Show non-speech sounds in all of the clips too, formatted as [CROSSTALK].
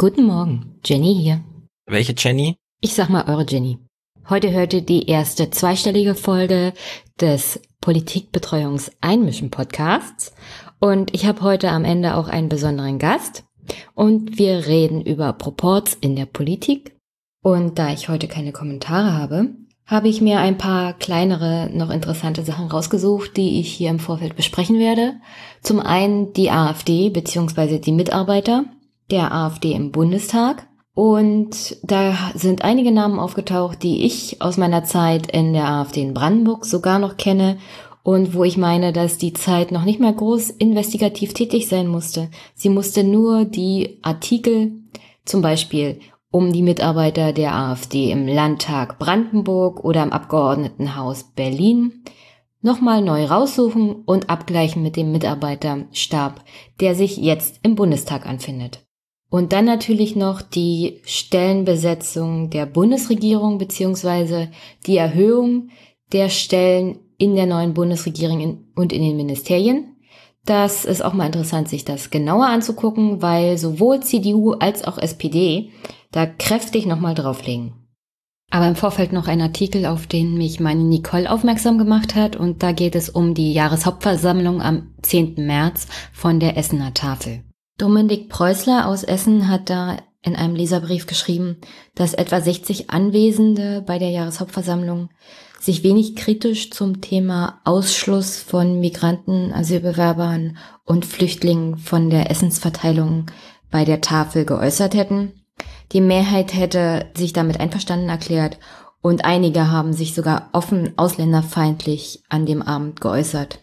Guten Morgen, Jenny hier. Welche Jenny? Ich sag mal eure Jenny. Heute hörte die erste zweistellige Folge des Politikbetreuungs Einmischen Podcasts und ich habe heute am Ende auch einen besonderen Gast und wir reden über Proports in der Politik. Und da ich heute keine Kommentare habe, habe ich mir ein paar kleinere, noch interessante Sachen rausgesucht, die ich hier im Vorfeld besprechen werde. Zum einen die AfD bzw. die Mitarbeiter der AfD im Bundestag. Und da sind einige Namen aufgetaucht, die ich aus meiner Zeit in der AfD in Brandenburg sogar noch kenne und wo ich meine, dass die Zeit noch nicht mehr groß investigativ tätig sein musste. Sie musste nur die Artikel, zum Beispiel um die Mitarbeiter der AfD im Landtag Brandenburg oder im Abgeordnetenhaus Berlin, nochmal neu raussuchen und abgleichen mit dem Mitarbeiterstab, der sich jetzt im Bundestag anfindet. Und dann natürlich noch die Stellenbesetzung der Bundesregierung beziehungsweise die Erhöhung der Stellen in der neuen Bundesregierung und in den Ministerien. Das ist auch mal interessant, sich das genauer anzugucken, weil sowohl CDU als auch SPD da kräftig nochmal drauflegen. Aber im Vorfeld noch ein Artikel, auf den mich meine Nicole aufmerksam gemacht hat und da geht es um die Jahreshauptversammlung am 10. März von der Essener Tafel. Dominik Preußler aus Essen hat da in einem Leserbrief geschrieben, dass etwa 60 Anwesende bei der Jahreshauptversammlung sich wenig kritisch zum Thema Ausschluss von Migranten, Asylbewerbern und Flüchtlingen von der Essensverteilung bei der Tafel geäußert hätten. Die Mehrheit hätte sich damit einverstanden erklärt und einige haben sich sogar offen ausländerfeindlich an dem Abend geäußert.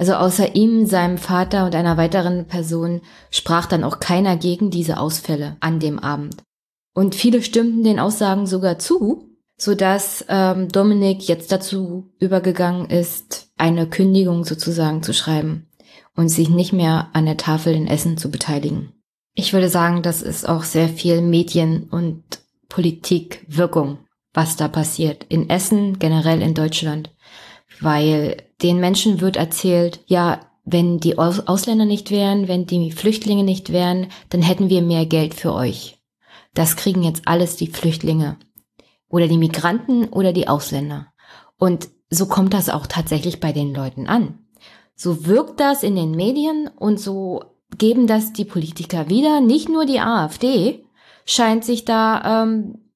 Also außer ihm, seinem Vater und einer weiteren Person sprach dann auch keiner gegen diese Ausfälle an dem Abend. Und viele stimmten den Aussagen sogar zu, so dass ähm, Dominik jetzt dazu übergegangen ist, eine Kündigung sozusagen zu schreiben und sich nicht mehr an der Tafel in Essen zu beteiligen. Ich würde sagen, das ist auch sehr viel Medien- und Politikwirkung, was da passiert. In Essen, generell in Deutschland weil den Menschen wird erzählt, ja, wenn die Ausländer nicht wären, wenn die Flüchtlinge nicht wären, dann hätten wir mehr Geld für euch. Das kriegen jetzt alles die Flüchtlinge oder die Migranten oder die Ausländer. Und so kommt das auch tatsächlich bei den Leuten an. So wirkt das in den Medien und so geben das die Politiker wieder. Nicht nur die AfD scheint sich da ähm,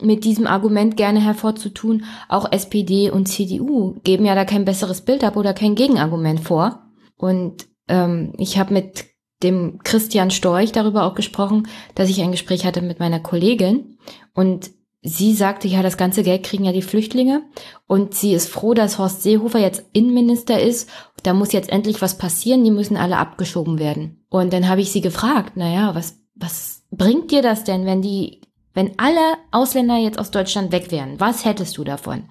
mit diesem Argument gerne hervorzutun, auch SPD und CDU geben ja da kein besseres Bild ab oder kein Gegenargument vor. Und ähm, ich habe mit dem Christian Storch darüber auch gesprochen, dass ich ein Gespräch hatte mit meiner Kollegin und sie sagte, ja, das ganze Geld kriegen ja die Flüchtlinge und sie ist froh, dass Horst Seehofer jetzt Innenminister ist. Da muss jetzt endlich was passieren, die müssen alle abgeschoben werden. Und dann habe ich sie gefragt, naja, was, was bringt dir das denn, wenn die wenn alle Ausländer jetzt aus Deutschland weg wären, was hättest du davon?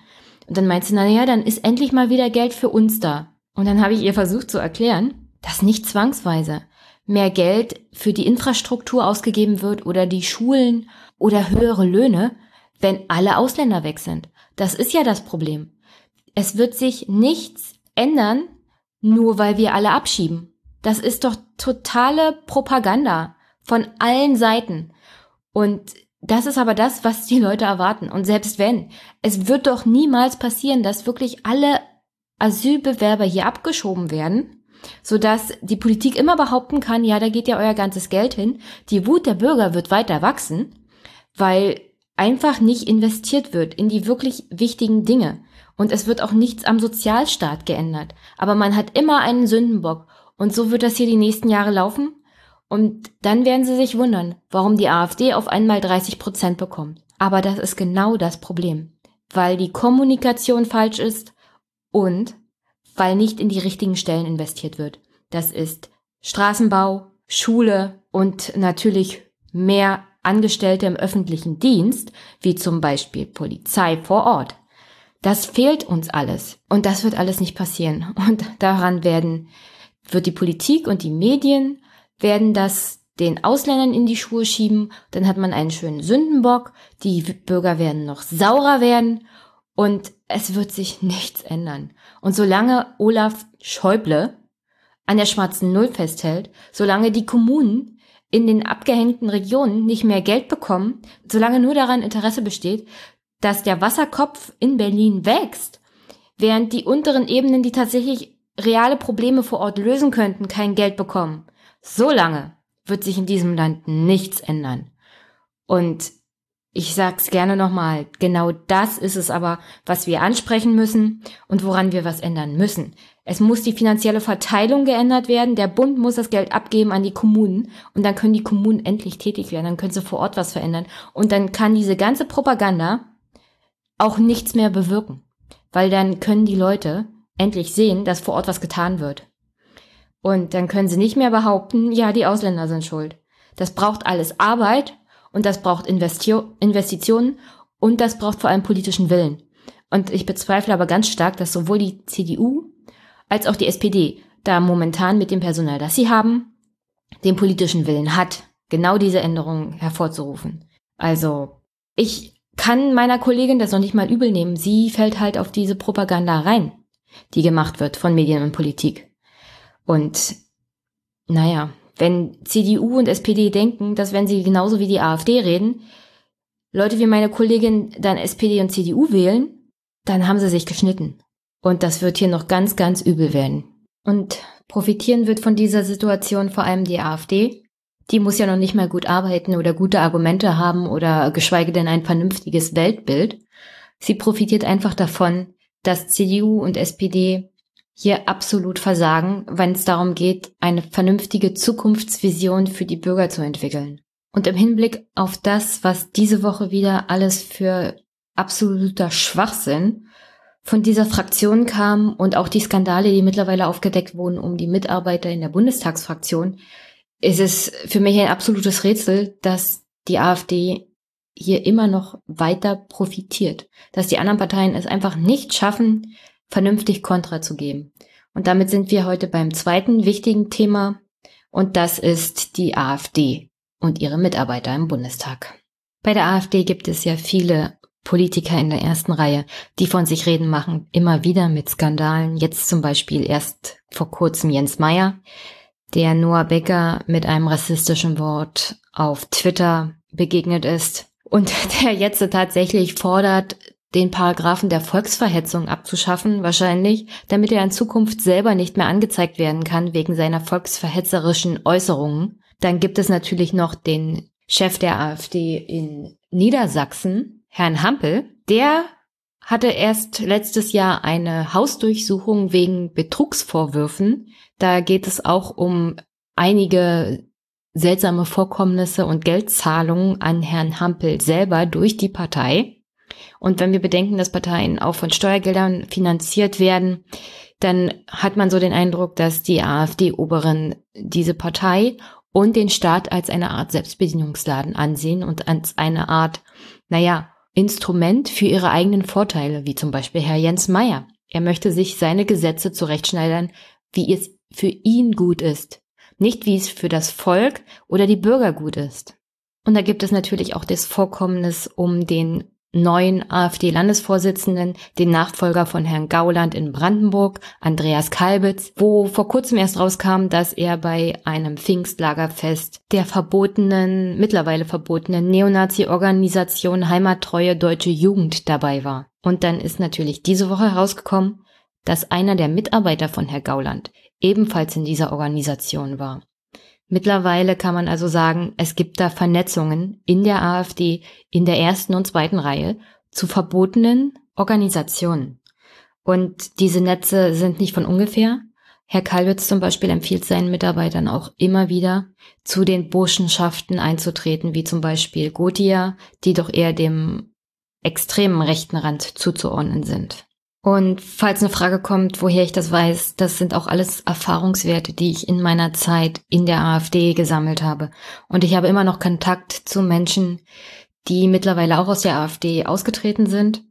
Und dann meinte sie, na ja, dann ist endlich mal wieder Geld für uns da. Und dann habe ich ihr versucht zu erklären, dass nicht zwangsweise mehr Geld für die Infrastruktur ausgegeben wird oder die Schulen oder höhere Löhne, wenn alle Ausländer weg sind. Das ist ja das Problem. Es wird sich nichts ändern, nur weil wir alle abschieben. Das ist doch totale Propaganda von allen Seiten. Und das ist aber das, was die Leute erwarten. Und selbst wenn, es wird doch niemals passieren, dass wirklich alle Asylbewerber hier abgeschoben werden, sodass die Politik immer behaupten kann, ja, da geht ja euer ganzes Geld hin. Die Wut der Bürger wird weiter wachsen, weil einfach nicht investiert wird in die wirklich wichtigen Dinge. Und es wird auch nichts am Sozialstaat geändert. Aber man hat immer einen Sündenbock. Und so wird das hier die nächsten Jahre laufen. Und dann werden Sie sich wundern, warum die AfD auf einmal 30 Prozent bekommt. Aber das ist genau das Problem, weil die Kommunikation falsch ist und weil nicht in die richtigen Stellen investiert wird. Das ist Straßenbau, Schule und natürlich mehr Angestellte im öffentlichen Dienst, wie zum Beispiel Polizei vor Ort. Das fehlt uns alles. Und das wird alles nicht passieren. Und daran werden, wird die Politik und die Medien werden das den Ausländern in die Schuhe schieben, dann hat man einen schönen Sündenbock, die Bürger werden noch saurer werden und es wird sich [LAUGHS] nichts ändern. Und solange Olaf Schäuble an der schwarzen Null festhält, solange die Kommunen in den abgehängten Regionen nicht mehr Geld bekommen, solange nur daran Interesse besteht, dass der Wasserkopf in Berlin wächst, während die unteren Ebenen, die tatsächlich reale Probleme vor Ort lösen könnten, kein Geld bekommen. So lange wird sich in diesem Land nichts ändern. Und ich sag's gerne nochmal, genau das ist es aber, was wir ansprechen müssen und woran wir was ändern müssen. Es muss die finanzielle Verteilung geändert werden. Der Bund muss das Geld abgeben an die Kommunen und dann können die Kommunen endlich tätig werden. Dann können sie vor Ort was verändern und dann kann diese ganze Propaganda auch nichts mehr bewirken, weil dann können die Leute endlich sehen, dass vor Ort was getan wird. Und dann können sie nicht mehr behaupten, ja, die Ausländer sind schuld. Das braucht alles Arbeit und das braucht Investio Investitionen und das braucht vor allem politischen Willen. Und ich bezweifle aber ganz stark, dass sowohl die CDU als auch die SPD da momentan mit dem Personal, das sie haben, den politischen Willen hat, genau diese Änderungen hervorzurufen. Also, ich kann meiner Kollegin das noch nicht mal übel nehmen. Sie fällt halt auf diese Propaganda rein, die gemacht wird von Medien und Politik. Und naja, wenn CDU und SPD denken, dass wenn sie genauso wie die AfD reden, Leute wie meine Kollegin dann SPD und CDU wählen, dann haben sie sich geschnitten. Und das wird hier noch ganz, ganz übel werden. Und profitieren wird von dieser Situation vor allem die AfD. Die muss ja noch nicht mal gut arbeiten oder gute Argumente haben oder geschweige denn ein vernünftiges Weltbild. Sie profitiert einfach davon, dass CDU und SPD hier absolut versagen, wenn es darum geht, eine vernünftige Zukunftsvision für die Bürger zu entwickeln. Und im Hinblick auf das, was diese Woche wieder alles für absoluter Schwachsinn von dieser Fraktion kam und auch die Skandale, die mittlerweile aufgedeckt wurden um die Mitarbeiter in der Bundestagsfraktion, ist es für mich ein absolutes Rätsel, dass die AfD hier immer noch weiter profitiert, dass die anderen Parteien es einfach nicht schaffen, vernünftig Kontra zu geben. Und damit sind wir heute beim zweiten wichtigen Thema und das ist die AfD und ihre Mitarbeiter im Bundestag. Bei der AfD gibt es ja viele Politiker in der ersten Reihe, die von sich reden machen, immer wieder mit Skandalen. Jetzt zum Beispiel erst vor kurzem Jens Meyer, der Noah Becker mit einem rassistischen Wort auf Twitter begegnet ist und [LAUGHS] der jetzt tatsächlich fordert, den Paragraphen der Volksverhetzung abzuschaffen, wahrscheinlich, damit er in Zukunft selber nicht mehr angezeigt werden kann wegen seiner volksverhetzerischen Äußerungen. Dann gibt es natürlich noch den Chef der AfD in Niedersachsen, Herrn Hampel. Der hatte erst letztes Jahr eine Hausdurchsuchung wegen Betrugsvorwürfen. Da geht es auch um einige seltsame Vorkommnisse und Geldzahlungen an Herrn Hampel selber durch die Partei. Und wenn wir bedenken, dass Parteien auch von Steuergeldern finanziert werden, dann hat man so den Eindruck, dass die AfD-Oberen diese Partei und den Staat als eine Art Selbstbedienungsladen ansehen und als eine Art, naja, Instrument für ihre eigenen Vorteile, wie zum Beispiel Herr Jens Meyer. Er möchte sich seine Gesetze zurechtschneidern, wie es für ihn gut ist, nicht wie es für das Volk oder die Bürger gut ist. Und da gibt es natürlich auch das Vorkommnis um den neuen AfD-Landesvorsitzenden, den Nachfolger von Herrn Gauland in Brandenburg, Andreas Kalbitz, wo vor kurzem erst rauskam, dass er bei einem Pfingstlagerfest der verbotenen, mittlerweile verbotenen Neonazi-Organisation Heimattreue Deutsche Jugend dabei war. Und dann ist natürlich diese Woche herausgekommen, dass einer der Mitarbeiter von Herr Gauland ebenfalls in dieser Organisation war. Mittlerweile kann man also sagen, es gibt da Vernetzungen in der AfD in der ersten und zweiten Reihe zu verbotenen Organisationen. Und diese Netze sind nicht von ungefähr. Herr Kalwitz zum Beispiel empfiehlt seinen Mitarbeitern auch immer wieder, zu den Burschenschaften einzutreten, wie zum Beispiel Gotia, die doch eher dem extremen rechten Rand zuzuordnen sind. Und falls eine Frage kommt, woher ich das weiß, das sind auch alles Erfahrungswerte, die ich in meiner Zeit in der AfD gesammelt habe. Und ich habe immer noch Kontakt zu Menschen, die mittlerweile auch aus der AfD ausgetreten sind,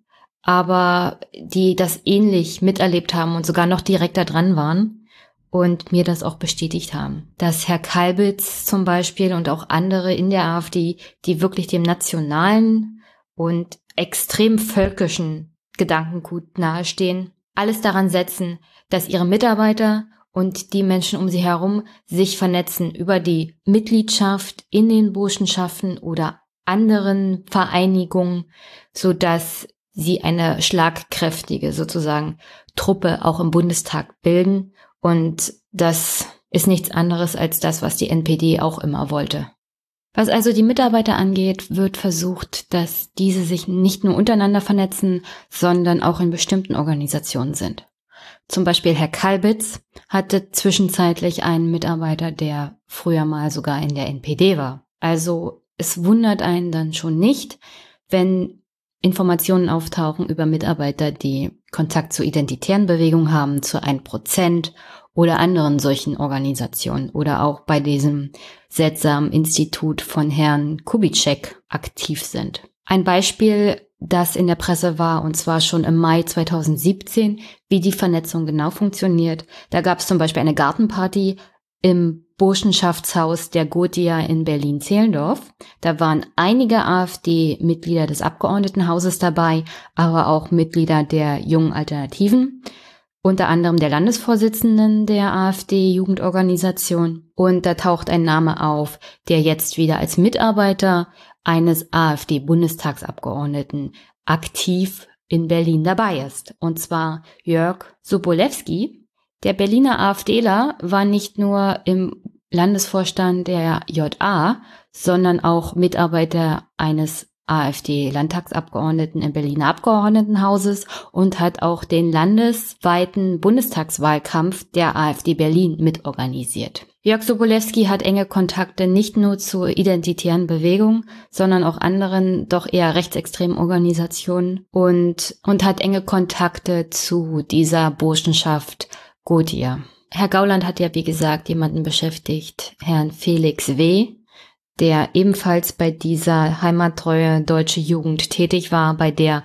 aber die das ähnlich miterlebt haben und sogar noch direkter dran waren und mir das auch bestätigt haben. Dass Herr Kalbitz zum Beispiel und auch andere in der AfD, die wirklich dem nationalen und extrem völkischen Gedankengut nahestehen, alles daran setzen, dass ihre Mitarbeiter und die Menschen um sie herum sich vernetzen über die Mitgliedschaft in den Burschenschaften oder anderen Vereinigungen, so dass sie eine schlagkräftige sozusagen Truppe auch im Bundestag bilden. Und das ist nichts anderes als das, was die NPD auch immer wollte. Was also die Mitarbeiter angeht, wird versucht, dass diese sich nicht nur untereinander vernetzen, sondern auch in bestimmten Organisationen sind. Zum Beispiel Herr Kalbitz hatte zwischenzeitlich einen Mitarbeiter, der früher mal sogar in der NPD war. Also es wundert einen dann schon nicht, wenn Informationen auftauchen über Mitarbeiter, die Kontakt zur identitären Bewegung haben, zu 1% oder anderen solchen Organisationen oder auch bei diesem seltsamen Institut von Herrn Kubitschek aktiv sind. Ein Beispiel, das in der Presse war, und zwar schon im Mai 2017, wie die Vernetzung genau funktioniert. Da gab es zum Beispiel eine Gartenparty im Burschenschaftshaus der Gotia in Berlin-Zehlendorf. Da waren einige AfD-Mitglieder des Abgeordnetenhauses dabei, aber auch Mitglieder der Jungen Alternativen, unter anderem der Landesvorsitzenden der AfD-Jugendorganisation. Und da taucht ein Name auf, der jetzt wieder als Mitarbeiter eines AfD-Bundestagsabgeordneten aktiv in Berlin dabei ist. Und zwar Jörg Sobolewski, der Berliner AfDler war nicht nur im Landesvorstand der JA, sondern auch Mitarbeiter eines AfD-Landtagsabgeordneten im Berliner Abgeordnetenhauses und hat auch den landesweiten Bundestagswahlkampf der AfD Berlin mitorganisiert. Jörg Sobolewski hat enge Kontakte nicht nur zur identitären Bewegung, sondern auch anderen doch eher rechtsextremen Organisationen und, und hat enge Kontakte zu dieser Burschenschaft ja. Herr Gauland hat ja, wie gesagt, jemanden beschäftigt, Herrn Felix W., der ebenfalls bei dieser heimattreue deutsche Jugend tätig war, bei der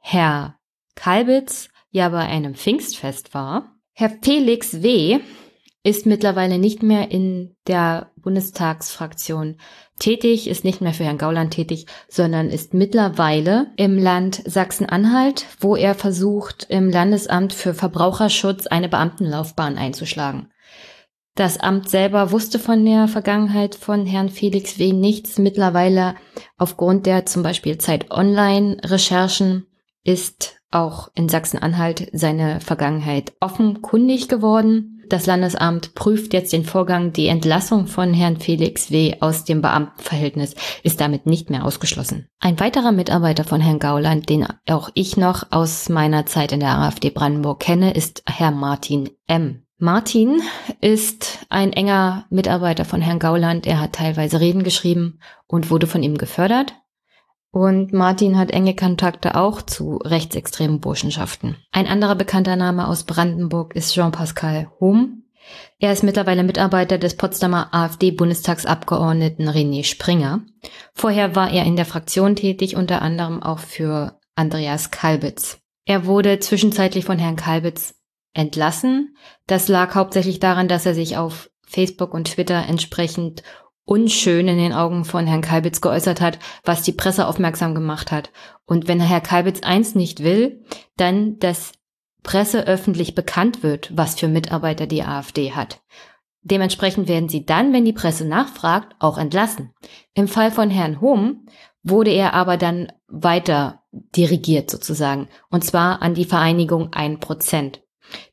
Herr Kalbitz ja bei einem Pfingstfest war. Herr Felix W. ist mittlerweile nicht mehr in der Bundestagsfraktion tätig, ist nicht mehr für Herrn Gauland tätig, sondern ist mittlerweile im Land Sachsen-Anhalt, wo er versucht, im Landesamt für Verbraucherschutz eine Beamtenlaufbahn einzuschlagen. Das Amt selber wusste von der Vergangenheit von Herrn Felix W. nichts. Mittlerweile aufgrund der zum Beispiel Zeit Online-Recherchen ist auch in Sachsen-Anhalt seine Vergangenheit offenkundig geworden. Das Landesamt prüft jetzt den Vorgang. Die Entlassung von Herrn Felix W. aus dem Beamtenverhältnis ist damit nicht mehr ausgeschlossen. Ein weiterer Mitarbeiter von Herrn Gauland, den auch ich noch aus meiner Zeit in der AfD Brandenburg kenne, ist Herr Martin M. Martin ist ein enger Mitarbeiter von Herrn Gauland. Er hat teilweise Reden geschrieben und wurde von ihm gefördert. Und Martin hat enge Kontakte auch zu rechtsextremen Burschenschaften. Ein anderer bekannter Name aus Brandenburg ist Jean-Pascal Hum. Er ist mittlerweile Mitarbeiter des Potsdamer AfD-Bundestagsabgeordneten René Springer. Vorher war er in der Fraktion tätig, unter anderem auch für Andreas Kalbitz. Er wurde zwischenzeitlich von Herrn Kalbitz entlassen. Das lag hauptsächlich daran, dass er sich auf Facebook und Twitter entsprechend unschön in den Augen von Herrn Kalbitz geäußert hat, was die Presse aufmerksam gemacht hat. Und wenn Herr Kalbitz eins nicht will, dann, dass Presse öffentlich bekannt wird, was für Mitarbeiter die AfD hat. Dementsprechend werden sie dann, wenn die Presse nachfragt, auch entlassen. Im Fall von Herrn Hum wurde er aber dann weiter dirigiert sozusagen, und zwar an die Vereinigung 1%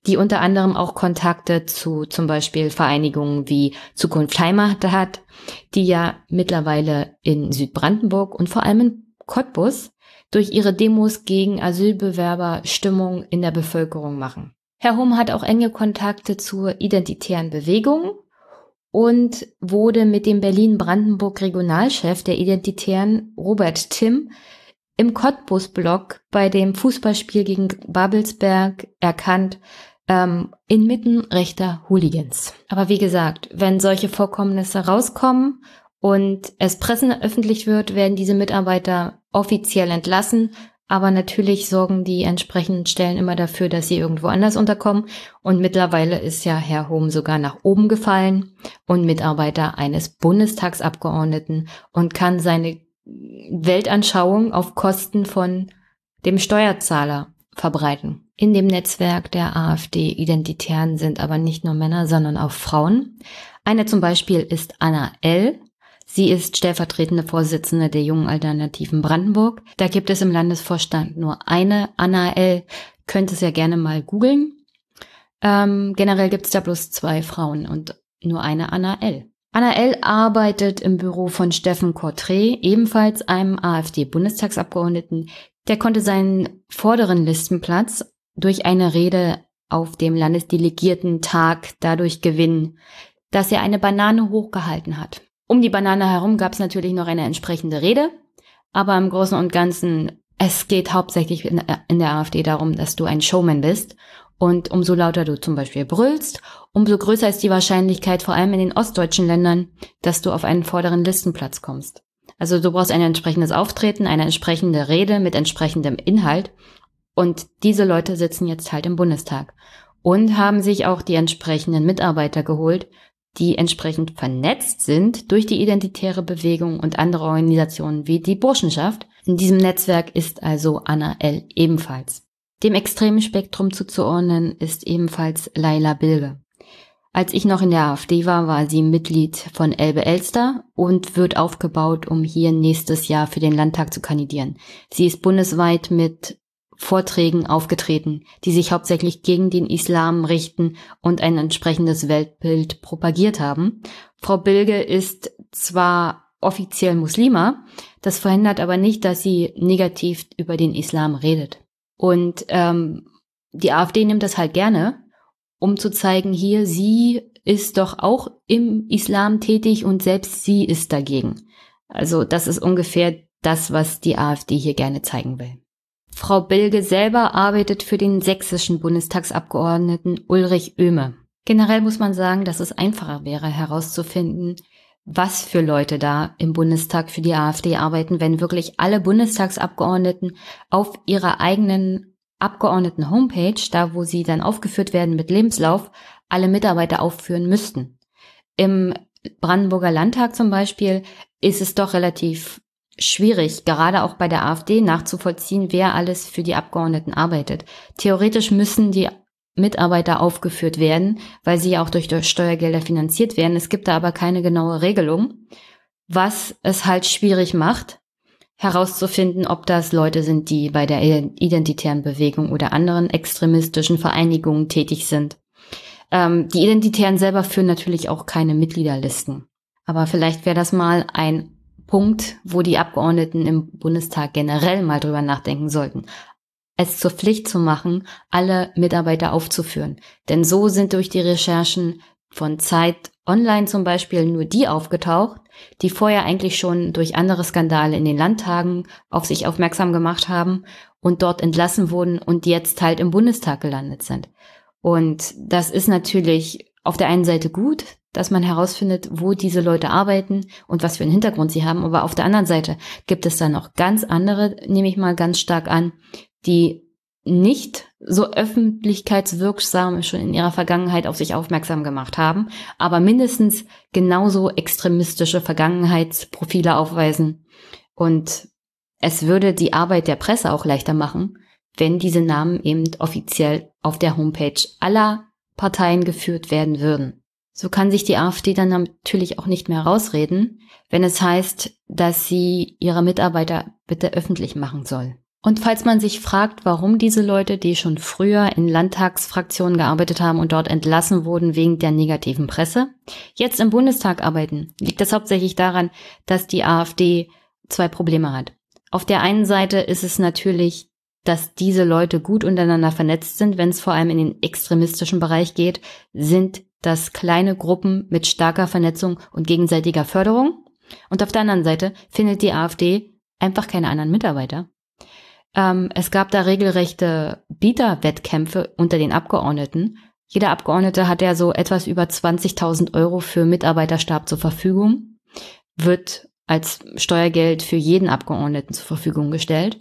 die unter anderem auch Kontakte zu zum Beispiel Vereinigungen wie Zukunft Heimat hat, die ja mittlerweile in Südbrandenburg und vor allem in Cottbus durch ihre Demos gegen Asylbewerber Stimmung in der Bevölkerung machen. Herr Hum hat auch enge Kontakte zur identitären Bewegung und wurde mit dem Berlin-Brandenburg Regionalchef der Identitären Robert Timm im Cottbus-Block bei dem Fußballspiel gegen Babelsberg erkannt, ähm, inmitten rechter Hooligans. Aber wie gesagt, wenn solche Vorkommnisse rauskommen und es Pressen öffentlich wird, werden diese Mitarbeiter offiziell entlassen. Aber natürlich sorgen die entsprechenden Stellen immer dafür, dass sie irgendwo anders unterkommen. Und mittlerweile ist ja Herr Hohm sogar nach oben gefallen und Mitarbeiter eines Bundestagsabgeordneten und kann seine Weltanschauung auf Kosten von dem Steuerzahler verbreiten. In dem Netzwerk der AfD-Identitären sind aber nicht nur Männer, sondern auch Frauen. Eine zum Beispiel ist Anna L. Sie ist stellvertretende Vorsitzende der Jungen Alternativen Brandenburg. Da gibt es im Landesvorstand nur eine Anna L. Könnt es ja gerne mal googeln. Ähm, generell gibt es da bloß zwei Frauen und nur eine Anna L. Anna L. arbeitet im Büro von Steffen Cortré, ebenfalls einem AfD-Bundestagsabgeordneten. Der konnte seinen vorderen Listenplatz durch eine Rede auf dem Landesdelegierten-Tag dadurch gewinnen, dass er eine Banane hochgehalten hat. Um die Banane herum gab es natürlich noch eine entsprechende Rede, aber im Großen und Ganzen, es geht hauptsächlich in, in der AfD darum, dass du ein Showman bist und umso lauter du zum Beispiel brüllst, umso größer ist die Wahrscheinlichkeit, vor allem in den ostdeutschen Ländern, dass du auf einen vorderen Listenplatz kommst. Also du brauchst ein entsprechendes Auftreten, eine entsprechende Rede mit entsprechendem Inhalt. Und diese Leute sitzen jetzt halt im Bundestag und haben sich auch die entsprechenden Mitarbeiter geholt, die entsprechend vernetzt sind durch die identitäre Bewegung und andere Organisationen wie die Burschenschaft. In diesem Netzwerk ist also Anna L. ebenfalls. Dem extremen Spektrum zuzuordnen ist ebenfalls Laila Bilge. Als ich noch in der AfD war, war sie Mitglied von Elbe Elster und wird aufgebaut, um hier nächstes Jahr für den Landtag zu kandidieren. Sie ist bundesweit mit Vorträgen aufgetreten, die sich hauptsächlich gegen den Islam richten und ein entsprechendes Weltbild propagiert haben. Frau Bilge ist zwar offiziell Muslima, das verhindert aber nicht, dass sie negativ über den Islam redet. Und ähm, die AfD nimmt das halt gerne, um zu zeigen, hier, sie ist doch auch im Islam tätig und selbst sie ist dagegen. Also das ist ungefähr das, was die AfD hier gerne zeigen will. Frau Bilge selber arbeitet für den sächsischen Bundestagsabgeordneten Ulrich Oehme. Generell muss man sagen, dass es einfacher wäre herauszufinden, was für Leute da im Bundestag für die AfD arbeiten, wenn wirklich alle Bundestagsabgeordneten auf ihrer eigenen Abgeordneten-Homepage, da wo sie dann aufgeführt werden mit Lebenslauf, alle Mitarbeiter aufführen müssten. Im Brandenburger Landtag zum Beispiel ist es doch relativ schwierig, gerade auch bei der AfD nachzuvollziehen, wer alles für die Abgeordneten arbeitet. Theoretisch müssen die Mitarbeiter aufgeführt werden, weil sie ja auch durch Steuergelder finanziert werden. Es gibt da aber keine genaue Regelung, was es halt schwierig macht, herauszufinden, ob das Leute sind, die bei der identitären Bewegung oder anderen extremistischen Vereinigungen tätig sind. Ähm, die Identitären selber führen natürlich auch keine Mitgliederlisten. Aber vielleicht wäre das mal ein Punkt, wo die Abgeordneten im Bundestag generell mal drüber nachdenken sollten es zur Pflicht zu machen, alle Mitarbeiter aufzuführen. Denn so sind durch die Recherchen von Zeit Online zum Beispiel nur die aufgetaucht, die vorher eigentlich schon durch andere Skandale in den Landtagen auf sich aufmerksam gemacht haben und dort entlassen wurden und jetzt halt im Bundestag gelandet sind. Und das ist natürlich auf der einen Seite gut, dass man herausfindet, wo diese Leute arbeiten und was für einen Hintergrund sie haben. Aber auf der anderen Seite gibt es dann noch ganz andere, nehme ich mal ganz stark an, die nicht so öffentlichkeitswirksam schon in ihrer Vergangenheit auf sich aufmerksam gemacht haben, aber mindestens genauso extremistische Vergangenheitsprofile aufweisen. Und es würde die Arbeit der Presse auch leichter machen, wenn diese Namen eben offiziell auf der Homepage aller Parteien geführt werden würden. So kann sich die AfD dann natürlich auch nicht mehr rausreden, wenn es heißt, dass sie ihre Mitarbeiter bitte öffentlich machen soll. Und falls man sich fragt, warum diese Leute, die schon früher in Landtagsfraktionen gearbeitet haben und dort entlassen wurden wegen der negativen Presse, jetzt im Bundestag arbeiten, liegt das hauptsächlich daran, dass die AfD zwei Probleme hat. Auf der einen Seite ist es natürlich, dass diese Leute gut untereinander vernetzt sind, wenn es vor allem in den extremistischen Bereich geht, sind das kleine Gruppen mit starker Vernetzung und gegenseitiger Förderung. Und auf der anderen Seite findet die AfD einfach keine anderen Mitarbeiter ähm, es gab da regelrechte Bieterwettkämpfe unter den Abgeordneten. Jeder Abgeordnete hat ja so etwas über 20.000 Euro für Mitarbeiterstab zur Verfügung, wird als Steuergeld für jeden Abgeordneten zur Verfügung gestellt.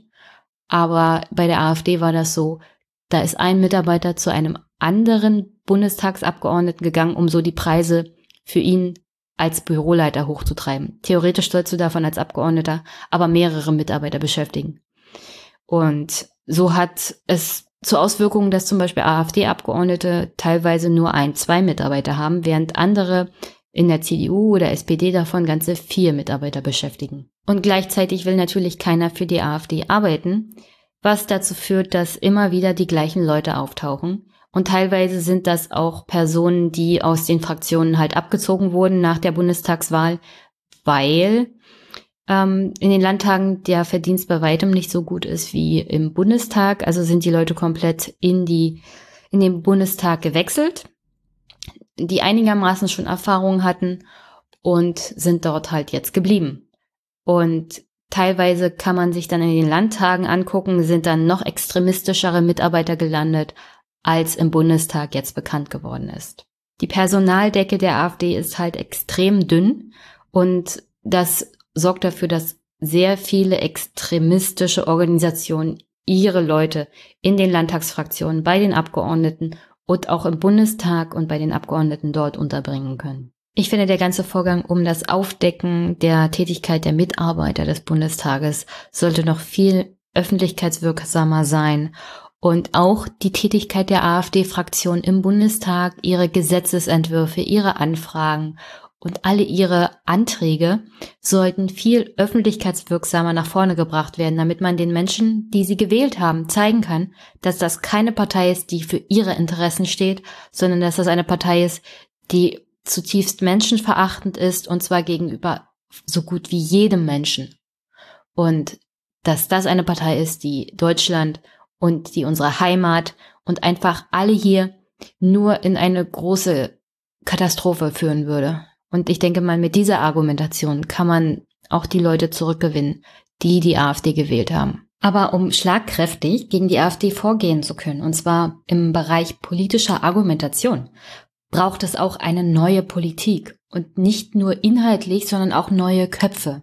Aber bei der AfD war das so, da ist ein Mitarbeiter zu einem anderen Bundestagsabgeordneten gegangen, um so die Preise für ihn als Büroleiter hochzutreiben. Theoretisch sollst du davon als Abgeordneter aber mehrere Mitarbeiter beschäftigen. Und so hat es zur Auswirkung, dass zum Beispiel AfD-Abgeordnete teilweise nur ein, zwei Mitarbeiter haben, während andere in der CDU oder SPD davon ganze vier Mitarbeiter beschäftigen. Und gleichzeitig will natürlich keiner für die AfD arbeiten, was dazu führt, dass immer wieder die gleichen Leute auftauchen. Und teilweise sind das auch Personen, die aus den Fraktionen halt abgezogen wurden nach der Bundestagswahl, weil ähm, in den Landtagen der Verdienst bei weitem nicht so gut ist wie im Bundestag. Also sind die Leute komplett in die in den Bundestag gewechselt die einigermaßen schon Erfahrung hatten und sind dort halt jetzt geblieben. Und teilweise kann man sich dann in den Landtagen angucken, sind dann noch extremistischere Mitarbeiter gelandet, als im Bundestag jetzt bekannt geworden ist. Die Personaldecke der AfD ist halt extrem dünn und das sorgt dafür, dass sehr viele extremistische Organisationen ihre Leute in den Landtagsfraktionen, bei den Abgeordneten und auch im Bundestag und bei den Abgeordneten dort unterbringen können. Ich finde, der ganze Vorgang um das Aufdecken der Tätigkeit der Mitarbeiter des Bundestages sollte noch viel öffentlichkeitswirksamer sein und auch die Tätigkeit der AfD-Fraktion im Bundestag, ihre Gesetzesentwürfe, ihre Anfragen und alle ihre Anträge sollten viel öffentlichkeitswirksamer nach vorne gebracht werden, damit man den Menschen, die sie gewählt haben, zeigen kann, dass das keine Partei ist, die für ihre Interessen steht, sondern dass das eine Partei ist, die zutiefst menschenverachtend ist und zwar gegenüber so gut wie jedem Menschen. Und dass das eine Partei ist, die Deutschland und die unsere Heimat und einfach alle hier nur in eine große Katastrophe führen würde. Und ich denke mal, mit dieser Argumentation kann man auch die Leute zurückgewinnen, die die AfD gewählt haben. Aber um schlagkräftig gegen die AfD vorgehen zu können, und zwar im Bereich politischer Argumentation, braucht es auch eine neue Politik und nicht nur inhaltlich, sondern auch neue Köpfe.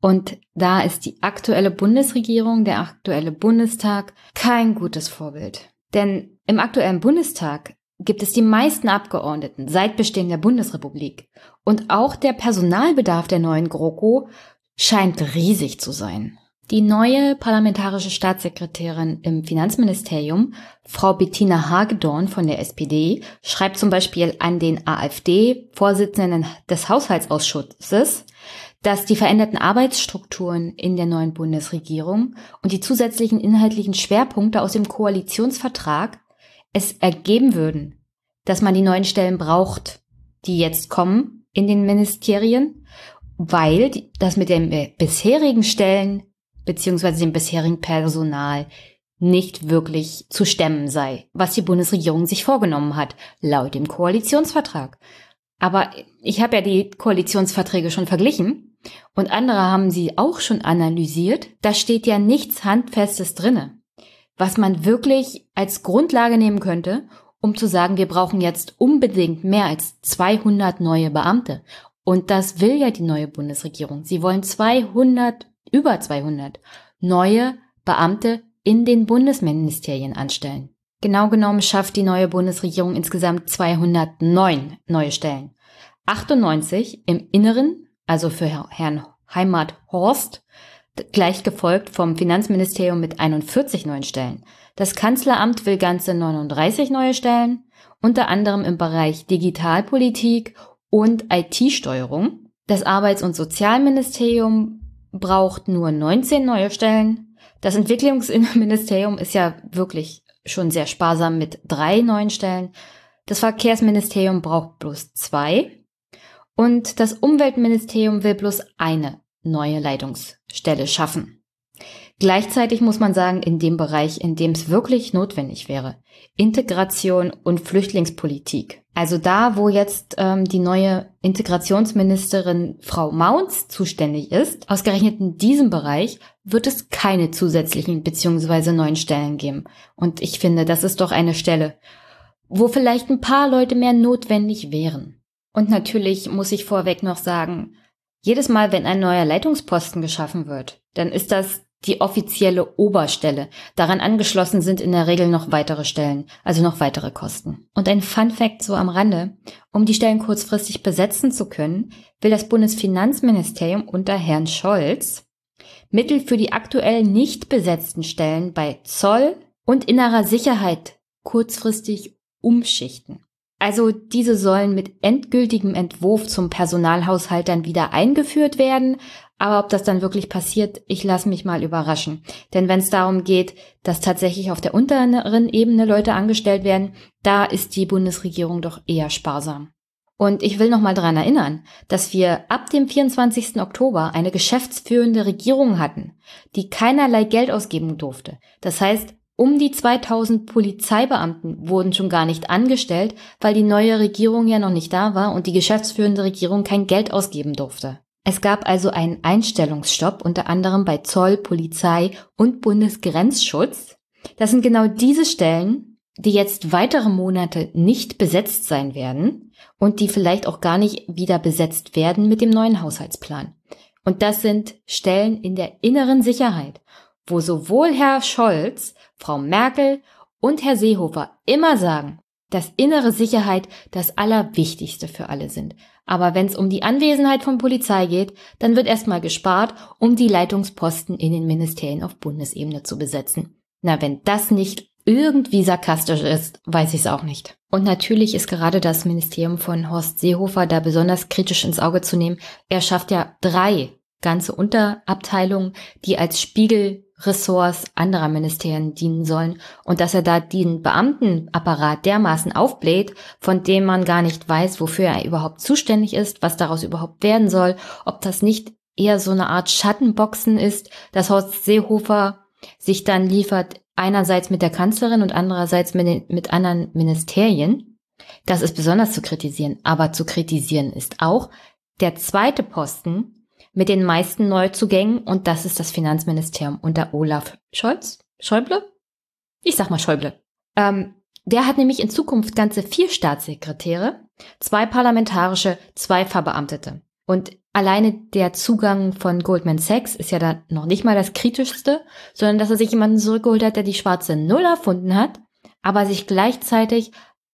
Und da ist die aktuelle Bundesregierung, der aktuelle Bundestag kein gutes Vorbild. Denn im aktuellen Bundestag gibt es die meisten Abgeordneten seit Bestehen der Bundesrepublik. Und auch der Personalbedarf der neuen GroKo scheint riesig zu sein. Die neue parlamentarische Staatssekretärin im Finanzministerium, Frau Bettina Hagedorn von der SPD, schreibt zum Beispiel an den AfD-Vorsitzenden des Haushaltsausschusses, dass die veränderten Arbeitsstrukturen in der neuen Bundesregierung und die zusätzlichen inhaltlichen Schwerpunkte aus dem Koalitionsvertrag es ergeben würden, dass man die neuen Stellen braucht, die jetzt kommen in den Ministerien, weil das mit den bisherigen Stellen beziehungsweise dem bisherigen Personal nicht wirklich zu stemmen sei, was die Bundesregierung sich vorgenommen hat, laut dem Koalitionsvertrag. Aber ich habe ja die Koalitionsverträge schon verglichen und andere haben sie auch schon analysiert. Da steht ja nichts Handfestes drinne was man wirklich als Grundlage nehmen könnte, um zu sagen, wir brauchen jetzt unbedingt mehr als 200 neue Beamte. Und das will ja die neue Bundesregierung. Sie wollen 200, über 200 neue Beamte in den Bundesministerien anstellen. Genau genommen schafft die neue Bundesregierung insgesamt 209 neue Stellen. 98 im Inneren, also für Herrn Heimat Horst, gleich gefolgt vom Finanzministerium mit 41 neuen Stellen. Das Kanzleramt will ganze 39 neue Stellen, unter anderem im Bereich Digitalpolitik und IT-Steuerung. Das Arbeits- und Sozialministerium braucht nur 19 neue Stellen. Das Entwicklungsministerium ist ja wirklich schon sehr sparsam mit drei neuen Stellen. Das Verkehrsministerium braucht bloß zwei. Und das Umweltministerium will bloß eine neue Leitungsstelle schaffen. Gleichzeitig muss man sagen, in dem Bereich, in dem es wirklich notwendig wäre, Integration und Flüchtlingspolitik. Also da, wo jetzt ähm, die neue Integrationsministerin Frau Maunz zuständig ist, ausgerechnet in diesem Bereich wird es keine zusätzlichen bzw. neuen Stellen geben. Und ich finde, das ist doch eine Stelle, wo vielleicht ein paar Leute mehr notwendig wären. Und natürlich muss ich vorweg noch sagen, jedes Mal, wenn ein neuer Leitungsposten geschaffen wird, dann ist das die offizielle Oberstelle. Daran angeschlossen sind in der Regel noch weitere Stellen, also noch weitere Kosten. Und ein Fun fact so am Rande, um die Stellen kurzfristig besetzen zu können, will das Bundesfinanzministerium unter Herrn Scholz Mittel für die aktuell nicht besetzten Stellen bei Zoll und innerer Sicherheit kurzfristig umschichten. Also diese sollen mit endgültigem Entwurf zum Personalhaushalt dann wieder eingeführt werden. Aber ob das dann wirklich passiert, ich lasse mich mal überraschen. Denn wenn es darum geht, dass tatsächlich auf der unteren Ebene Leute angestellt werden, da ist die Bundesregierung doch eher sparsam. Und ich will noch mal daran erinnern, dass wir ab dem 24. Oktober eine geschäftsführende Regierung hatten, die keinerlei Geld ausgeben durfte. Das heißt, um die 2000 Polizeibeamten wurden schon gar nicht angestellt, weil die neue Regierung ja noch nicht da war und die geschäftsführende Regierung kein Geld ausgeben durfte. Es gab also einen Einstellungsstopp unter anderem bei Zoll, Polizei und Bundesgrenzschutz. Das sind genau diese Stellen, die jetzt weitere Monate nicht besetzt sein werden und die vielleicht auch gar nicht wieder besetzt werden mit dem neuen Haushaltsplan. Und das sind Stellen in der inneren Sicherheit, wo sowohl Herr Scholz Frau Merkel und Herr Seehofer immer sagen, dass innere Sicherheit das Allerwichtigste für alle sind. Aber wenn es um die Anwesenheit von Polizei geht, dann wird erstmal gespart, um die Leitungsposten in den Ministerien auf Bundesebene zu besetzen. Na, wenn das nicht irgendwie sarkastisch ist, weiß ich es auch nicht. Und natürlich ist gerade das Ministerium von Horst Seehofer da besonders kritisch ins Auge zu nehmen. Er schafft ja drei ganze Unterabteilungen, die als Spiegel Ressorts anderer Ministerien dienen sollen und dass er da den Beamtenapparat dermaßen aufbläht, von dem man gar nicht weiß, wofür er überhaupt zuständig ist, was daraus überhaupt werden soll, ob das nicht eher so eine Art Schattenboxen ist, dass Horst Seehofer sich dann liefert, einerseits mit der Kanzlerin und andererseits mit, den, mit anderen Ministerien. Das ist besonders zu kritisieren, aber zu kritisieren ist auch der zweite Posten, mit den meisten Neuzugängen und das ist das Finanzministerium unter Olaf Scholz. Schäuble? Ich sag mal Schäuble. Ähm, der hat nämlich in Zukunft ganze vier Staatssekretäre, zwei parlamentarische, zwei Verbeamtete. Und alleine der Zugang von Goldman Sachs ist ja da noch nicht mal das Kritischste, sondern dass er sich jemanden zurückgeholt hat, der die schwarze Null erfunden hat, aber sich gleichzeitig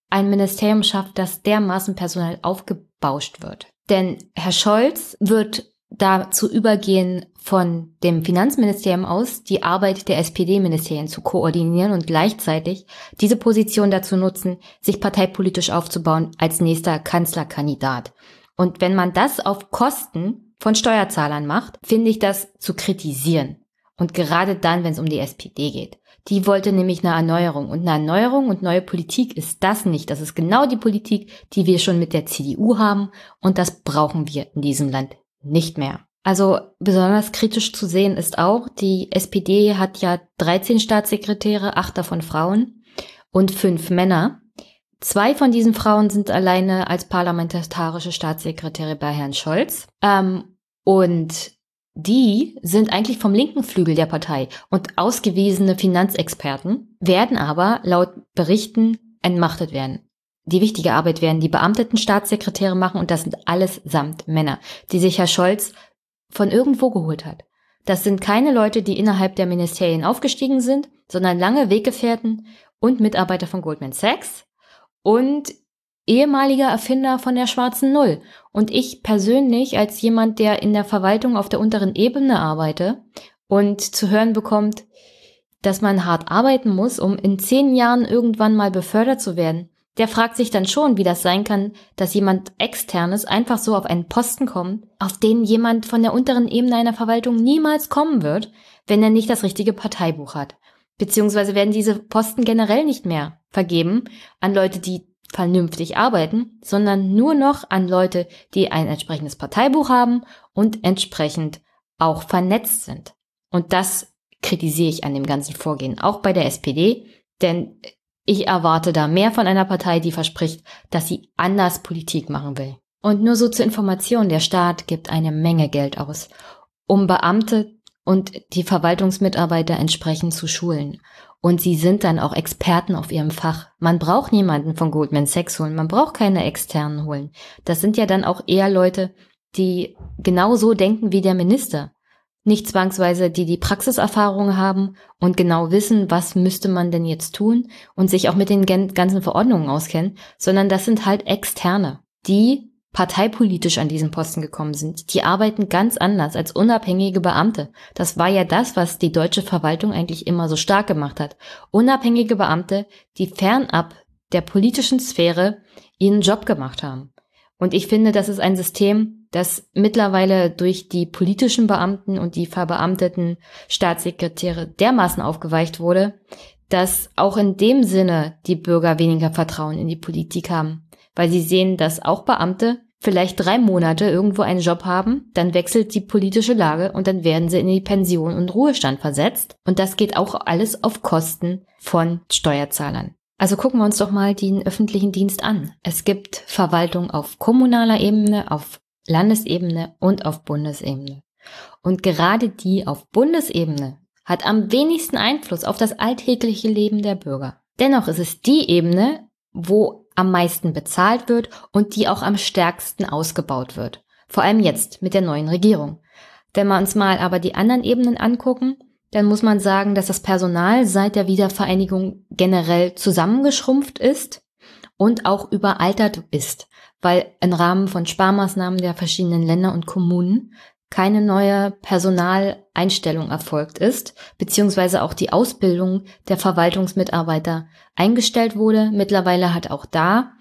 ein Ministerium schafft, das dermaßen personell aufgebauscht wird. Denn Herr Scholz wird dazu übergehen, von dem Finanzministerium aus die Arbeit der SPD-Ministerien zu koordinieren und gleichzeitig diese Position dazu nutzen, sich parteipolitisch aufzubauen als nächster Kanzlerkandidat. Und wenn man das auf Kosten von Steuerzahlern macht, finde ich das zu kritisieren. Und gerade dann, wenn es um die SPD geht. Die wollte nämlich eine Erneuerung. Und eine Erneuerung und neue Politik ist das nicht. Das ist genau die Politik, die wir schon mit der CDU haben. Und das brauchen wir in diesem Land nicht mehr. Also besonders kritisch zu sehen ist auch, die SPD hat ja 13 Staatssekretäre, acht davon Frauen und fünf Männer. Zwei von diesen Frauen sind alleine als parlamentarische Staatssekretäre bei Herrn Scholz. Ähm, und die sind eigentlich vom linken Flügel der Partei und ausgewiesene Finanzexperten, werden aber laut Berichten entmachtet werden die wichtige Arbeit werden die beamteten Staatssekretäre machen und das sind alles samt Männer, die sich Herr Scholz von irgendwo geholt hat. Das sind keine Leute, die innerhalb der Ministerien aufgestiegen sind, sondern lange Weggefährten und Mitarbeiter von Goldman Sachs und ehemaliger Erfinder von der schwarzen Null. Und ich persönlich als jemand, der in der Verwaltung auf der unteren Ebene arbeite und zu hören bekommt, dass man hart arbeiten muss, um in zehn Jahren irgendwann mal befördert zu werden, der fragt sich dann schon, wie das sein kann, dass jemand externes einfach so auf einen Posten kommt, auf den jemand von der unteren Ebene einer Verwaltung niemals kommen wird, wenn er nicht das richtige Parteibuch hat. Beziehungsweise werden diese Posten generell nicht mehr vergeben an Leute, die vernünftig arbeiten, sondern nur noch an Leute, die ein entsprechendes Parteibuch haben und entsprechend auch vernetzt sind. Und das kritisiere ich an dem ganzen Vorgehen, auch bei der SPD, denn ich erwarte da mehr von einer Partei, die verspricht, dass sie anders Politik machen will. Und nur so zur Information, der Staat gibt eine Menge Geld aus, um Beamte und die Verwaltungsmitarbeiter entsprechend zu schulen. Und sie sind dann auch Experten auf ihrem Fach. Man braucht niemanden von Goldman Sachs holen, man braucht keine externen holen. Das sind ja dann auch eher Leute, die genauso denken wie der Minister nicht zwangsweise, die die Praxiserfahrung haben und genau wissen, was müsste man denn jetzt tun und sich auch mit den ganzen Verordnungen auskennen, sondern das sind halt externe, die parteipolitisch an diesen Posten gekommen sind. Die arbeiten ganz anders als unabhängige Beamte. Das war ja das, was die deutsche Verwaltung eigentlich immer so stark gemacht hat. Unabhängige Beamte, die fernab der politischen Sphäre ihren Job gemacht haben. Und ich finde, das ist ein System, das mittlerweile durch die politischen Beamten und die verbeamteten Staatssekretäre dermaßen aufgeweicht wurde, dass auch in dem Sinne die Bürger weniger Vertrauen in die Politik haben, weil sie sehen, dass auch Beamte vielleicht drei Monate irgendwo einen Job haben, dann wechselt die politische Lage und dann werden sie in die Pension und Ruhestand versetzt. Und das geht auch alles auf Kosten von Steuerzahlern. Also gucken wir uns doch mal den öffentlichen Dienst an. Es gibt Verwaltung auf kommunaler Ebene, auf Landesebene und auf Bundesebene. Und gerade die auf Bundesebene hat am wenigsten Einfluss auf das alltägliche Leben der Bürger. Dennoch ist es die Ebene, wo am meisten bezahlt wird und die auch am stärksten ausgebaut wird. Vor allem jetzt mit der neuen Regierung. Wenn wir uns mal aber die anderen Ebenen angucken, dann muss man sagen, dass das Personal seit der Wiedervereinigung generell zusammengeschrumpft ist und auch überaltert ist, weil im Rahmen von Sparmaßnahmen der verschiedenen Länder und Kommunen keine neue Personaleinstellung erfolgt ist, beziehungsweise auch die Ausbildung der Verwaltungsmitarbeiter eingestellt wurde. Mittlerweile hat auch da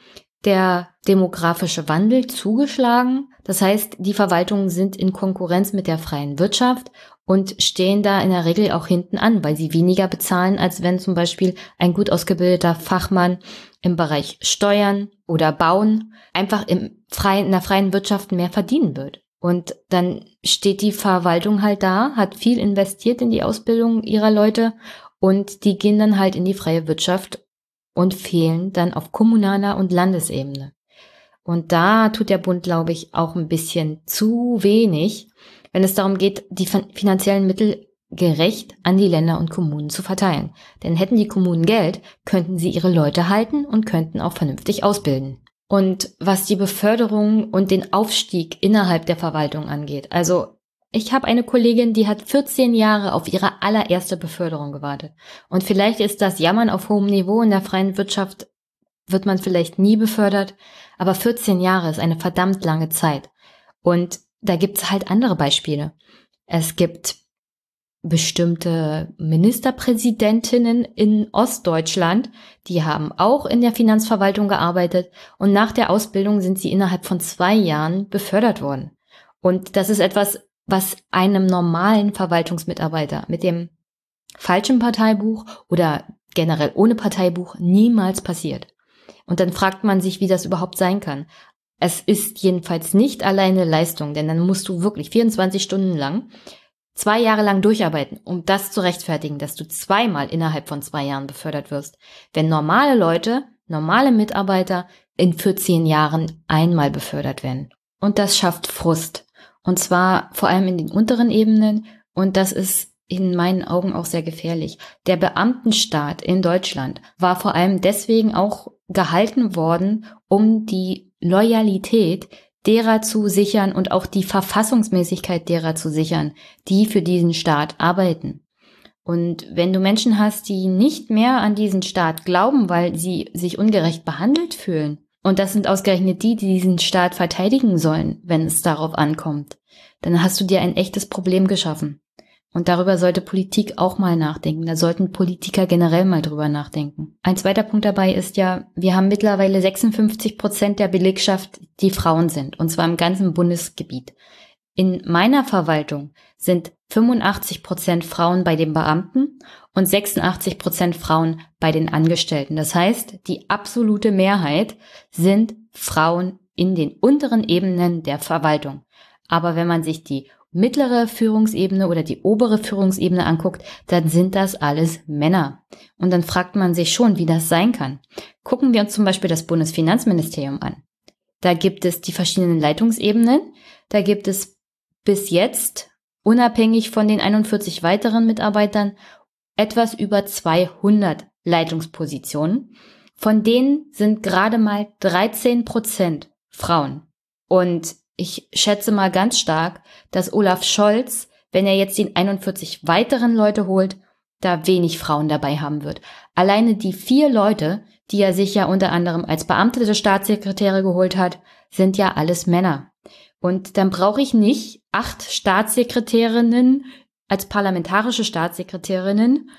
der demografische Wandel zugeschlagen. Das heißt, die Verwaltungen sind in Konkurrenz mit der freien Wirtschaft und stehen da in der Regel auch hinten an, weil sie weniger bezahlen, als wenn zum Beispiel ein gut ausgebildeter Fachmann im Bereich Steuern oder Bauen einfach im freien, in der freien Wirtschaft mehr verdienen wird. Und dann steht die Verwaltung halt da, hat viel investiert in die Ausbildung ihrer Leute und die gehen dann halt in die freie Wirtschaft und fehlen dann auf kommunaler und Landesebene. Und da tut der Bund, glaube ich, auch ein bisschen zu wenig, wenn es darum geht, die finanziellen Mittel gerecht an die Länder und Kommunen zu verteilen. Denn hätten die Kommunen Geld, könnten sie ihre Leute halten und könnten auch vernünftig ausbilden und was die Beförderung und den Aufstieg innerhalb der Verwaltung angeht. Also ich habe eine Kollegin, die hat 14 Jahre auf ihre allererste Beförderung gewartet. Und vielleicht ist das Jammern auf hohem Niveau in der freien Wirtschaft, wird man vielleicht nie befördert, aber 14 Jahre ist eine verdammt lange Zeit. Und da gibt's halt andere Beispiele. Es gibt bestimmte Ministerpräsidentinnen in Ostdeutschland, die haben auch in der Finanzverwaltung gearbeitet und nach der Ausbildung sind sie innerhalb von zwei Jahren befördert worden. Und das ist etwas, was einem normalen Verwaltungsmitarbeiter mit dem falschen Parteibuch oder generell ohne Parteibuch niemals passiert. Und dann fragt man sich, wie das überhaupt sein kann. Es ist jedenfalls nicht alleine Leistung, denn dann musst du wirklich 24 Stunden lang zwei Jahre lang durcharbeiten, um das zu rechtfertigen, dass du zweimal innerhalb von zwei Jahren befördert wirst. Wenn normale Leute, normale Mitarbeiter in 14 Jahren einmal befördert werden. Und das schafft Frust. Und zwar vor allem in den unteren Ebenen. Und das ist in meinen Augen auch sehr gefährlich. Der Beamtenstaat in Deutschland war vor allem deswegen auch gehalten worden, um die Loyalität derer zu sichern und auch die Verfassungsmäßigkeit derer zu sichern, die für diesen Staat arbeiten. Und wenn du Menschen hast, die nicht mehr an diesen Staat glauben, weil sie sich ungerecht behandelt fühlen, und das sind ausgerechnet die, die diesen Staat verteidigen sollen, wenn es darauf ankommt, dann hast du dir ein echtes Problem geschaffen. Und darüber sollte Politik auch mal nachdenken. Da sollten Politiker generell mal drüber nachdenken. Ein zweiter Punkt dabei ist ja, wir haben mittlerweile 56 Prozent der Belegschaft, die Frauen sind, und zwar im ganzen Bundesgebiet. In meiner Verwaltung sind 85 Prozent Frauen bei den Beamten und 86 Prozent Frauen bei den Angestellten. Das heißt, die absolute Mehrheit sind Frauen in den unteren Ebenen der Verwaltung. Aber wenn man sich die mittlere Führungsebene oder die obere Führungsebene anguckt, dann sind das alles Männer. Und dann fragt man sich schon, wie das sein kann. Gucken wir uns zum Beispiel das Bundesfinanzministerium an. Da gibt es die verschiedenen Leitungsebenen. Da gibt es bis jetzt, unabhängig von den 41 weiteren Mitarbeitern, etwas über 200 Leitungspositionen. Von denen sind gerade mal 13 Prozent Frauen. Und ich schätze mal ganz stark, dass Olaf Scholz, wenn er jetzt den 41 weiteren Leute holt, da wenig Frauen dabei haben wird. Alleine die vier Leute, die er sich ja unter anderem als beamtete Staatssekretäre geholt hat, sind ja alles Männer. Und dann brauche ich nicht acht Staatssekretärinnen als parlamentarische Staatssekretärinnen,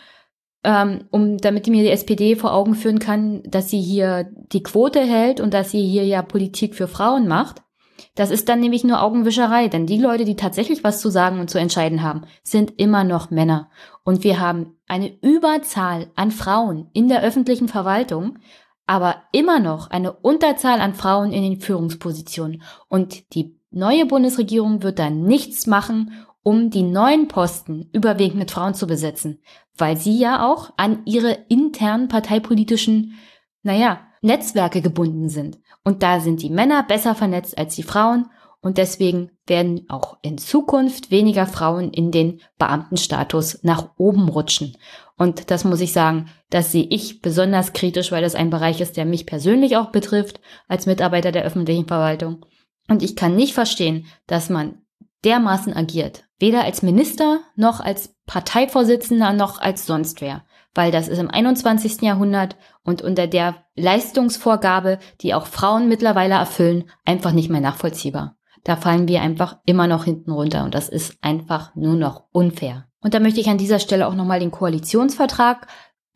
ähm, um damit mir die SPD vor Augen führen kann, dass sie hier die Quote hält und dass sie hier ja Politik für Frauen macht. Das ist dann nämlich nur Augenwischerei, denn die Leute, die tatsächlich was zu sagen und zu entscheiden haben, sind immer noch Männer. Und wir haben eine Überzahl an Frauen in der öffentlichen Verwaltung, aber immer noch eine Unterzahl an Frauen in den Führungspositionen. Und die neue Bundesregierung wird da nichts machen, um die neuen Posten überwiegend mit Frauen zu besetzen, weil sie ja auch an ihre internen parteipolitischen, naja, Netzwerke gebunden sind. Und da sind die Männer besser vernetzt als die Frauen und deswegen werden auch in Zukunft weniger Frauen in den Beamtenstatus nach oben rutschen. Und das muss ich sagen, das sehe ich besonders kritisch, weil das ein Bereich ist, der mich persönlich auch betrifft als Mitarbeiter der öffentlichen Verwaltung. Und ich kann nicht verstehen, dass man dermaßen agiert. Weder als Minister noch als Parteivorsitzender noch als sonst wer. Weil das ist im 21. Jahrhundert und unter der Leistungsvorgabe, die auch Frauen mittlerweile erfüllen, einfach nicht mehr nachvollziehbar. Da fallen wir einfach immer noch hinten runter und das ist einfach nur noch unfair. Und da möchte ich an dieser Stelle auch nochmal den Koalitionsvertrag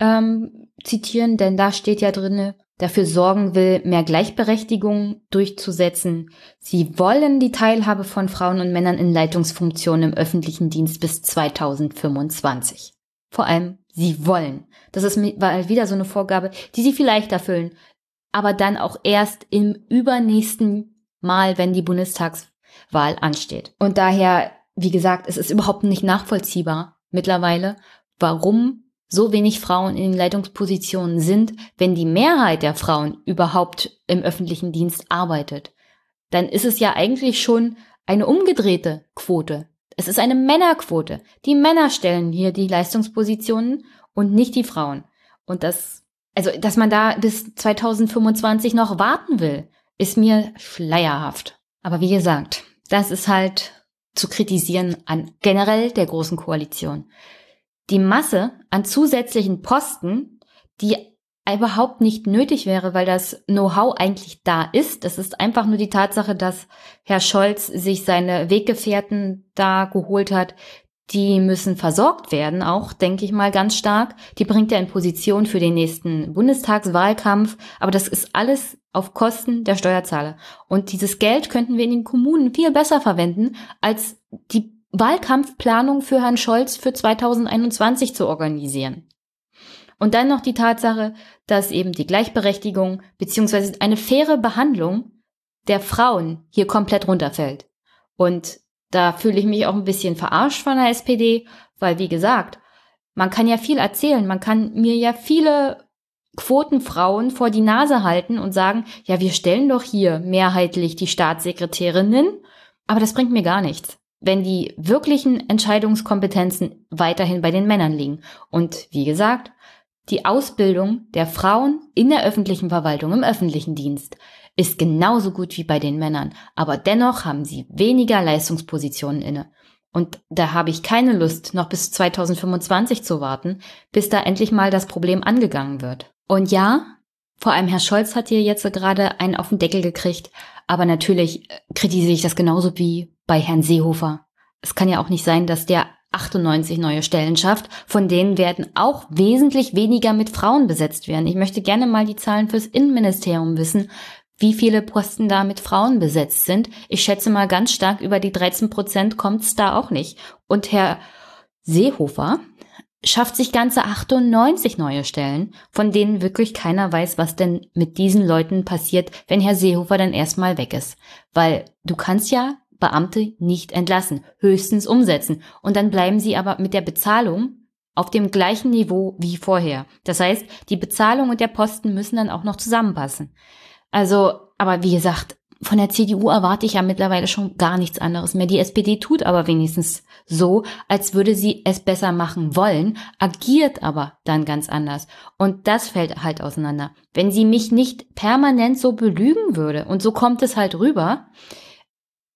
ähm, zitieren, denn da steht ja drinne, dafür sorgen will, mehr Gleichberechtigung durchzusetzen. Sie wollen die Teilhabe von Frauen und Männern in Leitungsfunktionen im öffentlichen Dienst bis 2025. Vor allem, sie wollen. Das ist war wieder so eine Vorgabe, die sie vielleicht erfüllen, aber dann auch erst im übernächsten Mal, wenn die Bundestagswahl ansteht. Und daher, wie gesagt, es ist überhaupt nicht nachvollziehbar mittlerweile, warum so wenig Frauen in den Leitungspositionen sind, wenn die Mehrheit der Frauen überhaupt im öffentlichen Dienst arbeitet, dann ist es ja eigentlich schon eine umgedrehte Quote. Es ist eine Männerquote. Die Männer stellen hier die Leistungspositionen und nicht die Frauen. Und das, also, dass man da bis 2025 noch warten will, ist mir schleierhaft. Aber wie gesagt, das ist halt zu kritisieren an generell der großen Koalition die Masse an zusätzlichen Posten, die überhaupt nicht nötig wäre, weil das Know-how eigentlich da ist. Das ist einfach nur die Tatsache, dass Herr Scholz sich seine Weggefährten da geholt hat. Die müssen versorgt werden, auch, denke ich mal, ganz stark. Die bringt er in Position für den nächsten Bundestagswahlkampf. Aber das ist alles auf Kosten der Steuerzahler. Und dieses Geld könnten wir in den Kommunen viel besser verwenden, als die Wahlkampfplanung für Herrn Scholz für 2021 zu organisieren. Und dann noch die Tatsache, dass eben die Gleichberechtigung bzw. eine faire Behandlung der Frauen hier komplett runterfällt. Und da fühle ich mich auch ein bisschen verarscht von der SPD, weil wie gesagt, man kann ja viel erzählen, man kann mir ja viele Quotenfrauen vor die Nase halten und sagen, ja, wir stellen doch hier mehrheitlich die Staatssekretärinnen, aber das bringt mir gar nichts wenn die wirklichen Entscheidungskompetenzen weiterhin bei den Männern liegen. Und wie gesagt, die Ausbildung der Frauen in der öffentlichen Verwaltung, im öffentlichen Dienst, ist genauso gut wie bei den Männern, aber dennoch haben sie weniger Leistungspositionen inne. Und da habe ich keine Lust, noch bis 2025 zu warten, bis da endlich mal das Problem angegangen wird. Und ja, vor allem Herr Scholz hat hier jetzt gerade einen auf den Deckel gekriegt, aber natürlich äh, kritisiere ich das genauso wie bei Herrn Seehofer. Es kann ja auch nicht sein, dass der 98 neue Stellen schafft, von denen werden auch wesentlich weniger mit Frauen besetzt werden. Ich möchte gerne mal die Zahlen fürs Innenministerium wissen, wie viele Posten da mit Frauen besetzt sind. Ich schätze mal ganz stark über die 13 Prozent kommt es da auch nicht. Und Herr Seehofer schafft sich ganze 98 neue Stellen, von denen wirklich keiner weiß, was denn mit diesen Leuten passiert, wenn Herr Seehofer dann erstmal weg ist. Weil du kannst ja Beamte nicht entlassen, höchstens umsetzen. Und dann bleiben sie aber mit der Bezahlung auf dem gleichen Niveau wie vorher. Das heißt, die Bezahlung und der Posten müssen dann auch noch zusammenpassen. Also, aber wie gesagt, von der CDU erwarte ich ja mittlerweile schon gar nichts anderes mehr. Die SPD tut aber wenigstens so, als würde sie es besser machen wollen, agiert aber dann ganz anders. Und das fällt halt auseinander. Wenn sie mich nicht permanent so belügen würde, und so kommt es halt rüber,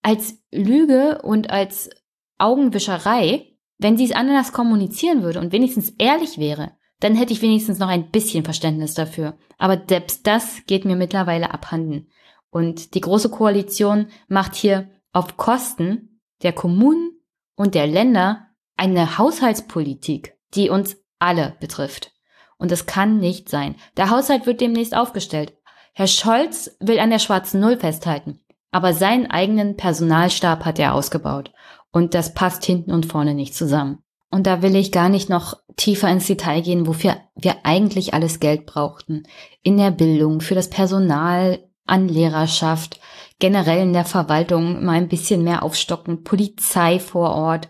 als Lüge und als Augenwischerei, wenn sie es anders kommunizieren würde und wenigstens ehrlich wäre, dann hätte ich wenigstens noch ein bisschen Verständnis dafür. Aber selbst das geht mir mittlerweile abhanden. Und die Große Koalition macht hier auf Kosten der Kommunen und der Länder eine Haushaltspolitik, die uns alle betrifft. Und das kann nicht sein. Der Haushalt wird demnächst aufgestellt. Herr Scholz will an der schwarzen Null festhalten, aber seinen eigenen Personalstab hat er ausgebaut. Und das passt hinten und vorne nicht zusammen. Und da will ich gar nicht noch tiefer ins Detail gehen, wofür wir eigentlich alles Geld brauchten. In der Bildung, für das Personal, an Lehrerschaft, generell in der Verwaltung mal ein bisschen mehr aufstocken, Polizei vor Ort,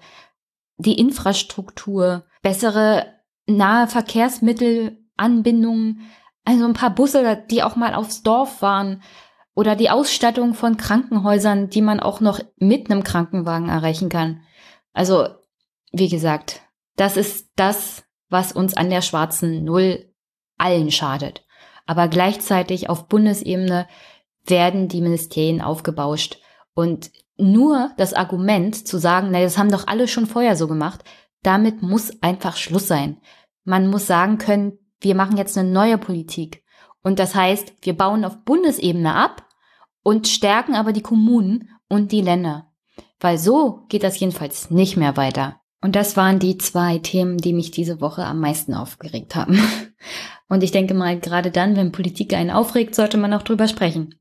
die Infrastruktur, bessere nahe Verkehrsmittelanbindungen, also ein paar Busse, die auch mal aufs Dorf waren oder die Ausstattung von Krankenhäusern, die man auch noch mit einem Krankenwagen erreichen kann. Also, wie gesagt, das ist das, was uns an der schwarzen Null allen schadet. Aber gleichzeitig auf Bundesebene werden die Ministerien aufgebauscht. Und nur das Argument zu sagen, na, das haben doch alle schon vorher so gemacht, damit muss einfach Schluss sein. Man muss sagen können, wir machen jetzt eine neue Politik. Und das heißt, wir bauen auf Bundesebene ab und stärken aber die Kommunen und die Länder. Weil so geht das jedenfalls nicht mehr weiter. Und das waren die zwei Themen, die mich diese Woche am meisten aufgeregt haben. [LAUGHS] Und ich denke mal, gerade dann, wenn Politik einen aufregt, sollte man auch drüber sprechen.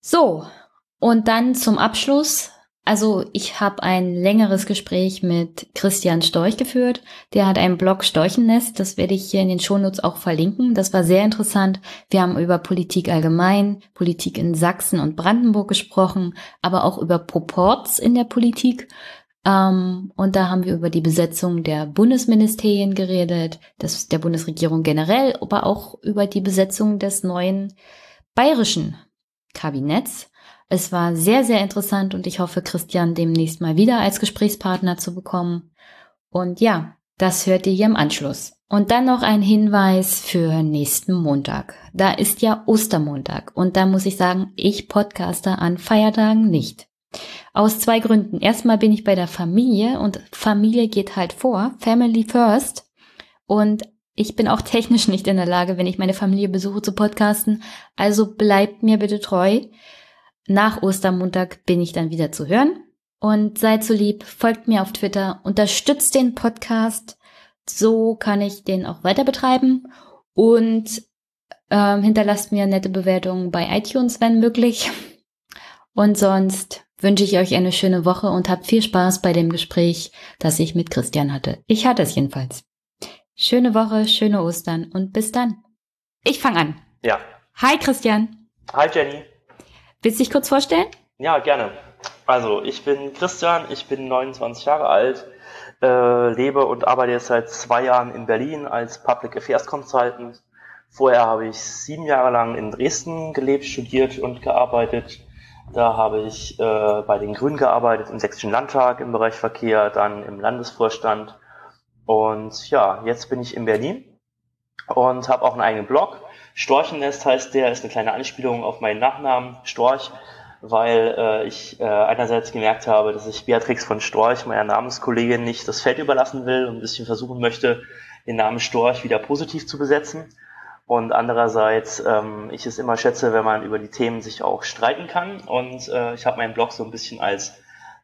So, und dann zum Abschluss. Also ich habe ein längeres Gespräch mit Christian Storch geführt. Der hat einen Blog Storchennest, das werde ich hier in den Shownotes auch verlinken. Das war sehr interessant. Wir haben über Politik allgemein, Politik in Sachsen und Brandenburg gesprochen, aber auch über Proports in der Politik. Ähm, und da haben wir über die Besetzung der Bundesministerien geredet, das der Bundesregierung generell, aber auch über die Besetzung des neuen bayerischen Kabinetts. Es war sehr, sehr interessant und ich hoffe, Christian demnächst mal wieder als Gesprächspartner zu bekommen. Und ja, das hört ihr hier im Anschluss. Und dann noch ein Hinweis für nächsten Montag. Da ist ja Ostermontag und da muss ich sagen, ich podcaste an Feiertagen nicht. Aus zwei Gründen. Erstmal bin ich bei der Familie und Familie geht halt vor, Family First. Und ich bin auch [LAUGHS] technisch nicht in der Lage, wenn ich meine Familie besuche, zu podcasten. Also bleibt mir bitte treu. Nach Ostermontag bin ich dann wieder zu hören. Und seid so lieb, folgt mir auf Twitter, unterstützt den Podcast. So kann ich den auch weiter betreiben. Und ähm, hinterlasst mir nette Bewertungen bei iTunes, wenn möglich. Und sonst wünsche ich euch eine schöne Woche und habt viel Spaß bei dem Gespräch, das ich mit Christian hatte. Ich hatte es jedenfalls. Schöne Woche, schöne Ostern und bis dann. Ich fange an. Ja. Hi Christian. Hi Jenny. Willst du dich kurz vorstellen? Ja, gerne. Also, ich bin Christian, ich bin 29 Jahre alt, äh, lebe und arbeite jetzt seit zwei Jahren in Berlin als Public Affairs Consultant. Vorher habe ich sieben Jahre lang in Dresden gelebt, studiert und gearbeitet. Da habe ich äh, bei den Grünen gearbeitet, im Sächsischen Landtag im Bereich Verkehr, dann im Landesvorstand. Und ja, jetzt bin ich in Berlin und habe auch einen eigenen Blog. Storchennest heißt der, ist eine kleine Anspielung auf meinen Nachnamen Storch, weil äh, ich äh, einerseits gemerkt habe, dass ich Beatrix von Storch, meiner Namenskollegin, nicht das Feld überlassen will und ein bisschen versuchen möchte, den Namen Storch wieder positiv zu besetzen. Und andererseits ähm, ich es immer schätze, wenn man über die Themen sich auch streiten kann. Und äh, ich habe meinen Blog so ein bisschen als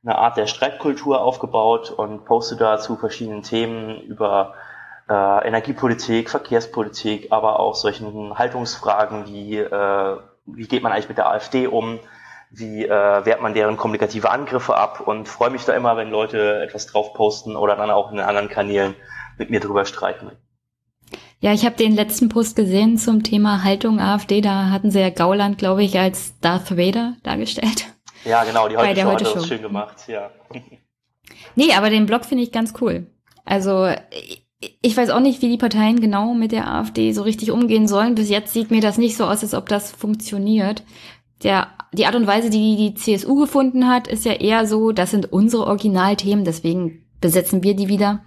eine Art der Streitkultur aufgebaut und poste da zu verschiedenen Themen über äh, Energiepolitik, Verkehrspolitik, aber auch solchen Haltungsfragen wie äh, wie geht man eigentlich mit der AfD um, wie äh, wehrt man deren kommunikative Angriffe ab und freue mich da immer, wenn Leute etwas drauf posten oder dann auch in den anderen Kanälen mit mir drüber streiten. Ja, ich habe den letzten Post gesehen zum Thema Haltung AfD. Da hatten sie ja Gauland, glaube ich, als Darth Vader dargestellt. Ja, genau, die heute, Show heute hat das schön gemacht, ja. Nee, aber den Blog finde ich ganz cool. Also ich weiß auch nicht, wie die Parteien genau mit der AfD so richtig umgehen sollen. Bis jetzt sieht mir das nicht so aus, als ob das funktioniert. Der, die Art und Weise, die die CSU gefunden hat, ist ja eher so, das sind unsere Originalthemen, deswegen besetzen wir die wieder.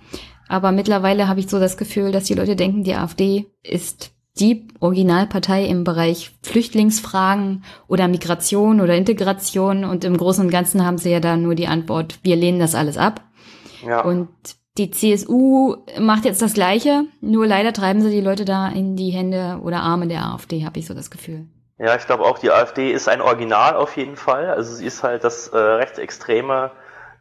Aber mittlerweile habe ich so das Gefühl, dass die Leute denken, die AfD ist die Originalpartei im Bereich Flüchtlingsfragen oder Migration oder Integration und im Großen und Ganzen haben sie ja da nur die Antwort, wir lehnen das alles ab. Ja. Und die CSU macht jetzt das Gleiche, nur leider treiben sie die Leute da in die Hände oder Arme der AfD, habe ich so das Gefühl. Ja, ich glaube auch, die AfD ist ein Original auf jeden Fall. Also sie ist halt das äh, rechtsextreme,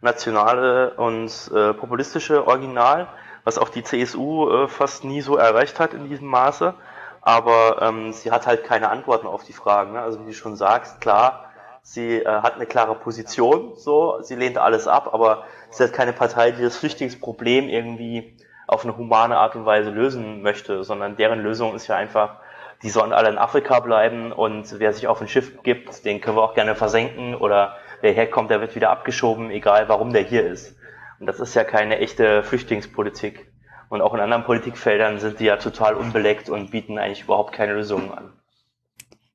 nationale und äh, populistische Original, was auch die CSU äh, fast nie so erreicht hat in diesem Maße. Aber ähm, sie hat halt keine Antworten auf die Fragen. Ne? Also wie du schon sagst, klar, sie äh, hat eine klare Position, so, sie lehnt alles ab, aber sie hat keine Partei, die das Flüchtlingsproblem irgendwie auf eine humane Art und Weise lösen möchte, sondern deren Lösung ist ja einfach die sollen alle in Afrika bleiben und wer sich auf ein Schiff gibt, den können wir auch gerne versenken oder wer herkommt, der wird wieder abgeschoben, egal warum der hier ist. Und das ist ja keine echte Flüchtlingspolitik. Und auch in anderen Politikfeldern sind die ja total unbeleckt und bieten eigentlich überhaupt keine Lösungen an.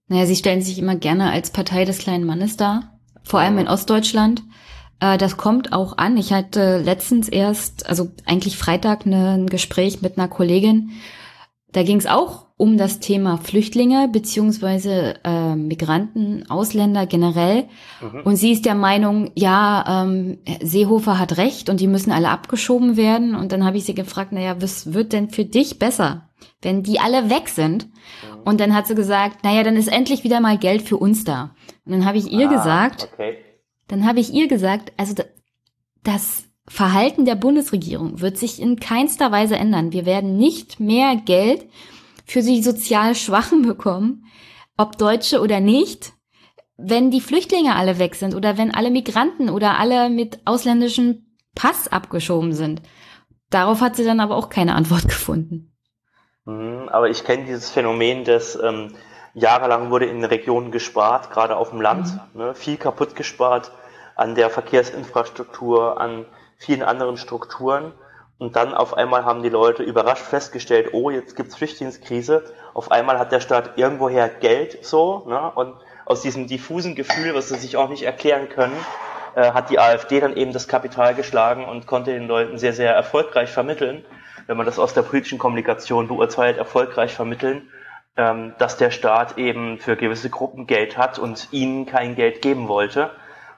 Naja, sie stellen sich immer gerne als Partei des kleinen Mannes dar, vor allem in Ostdeutschland. Äh, das kommt auch an. Ich hatte letztens erst, also eigentlich Freitag, ne, ein Gespräch mit einer Kollegin. Da ging es auch um das Thema Flüchtlinge beziehungsweise äh, Migranten, Ausländer generell. Mhm. Und sie ist der Meinung, ja, ähm, Seehofer hat recht und die müssen alle abgeschoben werden. Und dann habe ich sie gefragt, naja, was wird denn für dich besser, wenn die alle weg sind? Mhm. Und dann hat sie gesagt, naja, dann ist endlich wieder mal Geld für uns da. Und dann habe ich ihr ah, gesagt, okay. Dann habe ich ihr gesagt, also das Verhalten der Bundesregierung wird sich in keinster Weise ändern. Wir werden nicht mehr Geld für die sozial Schwachen bekommen, ob Deutsche oder nicht, wenn die Flüchtlinge alle weg sind oder wenn alle Migranten oder alle mit ausländischem Pass abgeschoben sind. Darauf hat sie dann aber auch keine Antwort [LAUGHS] gefunden. Mhm, aber ich kenne dieses Phänomen, dass ähm, jahrelang wurde in Regionen gespart, gerade auf dem Land, mhm. ne, viel kaputt gespart an der Verkehrsinfrastruktur, an vielen anderen Strukturen. Und dann auf einmal haben die Leute überrascht festgestellt, oh, jetzt gibt's Flüchtlingskrise. Auf einmal hat der Staat irgendwoher Geld so, ne? Und aus diesem diffusen Gefühl, was sie sich auch nicht erklären können, äh, hat die AfD dann eben das Kapital geschlagen und konnte den Leuten sehr, sehr erfolgreich vermitteln, wenn man das aus der politischen Kommunikation beurteilt, erfolgreich vermitteln, ähm, dass der Staat eben für gewisse Gruppen Geld hat und ihnen kein Geld geben wollte.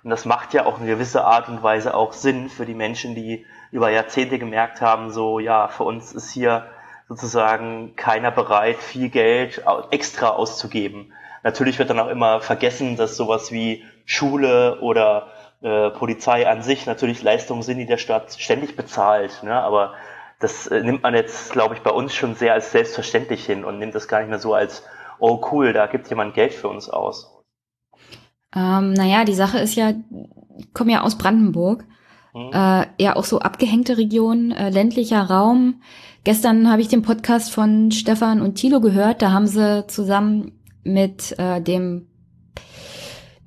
Und das macht ja auch in gewisser Art und Weise auch Sinn für die Menschen, die über Jahrzehnte gemerkt haben, so ja, für uns ist hier sozusagen keiner bereit, viel Geld extra auszugeben. Natürlich wird dann auch immer vergessen, dass sowas wie Schule oder äh, Polizei an sich natürlich Leistungen sind, die der Staat ständig bezahlt. Ne? Aber das äh, nimmt man jetzt, glaube ich, bei uns schon sehr als selbstverständlich hin und nimmt das gar nicht mehr so als, oh cool, da gibt jemand Geld für uns aus. Ähm, naja, die Sache ist ja, ich komme ja aus Brandenburg Mhm. Äh, ja, auch so abgehängte Region, äh, ländlicher Raum. Gestern habe ich den Podcast von Stefan und Thilo gehört. Da haben sie zusammen mit äh, dem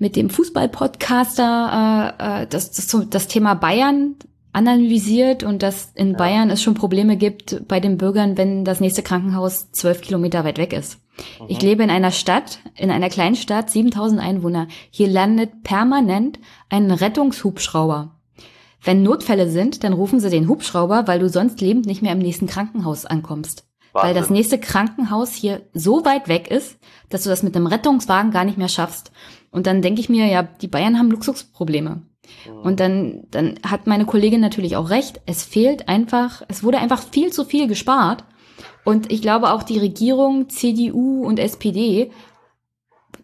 mit dem Fußball-Podcaster äh, äh, das, das, das Thema Bayern analysiert und dass in. Bayern es schon Probleme gibt bei den Bürgern, wenn das nächste Krankenhaus zwölf Kilometer weit weg ist. Mhm. Ich lebe in einer Stadt, in einer kleinen Stadt, 7000 Einwohner. Hier landet permanent ein Rettungshubschrauber. Wenn Notfälle sind, dann rufen sie den Hubschrauber, weil du sonst lebend nicht mehr im nächsten Krankenhaus ankommst. Wahnsinn. Weil das nächste Krankenhaus hier so weit weg ist, dass du das mit einem Rettungswagen gar nicht mehr schaffst. Und dann denke ich mir, ja, die Bayern haben Luxusprobleme. Und dann, dann hat meine Kollegin natürlich auch recht. Es fehlt einfach, es wurde einfach viel zu viel gespart. Und ich glaube auch die Regierung, CDU und SPD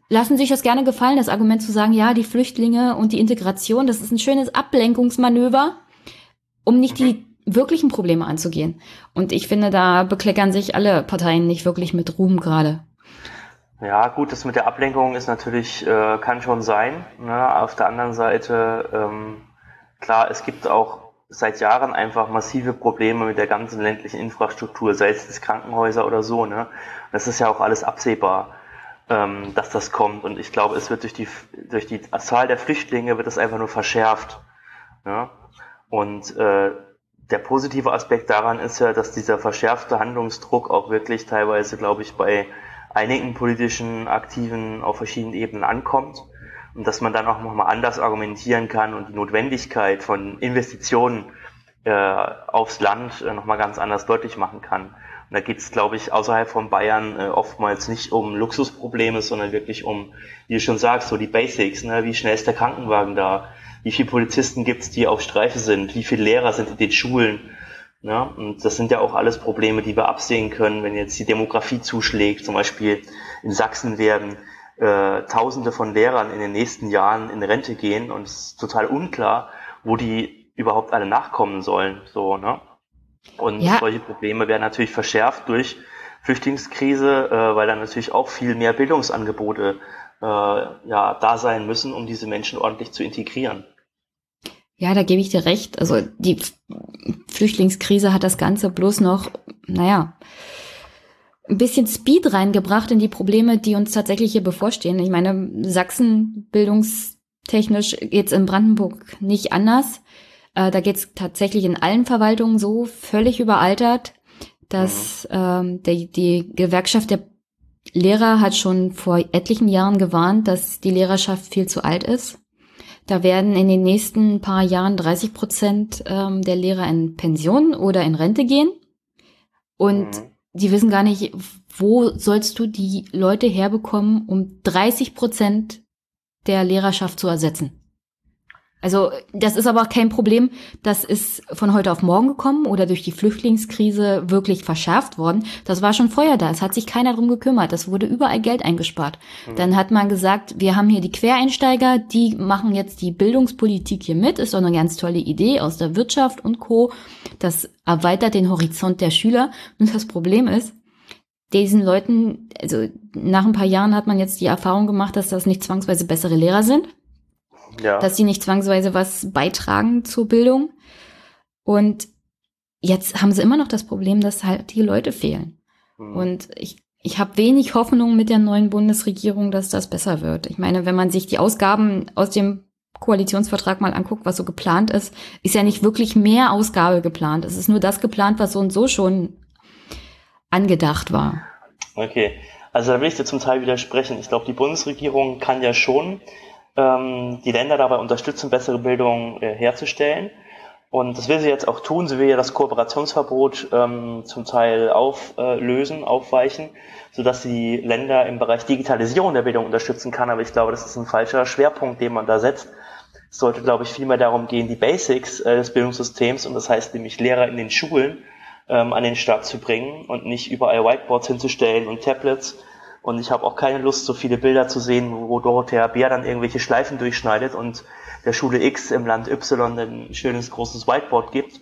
lassen sich das gerne gefallen, das Argument zu sagen, ja, die Flüchtlinge und die Integration, das ist ein schönes Ablenkungsmanöver, um nicht die wirklichen Probleme anzugehen. Und ich finde, da bekleckern sich alle Parteien nicht wirklich mit Ruhm gerade. Ja, gut, das mit der Ablenkung ist natürlich, äh, kann schon sein. Ne? Auf der anderen Seite, ähm, klar, es gibt auch seit Jahren einfach massive Probleme mit der ganzen ländlichen Infrastruktur, sei es Krankenhäuser oder so. Ne? Das ist ja auch alles absehbar ähm, dass das kommt. Und ich glaube, es wird durch die, durch die Zahl der Flüchtlinge wird es einfach nur verschärft. Ja? Und äh, der positive Aspekt daran ist ja, dass dieser verschärfte Handlungsdruck auch wirklich teilweise, glaube ich, bei einigen politischen Aktiven auf verschiedenen Ebenen ankommt und dass man dann auch nochmal anders argumentieren kann und die Notwendigkeit von Investitionen äh, aufs Land äh, nochmal ganz anders deutlich machen kann. Und da geht es, glaube ich, außerhalb von Bayern äh, oftmals nicht um Luxusprobleme, sondern wirklich um, wie du schon sagst, so die Basics. Ne? Wie schnell ist der Krankenwagen da? Wie viele Polizisten gibt es, die auf Streife sind? Wie viele Lehrer sind in den Schulen? Ja, und das sind ja auch alles Probleme, die wir absehen können, wenn jetzt die Demografie zuschlägt. Zum Beispiel in Sachsen werden äh, Tausende von Lehrern in den nächsten Jahren in Rente gehen und es ist total unklar, wo die überhaupt alle nachkommen sollen. So, ne? Und ja. solche Probleme werden natürlich verschärft durch Flüchtlingskrise, äh, weil dann natürlich auch viel mehr Bildungsangebote äh, ja, da sein müssen, um diese Menschen ordentlich zu integrieren. Ja, da gebe ich dir recht. Also die Flüchtlingskrise hat das Ganze bloß noch, naja, ein bisschen Speed reingebracht in die Probleme, die uns tatsächlich hier bevorstehen. Ich meine, Sachsen bildungstechnisch geht's in Brandenburg nicht anders. Äh, da geht's tatsächlich in allen Verwaltungen so völlig überaltert, dass ähm, die, die Gewerkschaft der Lehrer hat schon vor etlichen Jahren gewarnt, dass die Lehrerschaft viel zu alt ist. Da werden in den nächsten paar Jahren 30 Prozent ähm, der Lehrer in Pension oder in Rente gehen. Und mhm. die wissen gar nicht, wo sollst du die Leute herbekommen, um 30 Prozent der Lehrerschaft zu ersetzen. Also das ist aber kein Problem, das ist von heute auf morgen gekommen oder durch die Flüchtlingskrise wirklich verschärft worden. Das war schon vorher da. Es hat sich keiner drum gekümmert. Es wurde überall Geld eingespart. Mhm. Dann hat man gesagt, wir haben hier die Quereinsteiger, die machen jetzt die Bildungspolitik hier mit. Ist doch eine ganz tolle Idee aus der Wirtschaft und Co. Das erweitert den Horizont der Schüler. Und das Problem ist, diesen Leuten, also nach ein paar Jahren hat man jetzt die Erfahrung gemacht, dass das nicht zwangsweise bessere Lehrer sind ja. dass sie nicht zwangsweise was beitragen zur Bildung. Und jetzt haben sie immer noch das Problem, dass halt die Leute fehlen. Mhm. Und ich, ich habe wenig Hoffnung mit der neuen Bundesregierung, dass das besser wird. Ich meine, wenn man sich die Ausgaben aus dem Koalitionsvertrag mal anguckt, was so geplant ist, ist ja nicht wirklich mehr Ausgabe geplant. Es ist nur das geplant, was so und so schon angedacht war. Okay, also da will ich dir zum Teil widersprechen. Ich glaube, die Bundesregierung kann ja schon ähm, die Länder dabei unterstützen, bessere Bildung äh, herzustellen. Und das will sie jetzt auch tun. Sie will ja das Kooperationsverbot ähm, zum Teil auflösen, aufweichen, sodass sie Länder im Bereich Digitalisierung der Bildung unterstützen kann. Aber ich glaube, das ist ein falscher Schwerpunkt, den man da setzt. Es sollte, glaube ich, vielmehr darum gehen, die Basics äh, des Bildungssystems, und das heißt nämlich Lehrer in den Schulen, ähm, an den Start zu bringen und nicht überall Whiteboards hinzustellen und Tablets, und ich habe auch keine Lust, so viele Bilder zu sehen, wo Dorothea Bär dann irgendwelche Schleifen durchschneidet und der Schule X im Land Y ein schönes großes Whiteboard gibt.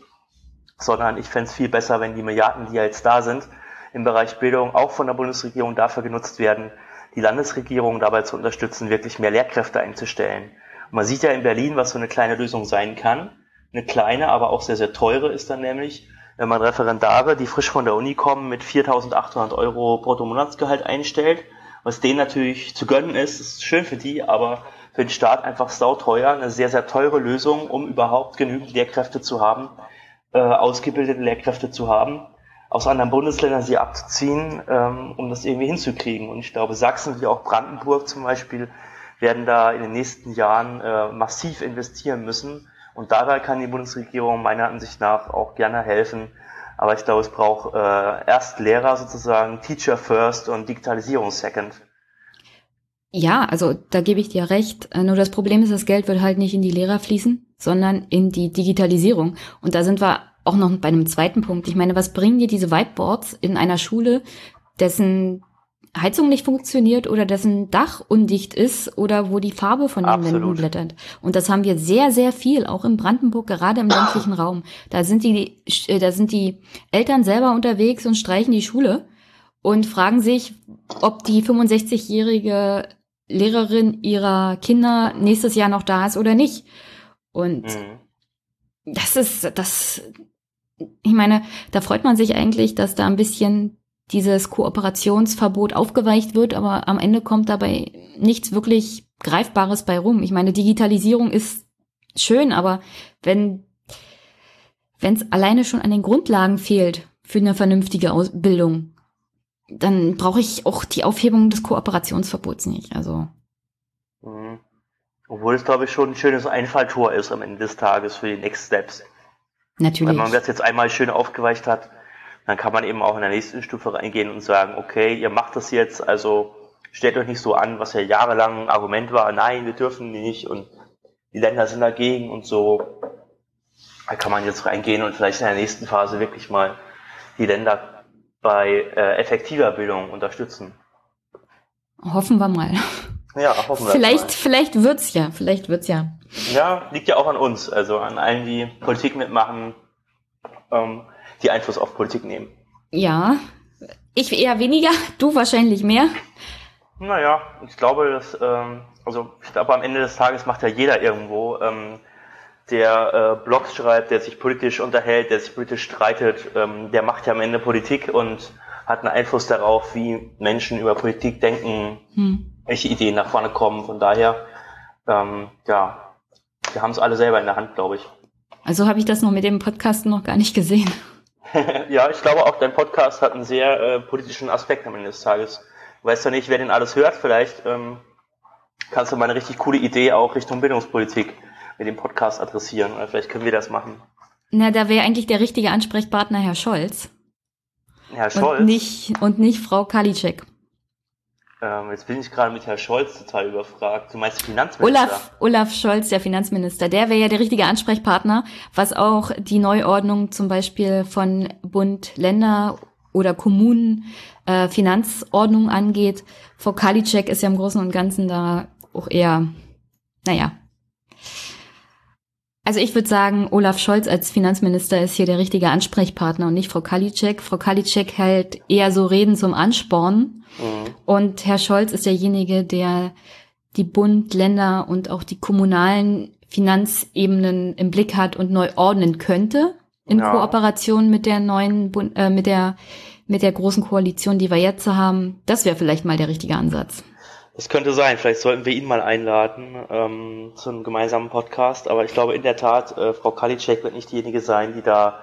Sondern ich fände es viel besser, wenn die Milliarden, die jetzt da sind, im Bereich Bildung auch von der Bundesregierung dafür genutzt werden, die Landesregierung dabei zu unterstützen, wirklich mehr Lehrkräfte einzustellen. Und man sieht ja in Berlin, was so eine kleine Lösung sein kann. Eine kleine, aber auch sehr, sehr teure ist dann nämlich, wenn man Referendare, die frisch von der Uni kommen, mit 4.800 Euro Bruttomonatsgehalt einstellt, was denen natürlich zu gönnen ist, ist schön für die, aber für den Staat einfach sauteuer, eine sehr, sehr teure Lösung, um überhaupt genügend Lehrkräfte zu haben, äh, ausgebildete Lehrkräfte zu haben, aus anderen Bundesländern sie abzuziehen, ähm, um das irgendwie hinzukriegen. Und ich glaube, Sachsen wie auch Brandenburg zum Beispiel werden da in den nächsten Jahren äh, massiv investieren müssen, und dabei kann die Bundesregierung meiner Ansicht nach auch gerne helfen. Aber ich glaube, es braucht äh, erst Lehrer sozusagen, Teacher first und Digitalisierung second. Ja, also da gebe ich dir recht. Äh, nur das Problem ist, das Geld wird halt nicht in die Lehrer fließen, sondern in die Digitalisierung. Und da sind wir auch noch bei einem zweiten Punkt. Ich meine, was bringen dir diese Whiteboards in einer Schule, dessen Heizung nicht funktioniert oder dessen Dach undicht ist oder wo die Farbe von den Absolut. Wänden blättert. Und das haben wir sehr, sehr viel, auch in Brandenburg, gerade im ländlichen Raum. Da sind die, äh, da sind die Eltern selber unterwegs und streichen die Schule und fragen sich, ob die 65-jährige Lehrerin ihrer Kinder nächstes Jahr noch da ist oder nicht. Und mhm. das ist, das, ich meine, da freut man sich eigentlich, dass da ein bisschen dieses Kooperationsverbot aufgeweicht wird, aber am Ende kommt dabei nichts wirklich Greifbares bei rum. Ich meine, Digitalisierung ist schön, aber wenn wenn es alleine schon an den Grundlagen fehlt für eine vernünftige Ausbildung, dann brauche ich auch die Aufhebung des Kooperationsverbots nicht. Also. Mhm. Obwohl es, glaube ich, schon ein schönes Einfalltor ist am Ende des Tages für die Next Steps. Natürlich. Wenn man das jetzt einmal schön aufgeweicht hat, dann kann man eben auch in der nächsten Stufe reingehen und sagen, okay, ihr macht das jetzt, also stellt euch nicht so an, was ja jahrelang ein Argument war, nein, wir dürfen nicht und die Länder sind dagegen und so. Da kann man jetzt reingehen und vielleicht in der nächsten Phase wirklich mal die Länder bei äh, effektiver Bildung unterstützen. Hoffen wir mal. Ja, hoffen wir Vielleicht, mal. vielleicht wird's ja, vielleicht wird's ja. Ja, liegt ja auch an uns, also an allen, die Politik mitmachen, ähm, die Einfluss auf Politik nehmen. Ja, ich eher weniger, [LAUGHS] du wahrscheinlich mehr. Naja, ich glaube, dass, ähm, also ich glaube, am Ende des Tages macht ja jeder irgendwo, ähm, der äh, Blogs schreibt, der sich politisch unterhält, der sich politisch streitet, ähm, der macht ja am Ende Politik und hat einen Einfluss darauf, wie Menschen über Politik denken, Hm. welche Ideen nach vorne kommen. Von daher, ähm, ja, wir haben es alle selber in der Hand, glaube ich. Also habe ich das noch mit dem Podcast noch gar nicht gesehen. [LAUGHS] ja, ich glaube auch, dein Podcast hat einen sehr äh, politischen Aspekt am Ende des Tages. Du weißt ja nicht, wer den alles hört. Vielleicht ähm, kannst du mal eine richtig coole Idee auch Richtung Bildungspolitik mit dem Podcast adressieren. Oder vielleicht können wir das machen. Na, da wäre eigentlich der richtige Ansprechpartner Herr Scholz. Herr Scholz, Und nicht, und nicht Frau Kalitschek. Ähm, jetzt bin ich gerade mit Herrn Scholz total überfragt. Du meinst Finanzminister? Olaf, Olaf Scholz, der Finanzminister, der wäre ja der richtige Ansprechpartner, was auch die Neuordnung zum Beispiel von Bund, Länder oder Kommunen äh, Finanzordnung angeht. Frau Kalitschek ist ja im Großen und Ganzen da auch eher, naja. Also ich würde sagen, Olaf Scholz als Finanzminister ist hier der richtige Ansprechpartner und nicht Frau Kalitschek. Frau Kalitschek hält eher so Reden zum Anspornen. Mhm. Und Herr Scholz ist derjenige, der die Bund, Länder und auch die kommunalen Finanzebenen im Blick hat und neu ordnen könnte in Ja. Kooperation mit der neuen Bund, äh, mit der mit der großen Koalition, die wir jetzt haben. Das wäre vielleicht mal der richtige Ansatz. Das könnte sein. Vielleicht sollten wir ihn mal einladen ähm, zu einem gemeinsamen Podcast. Aber ich glaube in der Tat, äh, Frau Kalitschek wird nicht diejenige sein, die da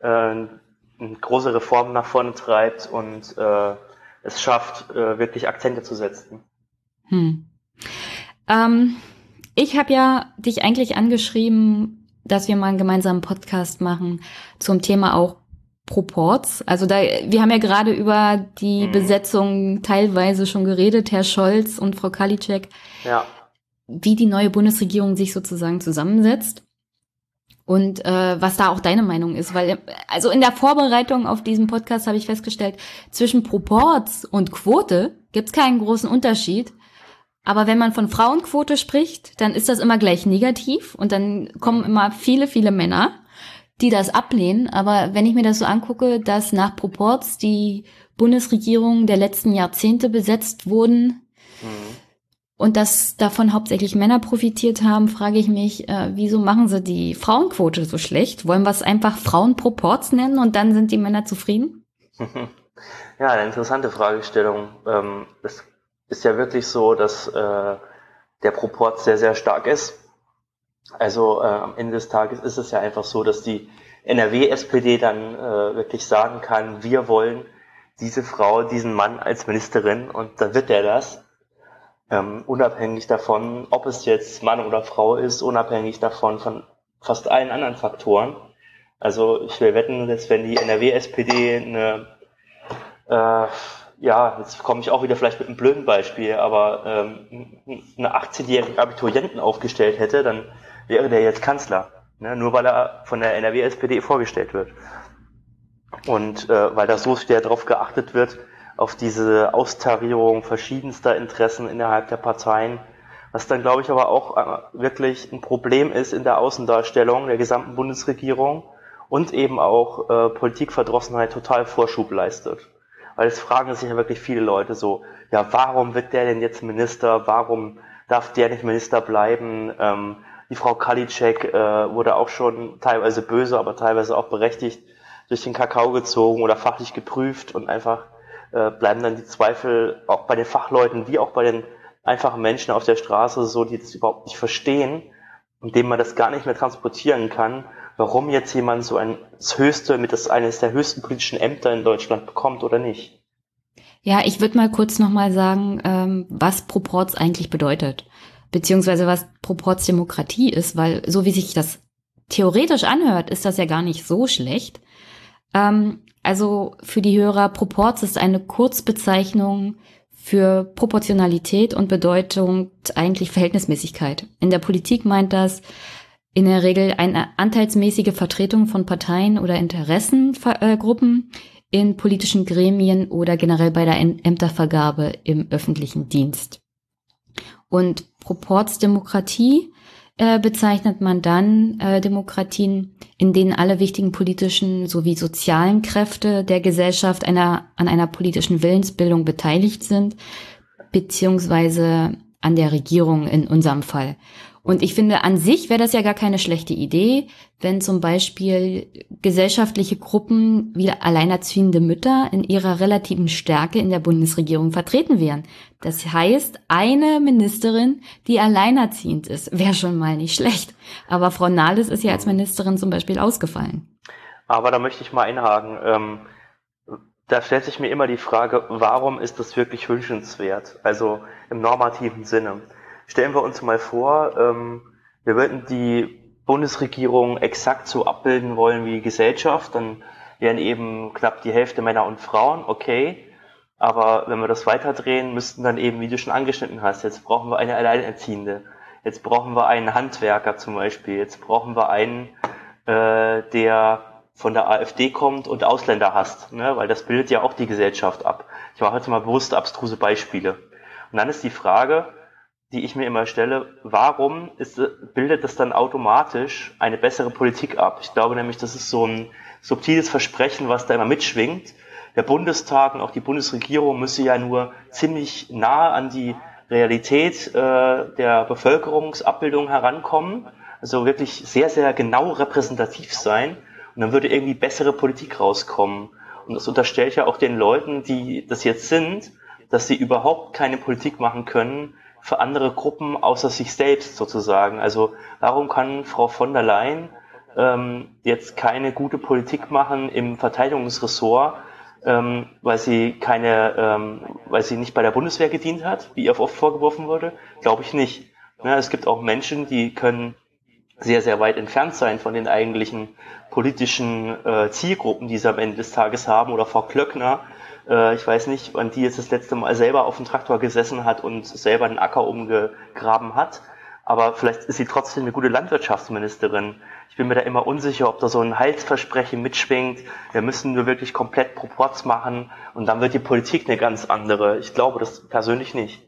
äh, eine große Reformen nach vorne treibt und äh, es schafft, äh, wirklich Akzente zu setzen. Hm. Ähm, ich habe ja dich eigentlich angeschrieben, dass wir mal einen gemeinsamen Podcast machen zum Thema auch Proports. Also da, wir haben ja gerade über die Mhm. Besetzung teilweise schon geredet, Herr Scholz und Frau Kalitschek, Ja, wie die neue Bundesregierung sich sozusagen zusammensetzt. Und äh, was da auch deine Meinung ist, weil also in der Vorbereitung auf diesen Podcast habe ich festgestellt, zwischen Proports und Quote gibt es keinen großen Unterschied. Aber wenn man von Frauenquote spricht, dann ist das immer gleich negativ und dann kommen immer viele, viele Männer, die das ablehnen. Aber wenn ich mir das so angucke, dass nach Proports die Bundesregierung der letzten Jahrzehnte besetzt wurden, mhm. Und dass davon hauptsächlich Männer profitiert haben, frage ich mich, äh, wieso machen sie die Frauenquote so schlecht? Wollen wir es einfach Frauenproports nennen und dann sind die Männer zufrieden? [LAUGHS] ja, eine interessante Fragestellung. Ähm, es ist ja wirklich so, dass äh, der Proport sehr, sehr stark ist. Also äh, am Ende des Tages ist es ja einfach so, dass die NRW-SPD dann äh, wirklich sagen kann, wir wollen diese Frau, diesen Mann als Ministerin und dann wird er das. Ähm, unabhängig davon, ob es jetzt Mann oder Frau ist, unabhängig davon von fast allen anderen Faktoren. Also ich will wetten, dass wenn die NRW-SPD eine, äh, ja, jetzt komme ich auch wieder vielleicht mit einem blöden Beispiel, aber ähm, eine 18-jährige Abiturienten aufgestellt hätte, dann wäre der jetzt Kanzler. Ne? Nur weil er von der NRW-SPD vorgestellt wird. Und äh, weil da so sehr darauf geachtet wird, auf diese Austarierung verschiedenster Interessen innerhalb der Parteien, was dann, glaube ich, aber auch äh, wirklich ein Problem ist in der Außendarstellung der gesamten Bundesregierung und eben auch äh, Politikverdrossenheit total Vorschub leistet. Weil es fragen sich ja wirklich viele Leute so, ja, warum wird der denn jetzt Minister? Warum darf der nicht Minister bleiben? Ähm, die Frau Kalitschek äh, wurde auch schon teilweise böse, aber teilweise auch berechtigt durch den Kakao gezogen oder fachlich geprüft und einfach äh, bleiben dann die Zweifel auch bei den Fachleuten wie auch bei den einfachen Menschen auf der Straße so, die das überhaupt nicht verstehen und denen man das gar nicht mehr transportieren kann, warum jetzt jemand so ein das höchste, mit das eines der höchsten politischen Ämter in Deutschland bekommt oder nicht. Ja, ich würde mal kurz nochmal sagen, ähm, was Proports eigentlich bedeutet, beziehungsweise was Proportsdemokratie ist, weil so wie sich das theoretisch anhört, ist das ja gar nicht so schlecht. Ähm, also für die Hörer, Proports ist eine Kurzbezeichnung für Proportionalität und bedeutet eigentlich Verhältnismäßigkeit. In der Politik meint das in der Regel eine anteilsmäßige Vertretung von Parteien oder Interessengruppen in politischen Gremien oder generell bei der Ämtervergabe im öffentlichen Dienst. Und Proportsdemokratie äh, bezeichnet man dann äh, Demokratien, in denen alle wichtigen politischen sowie sozialen Kräfte der Gesellschaft einer, an einer politischen Willensbildung beteiligt sind, beziehungsweise an der Regierung in unserem Fall. Und ich finde, an sich wäre das ja gar keine schlechte Idee, wenn zum Beispiel gesellschaftliche Gruppen wie alleinerziehende Mütter in ihrer relativen Stärke in der Bundesregierung vertreten wären. Das heißt, eine Ministerin, die alleinerziehend ist, wäre schon mal nicht schlecht. Aber Frau Nahles ist ja als Ministerin zum Beispiel ausgefallen. Aber da möchte ich mal einhaken. Ähm, da stellt sich mir immer die Frage, warum ist das wirklich wünschenswert? Also im normativen Sinne. Stellen wir uns mal vor, ähm, wir würden die Bundesregierung exakt so abbilden wollen wie die Gesellschaft, dann wären eben knapp die Hälfte Männer und Frauen, okay. Aber wenn wir das weiterdrehen, müssten dann eben, wie du schon angeschnitten hast, jetzt brauchen wir eine Alleinerziehende. Jetzt brauchen wir einen Handwerker zum Beispiel. Jetzt brauchen wir einen, äh, der von der AfD kommt und Ausländer hasst, ne? weil das bildet ja auch die Gesellschaft ab. Ich mache jetzt mal bewusst abstruse Beispiele. Und dann ist die Frage, die ich mir immer stelle, warum ist, bildet das dann automatisch eine bessere Politik ab? Ich glaube nämlich, das ist so ein subtiles Versprechen, was da immer mitschwingt. Der Bundestag und auch die Bundesregierung müsse ja nur ziemlich nah an die Realität äh, der Bevölkerungsabbildung herankommen, also wirklich sehr, sehr genau repräsentativ sein und dann würde irgendwie bessere Politik rauskommen. Und das unterstellt ja auch den Leuten, die das jetzt sind, dass sie überhaupt keine Politik machen können, für andere Gruppen außer sich selbst sozusagen. Also warum kann Frau von der Leyen ähm, jetzt keine gute Politik machen im Verteidigungsressort, ähm, weil sie keine, ähm, weil sie nicht bei der Bundeswehr gedient hat, wie ihr oft vorgeworfen wurde? Glaube ich nicht. Ja, es gibt auch Menschen, die können sehr, sehr weit entfernt sein von den eigentlichen politischen äh, Zielgruppen, die sie am Ende des Tages haben. Oder Frau Klöckner, äh, ich weiß nicht, wann die jetzt das letzte Mal selber auf dem Traktor gesessen hat und selber den Acker umgegraben hat. Aber vielleicht ist sie trotzdem eine gute Landwirtschaftsministerin. Ich bin mir da immer unsicher, ob da so ein Heilsversprechen mitschwingt. Wir müssen nur wirklich komplett Proports machen und dann wird die Politik eine ganz andere. Ich glaube das persönlich nicht.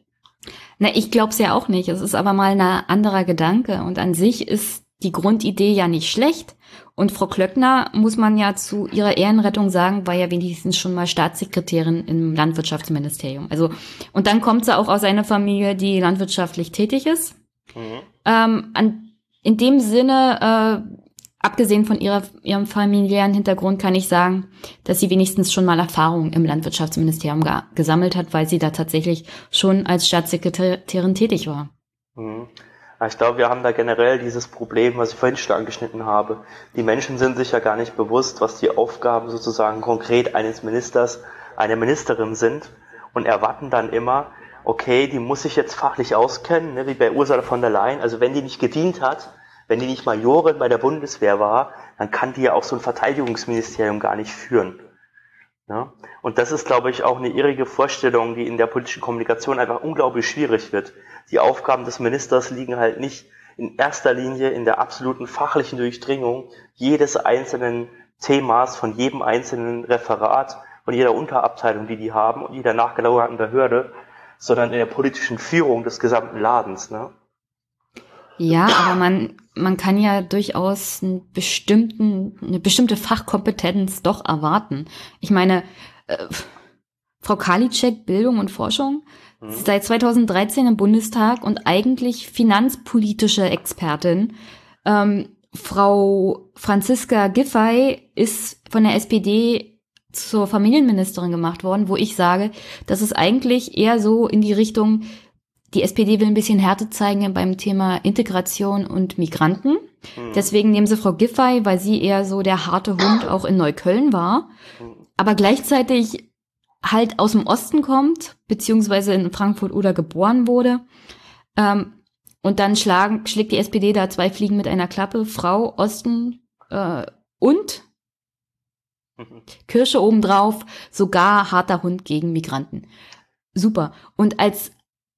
Na, ich glaube es ja auch nicht. Es ist aber mal ein anderer Gedanke. Und an sich ist die Grundidee ja nicht schlecht. Und Frau Klöckner, muss man ja zu ihrer Ehrenrettung sagen, war ja wenigstens schon mal Staatssekretärin im Landwirtschaftsministerium. Also, und dann kommt sie auch aus einer Familie, die landwirtschaftlich tätig ist. Mhm. Ähm, an, in dem Sinne, äh, abgesehen von ihrer, ihrem familiären Hintergrund, kann ich sagen, dass sie wenigstens schon mal Erfahrung im Landwirtschaftsministerium gesammelt hat, weil sie da tatsächlich schon als Staatssekretärin tätig war. Mhm. Ich glaube, wir haben da generell dieses Problem, was ich vorhin schon angeschnitten habe. Die Menschen sind sich ja gar nicht bewusst, was die Aufgaben sozusagen konkret eines Ministers, einer Ministerin sind und erwarten dann immer, okay, die muss sich jetzt fachlich auskennen, ne, wie bei Ursula von der Leyen. Also wenn die nicht gedient hat, wenn die nicht Majorin bei der Bundeswehr war, dann kann die ja auch so ein Verteidigungsministerium gar nicht führen. Ja? Und das ist, glaube ich, auch eine irrige Vorstellung, die in der politischen Kommunikation einfach unglaublich schwierig wird. Die Aufgaben des Ministers liegen halt nicht in erster Linie in der absoluten fachlichen Durchdringung jedes einzelnen Themas, von jedem einzelnen Referat, von jeder Unterabteilung, die die haben und jeder nachgelagerten Behörde, sondern in der politischen Führung des gesamten Ladens. Ne? Ja, aber man, man kann ja durchaus einen bestimmten, eine bestimmte Fachkompetenz doch erwarten. Ich meine, äh, Frau Karliczek, Bildung und Forschung. Seit 2013 im Bundestag und eigentlich finanzpolitische Expertin. Ähm, Frau Franziska Giffey ist von der SPD zur Familienministerin gemacht worden, wo ich sage, das ist eigentlich eher so in die Richtung, die SPD will ein bisschen Härte zeigen beim Thema Integration und Migranten. Mhm. Deswegen nehmen sie Frau Giffey, weil sie eher so der harte Hund auch in Neukölln war. Aber gleichzeitig halt aus dem Osten kommt, beziehungsweise in Frankfurt oder geboren wurde. Ähm, und dann schlagen, schlägt die SPD da zwei Fliegen mit einer Klappe. Frau, Osten äh, und mhm. Kirsche obendrauf, sogar harter Hund gegen Migranten. Super. Und als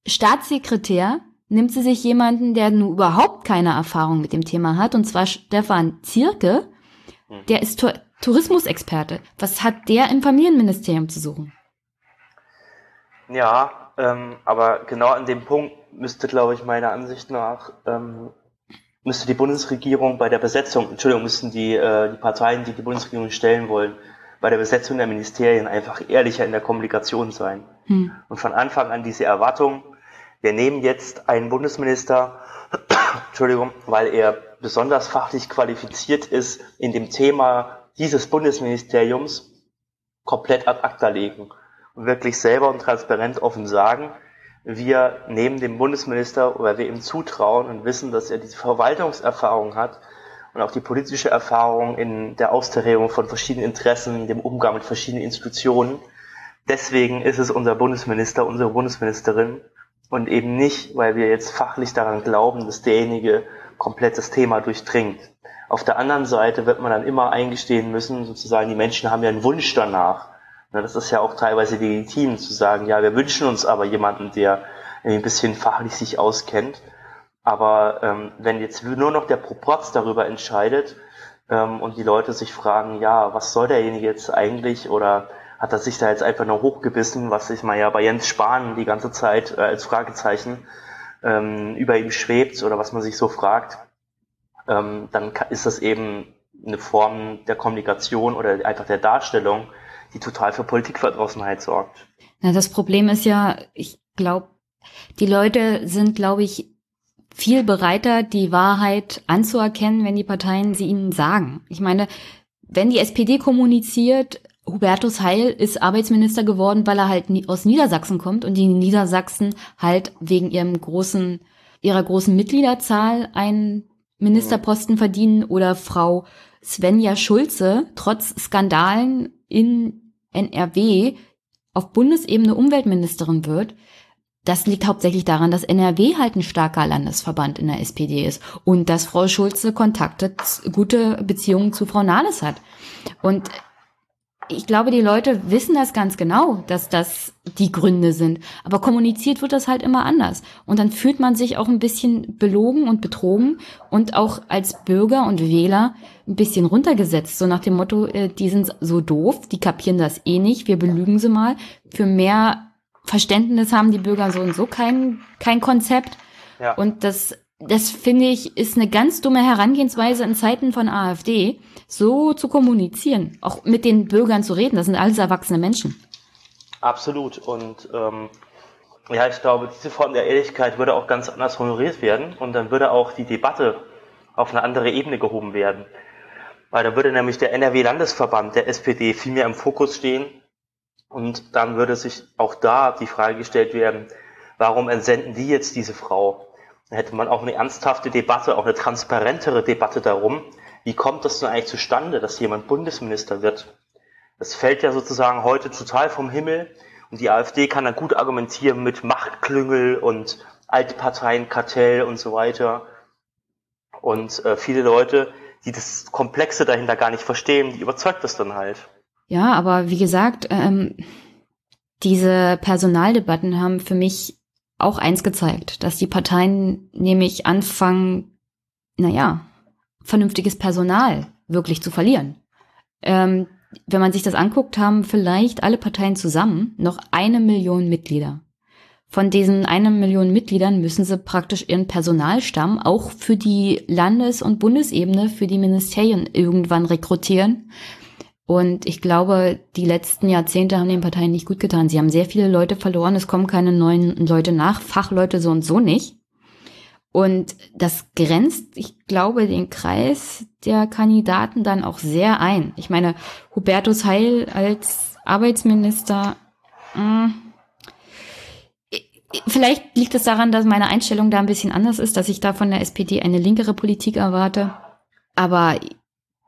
Staatssekretär nimmt sie sich jemanden, der nun überhaupt keine Erfahrung mit dem Thema hat, und zwar Stefan Zierke. Der ist Tourismusexperte. Was hat der im Familienministerium zu suchen? Ja, ähm, aber genau an dem Punkt müsste, glaube ich, meiner Ansicht nach, ähm, müsste die Bundesregierung bei der Besetzung, Entschuldigung, müssten die, äh, die Parteien, die die Bundesregierung stellen wollen, bei der Besetzung der Ministerien einfach ehrlicher in der Kommunikation sein. Hm. Und von Anfang an diese Erwartung, wir nehmen jetzt einen Bundesminister, [COUGHS] Entschuldigung, weil er besonders fachlich qualifiziert ist, in dem Thema dieses Bundesministeriums komplett ad acta legen wirklich selber und transparent offen sagen, wir nehmen dem Bundesminister oder wir ihm zutrauen und wissen, dass er diese Verwaltungserfahrung hat und auch die politische Erfahrung in der Austerierung von verschiedenen Interessen, dem Umgang mit verschiedenen Institutionen. Deswegen ist es unser Bundesminister, unsere Bundesministerin und eben nicht, weil wir jetzt fachlich daran glauben, dass derjenige komplett das Thema durchdringt. Auf der anderen Seite wird man dann immer eingestehen müssen, sozusagen, die Menschen haben ja einen Wunsch danach. Das ist ja auch teilweise legitim zu sagen, ja, wir wünschen uns aber jemanden, der ein bisschen fachlich sich auskennt. Aber ähm, wenn jetzt nur noch der Proporz darüber entscheidet ähm, und die Leute sich fragen, ja, was soll derjenige jetzt eigentlich oder hat er sich da jetzt einfach nur hochgebissen, was sich mal ja bei Jens Spahn die ganze Zeit äh, als Fragezeichen ähm, über ihm schwebt oder was man sich so fragt, ähm, dann ist das eben eine Form der Kommunikation oder einfach der Darstellung, die total für Politikverdrossenheit sorgt. Na, das Problem ist ja, ich glaube, die Leute sind, glaube ich, viel bereiter, die Wahrheit anzuerkennen, wenn die Parteien sie ihnen sagen. Ich meine, wenn die SPD kommuniziert, Hubertus Heil ist Arbeitsminister geworden, weil er halt aus Niedersachsen kommt und die Niedersachsen halt wegen ihrem großen, ihrer großen Mitgliederzahl einen Ministerposten verdienen oder Frau Svenja Schulze trotz Skandalen in NRW auf Bundesebene Umweltministerin wird, das liegt hauptsächlich daran, dass NRW halt ein starker Landesverband in der SPD ist und dass Frau Schulze Kontakte, gute Beziehungen zu Frau Nahles hat. Und ich glaube, die Leute wissen das ganz genau, dass das die Gründe sind. Aber kommuniziert wird das halt immer anders. Und dann fühlt man sich auch ein bisschen belogen und betrogen und auch als Bürger und Wähler ein bisschen runtergesetzt. So nach dem Motto, äh, die sind so doof, die kapieren das eh nicht, wir belügen sie mal. Für mehr Verständnis haben die Bürger so und so kein, kein Konzept. Ja. Und das, das finde ich, ist eine ganz dumme Herangehensweise in Zeiten von AfD, so zu kommunizieren, auch mit den Bürgern zu reden. Das sind alles erwachsene Menschen. Absolut. Und ähm, ja, ich glaube, diese Form der Ehrlichkeit würde auch ganz anders honoriert werden und dann würde auch die Debatte auf eine andere Ebene gehoben werden. Weil da würde nämlich der NRW-Landesverband der SPD viel mehr im Fokus stehen und dann würde sich auch da die Frage gestellt werden, warum entsenden die jetzt diese Frau? Dann hätte man auch eine ernsthafte Debatte, auch eine transparentere Debatte darum, wie kommt das denn eigentlich zustande, dass jemand Bundesminister wird? Das fällt ja sozusagen heute total vom Himmel und die AfD kann dann gut argumentieren mit Machtklüngel und Altparteienkartell und so weiter. Und äh, viele Leute, die das Komplexe dahinter gar nicht verstehen, die überzeugt das dann halt. Ja, aber wie gesagt, ähm, diese Personaldebatten haben für mich auch eins gezeigt, dass die Parteien nämlich anfangen, naja, vernünftiges Personal wirklich zu verlieren. Ähm, wenn man sich das anguckt, haben vielleicht alle Parteien zusammen noch eine Million Mitglieder. Von diesen einer Million Mitgliedern müssen sie praktisch ihren Personalstamm auch für die Landes- und Bundesebene, für die Ministerien irgendwann rekrutieren. Und ich glaube, die letzten Jahrzehnte haben den Parteien nicht gut getan. Sie haben sehr viele Leute verloren, es kommen keine neuen Leute nach, Fachleute so und so nicht. Und das grenzt, ich glaube, den Kreis der Kandidaten dann auch sehr ein. Ich meine, Hubertus Heil als Arbeitsminister, mh, hm, vielleicht liegt es daran, dass meine Einstellung da ein bisschen anders ist, dass ich da von der SPD eine linkere Politik erwarte. Aber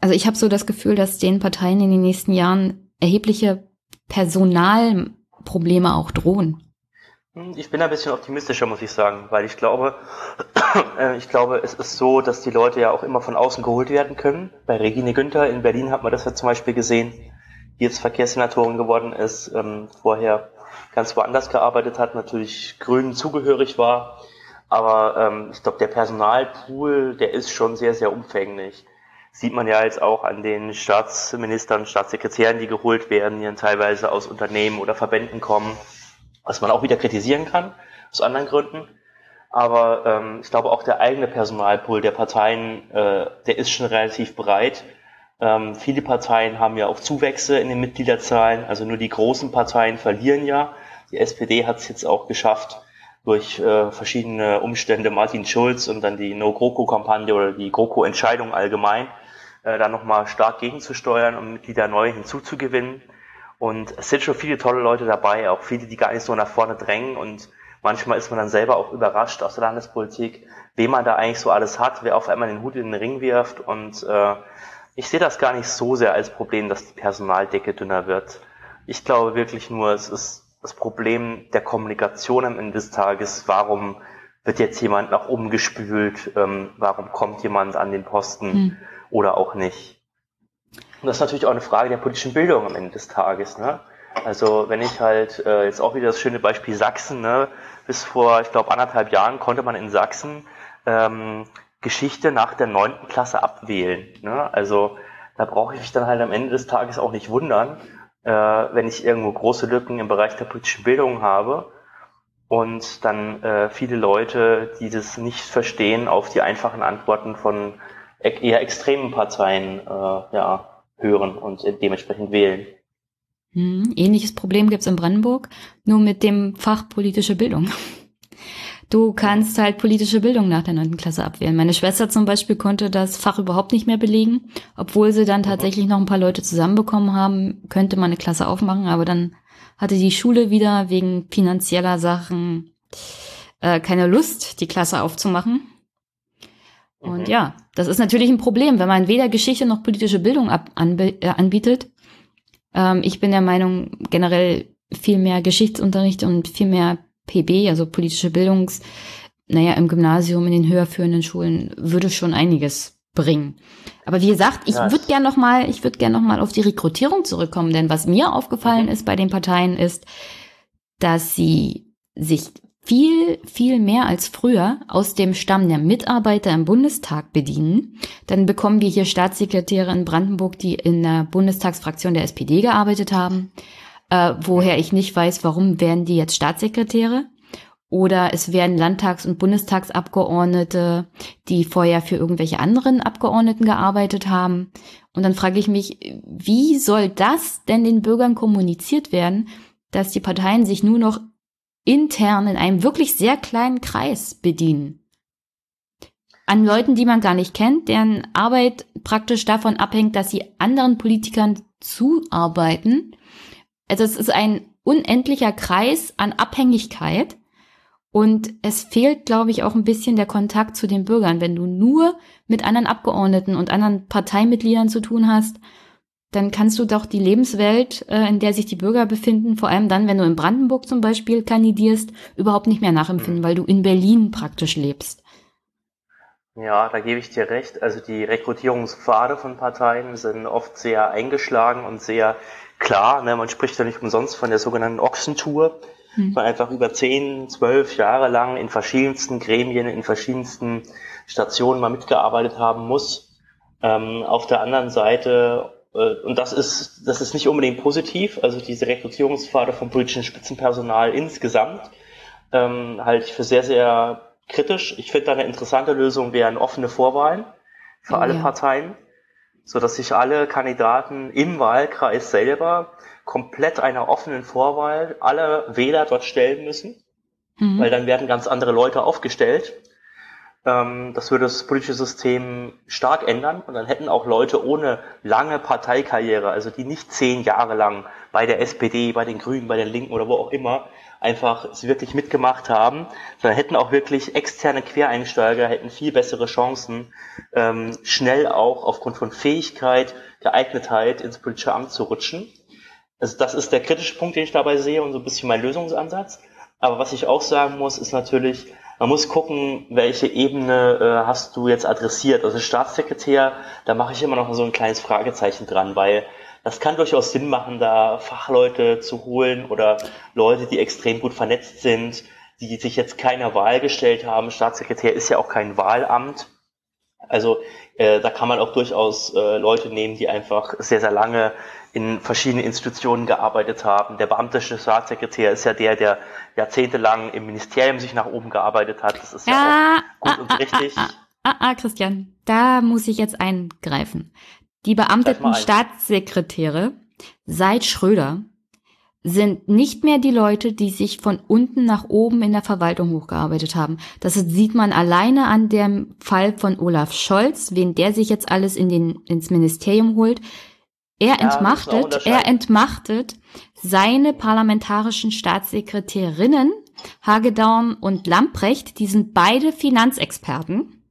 also ich habe so das Gefühl, dass den Parteien in den nächsten Jahren erhebliche Personalprobleme auch drohen. Hm, ich bin ein bisschen optimistischer, muss ich sagen, weil ich glaube, [CLEARS THROAT] äh, ich glaube, es ist so, dass die Leute ja auch immer von außen geholt werden können. Bei Regine Günther in Berlin hat man das ja zum Beispiel gesehen, die jetzt Verkehrssenatorin geworden ist, ähm, vorher ganz woanders gearbeitet hat, natürlich Grünen zugehörig war. Aber ähm, ich glaube, der Personalpool, der ist schon sehr, sehr umfänglich Sieht man ja jetzt auch an den Staatsministern, Staatssekretären, die geholt werden, die dann teilweise aus Unternehmen oder Verbänden kommen, was man auch wieder kritisieren kann, aus anderen Gründen. Aber ähm, ich glaube auch der eigene Personalpool der Parteien, äh, der ist schon relativ breit. Ähm, viele Parteien haben ja auch Zuwächse in den Mitgliederzahlen, also nur die großen Parteien verlieren ja. Die SPD hat es jetzt auch geschafft, durch äh, verschiedene Umstände Martin Schulz und dann die No-GroKo-Kampagne oder die GroKo-Entscheidung allgemein, äh, da nochmal stark gegenzusteuern und Mitglieder neu hinzuzugewinnen. Und es sind schon viele tolle Leute dabei, auch viele, die gar nicht so nach vorne drängen und manchmal ist man dann selber auch überrascht aus der Landespolitik, wem man da eigentlich so alles hat, wer auf einmal den Hut in den Ring wirft und äh, ich sehe das gar nicht so sehr als Problem, dass die Personaldecke dünner wird. Ich glaube wirklich nur, es ist das Problem der Kommunikation am Ende des Tages. Warum wird jetzt jemand nach oben gespült? Ähm, warum kommt jemand an den Posten hm. oder auch nicht? Und das ist natürlich auch eine Frage der politischen Bildung am Ende des Tages. Ne? Also wenn ich halt äh, jetzt auch wieder das schöne Beispiel Sachsen, ne? bis vor, ich glaube, anderthalb Jahren konnte man in Sachsen ähm, Geschichte nach der neunten Klasse abwählen. Ne? Also da brauche ich mich dann halt am Ende des Tages auch nicht wundern, äh, wenn ich irgendwo große Lücken im Bereich der politischen Bildung habe und dann äh, viele Leute, die das nicht verstehen, auf die einfachen Antworten von e-, eher extremen Parteien äh, ja, hören und dementsprechend wählen. Hm, ähnliches Problem gibt's in Brandenburg, nur mit dem Fach politische Bildung. Du kannst halt politische Bildung nach der neunten Klasse abwählen. Meine Schwester zum Beispiel konnte das Fach überhaupt nicht mehr belegen, obwohl sie dann tatsächlich noch ein paar Leute zusammenbekommen haben, könnte man eine Klasse aufmachen, aber dann hatte die Schule wieder wegen finanzieller Sachen äh, keine Lust, die Klasse aufzumachen. Und mhm. ja, das ist natürlich ein Problem, wenn man weder Geschichte noch politische Bildung ab, anbe, äh, anbietet. Ähm, ich bin der Meinung, generell viel mehr Geschichtsunterricht und viel mehr PB, also politische Bildungs, naja, im Gymnasium, in den höherführenden Schulen, würde schon einiges bringen. Aber wie gesagt, ich würde gern noch mal, ich würde gern noch mal auf die Rekrutierung zurückkommen, denn was mir aufgefallen mhm. ist bei den Parteien ist, dass sie sich viel, viel mehr als früher aus dem Stamm der Mitarbeiter im Bundestag bedienen. Dann bekommen wir hier Staatssekretäre in Brandenburg, die in der Bundestagsfraktion der SPD gearbeitet haben äh, woher ich nicht weiß, warum werden die jetzt Staatssekretäre? Oder es werden Landtags- und Bundestagsabgeordnete, die vorher für irgendwelche anderen Abgeordneten gearbeitet haben. Und dann frage ich mich, wie soll das denn den Bürgern kommuniziert werden, dass die Parteien sich nur noch intern in einem wirklich sehr kleinen Kreis bedienen? An Leuten, die man gar nicht kennt, deren Arbeit praktisch davon abhängt, dass sie anderen Politikern zuarbeiten also es ist ein unendlicher Kreis an Abhängigkeit und es fehlt, glaube ich, auch ein bisschen der Kontakt zu den Bürgern. Wenn du nur mit anderen Abgeordneten und anderen Parteimitgliedern zu tun hast, dann kannst du doch die Lebenswelt, äh, in der sich die Bürger befinden, vor allem dann, wenn du in Brandenburg zum Beispiel kandidierst, überhaupt nicht mehr nachempfinden, mhm. weil du in Berlin praktisch lebst. Ja, da gebe ich dir recht. Also die Rekrutierungspfade von Parteien sind oft sehr eingeschlagen und sehr klar, ne, man spricht ja nicht umsonst von der sogenannten Ochsentour, mhm. man einfach über zehn, zwölf Jahre lang in verschiedensten Gremien, in verschiedensten Stationen mal mitgearbeitet haben muss. Ähm, auf der anderen Seite, und das ist, das ist nicht unbedingt positiv, also diese Rekrutierungspfade vom politischen Spitzenpersonal insgesamt, ähm, halte ich für sehr, sehr kritisch. Ich finde da eine interessante Lösung wären offene Vorwahlen für oh, alle ja. Parteien so dass sich alle Kandidaten im Wahlkreis selber komplett einer offenen Vorwahl alle Wähler dort stellen müssen, mhm. weil dann werden ganz andere Leute aufgestellt. Ähm, das würde das politische System stark ändern und dann hätten auch Leute ohne lange Parteikarriere, also die nicht zehn Jahre lang bei der SPD, bei den Grünen, bei den Linken oder wo auch immer einfach es wirklich mitgemacht haben, sondern hätten auch wirklich externe Quereinsteiger, hätten viel bessere Chancen, ähm, schnell auch aufgrund von Fähigkeit, Geeignetheit ins politische Amt zu rutschen. Also das ist der kritische Punkt, den ich dabei sehe und so ein bisschen mein Lösungsansatz. Aber was ich auch sagen muss, ist natürlich, man muss gucken, welche Ebene äh, hast du jetzt adressiert. Also Staatssekretär, da mache ich immer noch so ein kleines Fragezeichen dran, weil das kann durchaus Sinn machen, da Fachleute zu holen oder Leute, die extrem gut vernetzt sind, die sich jetzt keiner Wahl gestellt haben. Staatssekretär ist ja auch kein Wahlamt. Also äh, da kann man auch durchaus äh, Leute nehmen, die einfach sehr, sehr lange in verschiedenen Institutionen gearbeitet haben. Der beamtische Staatssekretär ist ja der, der jahrzehntelang im Ministerium sich nach oben gearbeitet hat. Das ist ja, ja auch gut ah, und richtig. Ah, ah, ah, Christian, da muss ich jetzt eingreifen. Die beamteten Staatssekretäre seit Schröder sind nicht mehr die Leute, die sich von unten nach oben in der Verwaltung hochgearbeitet haben. Das sieht man alleine an dem Fall von Olaf Scholz, wen der sich jetzt alles in den, ins Ministerium holt. Er ja, entmachtet, er entmachtet seine parlamentarischen Staatssekretärinnen, Hagedorn und Lamprecht, die sind beide Finanzexperten,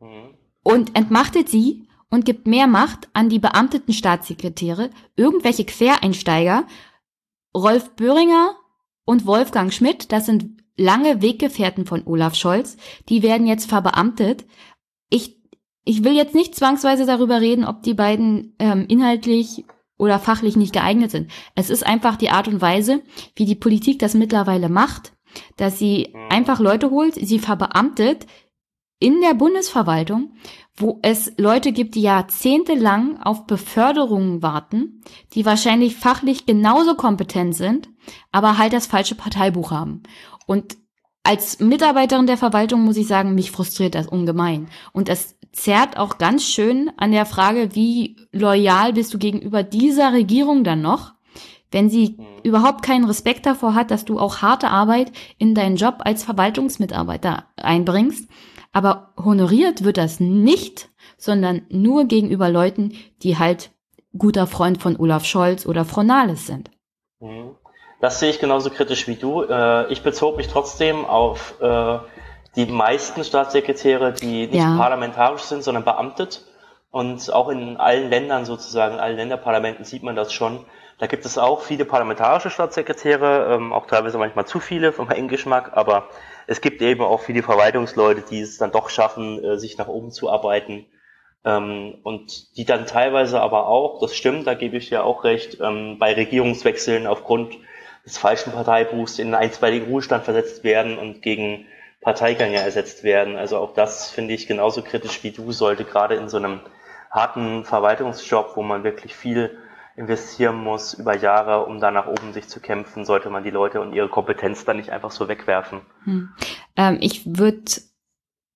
mhm. und entmachtet sie und gibt mehr Macht an die beamteten Staatssekretäre, irgendwelche Quereinsteiger, Rolf Böhringer und Wolfgang Schmidt, das sind lange Weggefährten von Olaf Scholz, die werden jetzt verbeamtet. Ich, ich will jetzt nicht zwangsweise darüber reden, ob die beiden ähm, inhaltlich oder fachlich nicht geeignet sind. Es ist einfach die Art und Weise, wie die Politik das mittlerweile macht, dass sie mhm. einfach Leute holt, sie verbeamtet in der Bundesverwaltung wo es Leute gibt, die jahrzehntelang auf Beförderungen warten, die wahrscheinlich fachlich genauso kompetent sind, aber halt das falsche Parteibuch haben. Und als Mitarbeiterin der Verwaltung muss ich sagen, mich frustriert das ungemein. Und es zerrt auch ganz schön an der Frage, wie loyal bist du gegenüber dieser Regierung dann noch, wenn sie mhm. überhaupt keinen Respekt davor hat, dass du auch harte Arbeit in deinen Job als Verwaltungsmitarbeiter einbringst aber honoriert wird das nicht, sondern nur gegenüber Leuten, die halt guter Freund von Olaf Scholz oder Frau Nahles sind. Mhm. Das sehe ich genauso kritisch wie du. Äh, ich bezog mich trotzdem auf äh, die meisten Staatssekretäre, die nicht ja. parlamentarisch sind, sondern beamtet. Und auch in allen Ländern sozusagen, in allen Länderparlamenten sieht man das schon. Da gibt es auch viele parlamentarische Staatssekretäre, ähm, auch teilweise manchmal zu viele meinen Geschmack, aber es gibt eben auch viele Verwaltungsleute, die es dann doch schaffen, äh, sich nach oben zu arbeiten. Ähm, und die dann teilweise aber auch, das stimmt, da gebe ich ja auch recht, ähm, bei Regierungswechseln aufgrund des falschen Parteibuchs in einen einstweiligen Ruhestand versetzt werden und gegen Parteigänge ersetzt werden. Also auch das finde ich genauso kritisch wie du, sollte gerade in so einem harten Verwaltungsjob, wo man wirklich viel investieren muss über Jahre, um da nach oben sich zu kämpfen, sollte man die Leute und ihre Kompetenz dann nicht einfach so wegwerfen. Hm. Ähm, ich würde,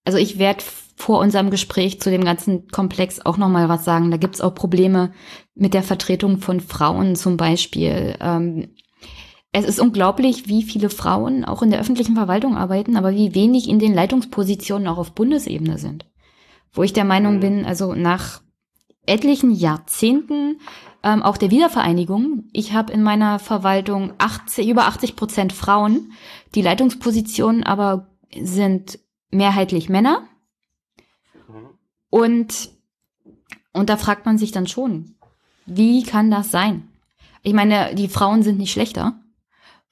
also ich werde vor unserem Gespräch zu dem ganzen Komplex auch nochmal was sagen. Da gibt's auch Probleme mit der Vertretung von Frauen zum Beispiel. Ähm, es ist unglaublich, wie viele Frauen auch in der öffentlichen Verwaltung arbeiten, aber wie wenig in den Leitungspositionen auch auf Bundesebene sind. Wo ich der Meinung mhm. bin, also nach etlichen Jahrzehnten ähm, auch der Wiedervereinigung. Ich habe in meiner Verwaltung 80, über 80 Prozent Frauen. Die Leitungspositionen aber sind mehrheitlich Männer. Mhm. Und, und da fragt man sich dann schon, wie kann das sein? Ich meine, die Frauen sind nicht schlechter.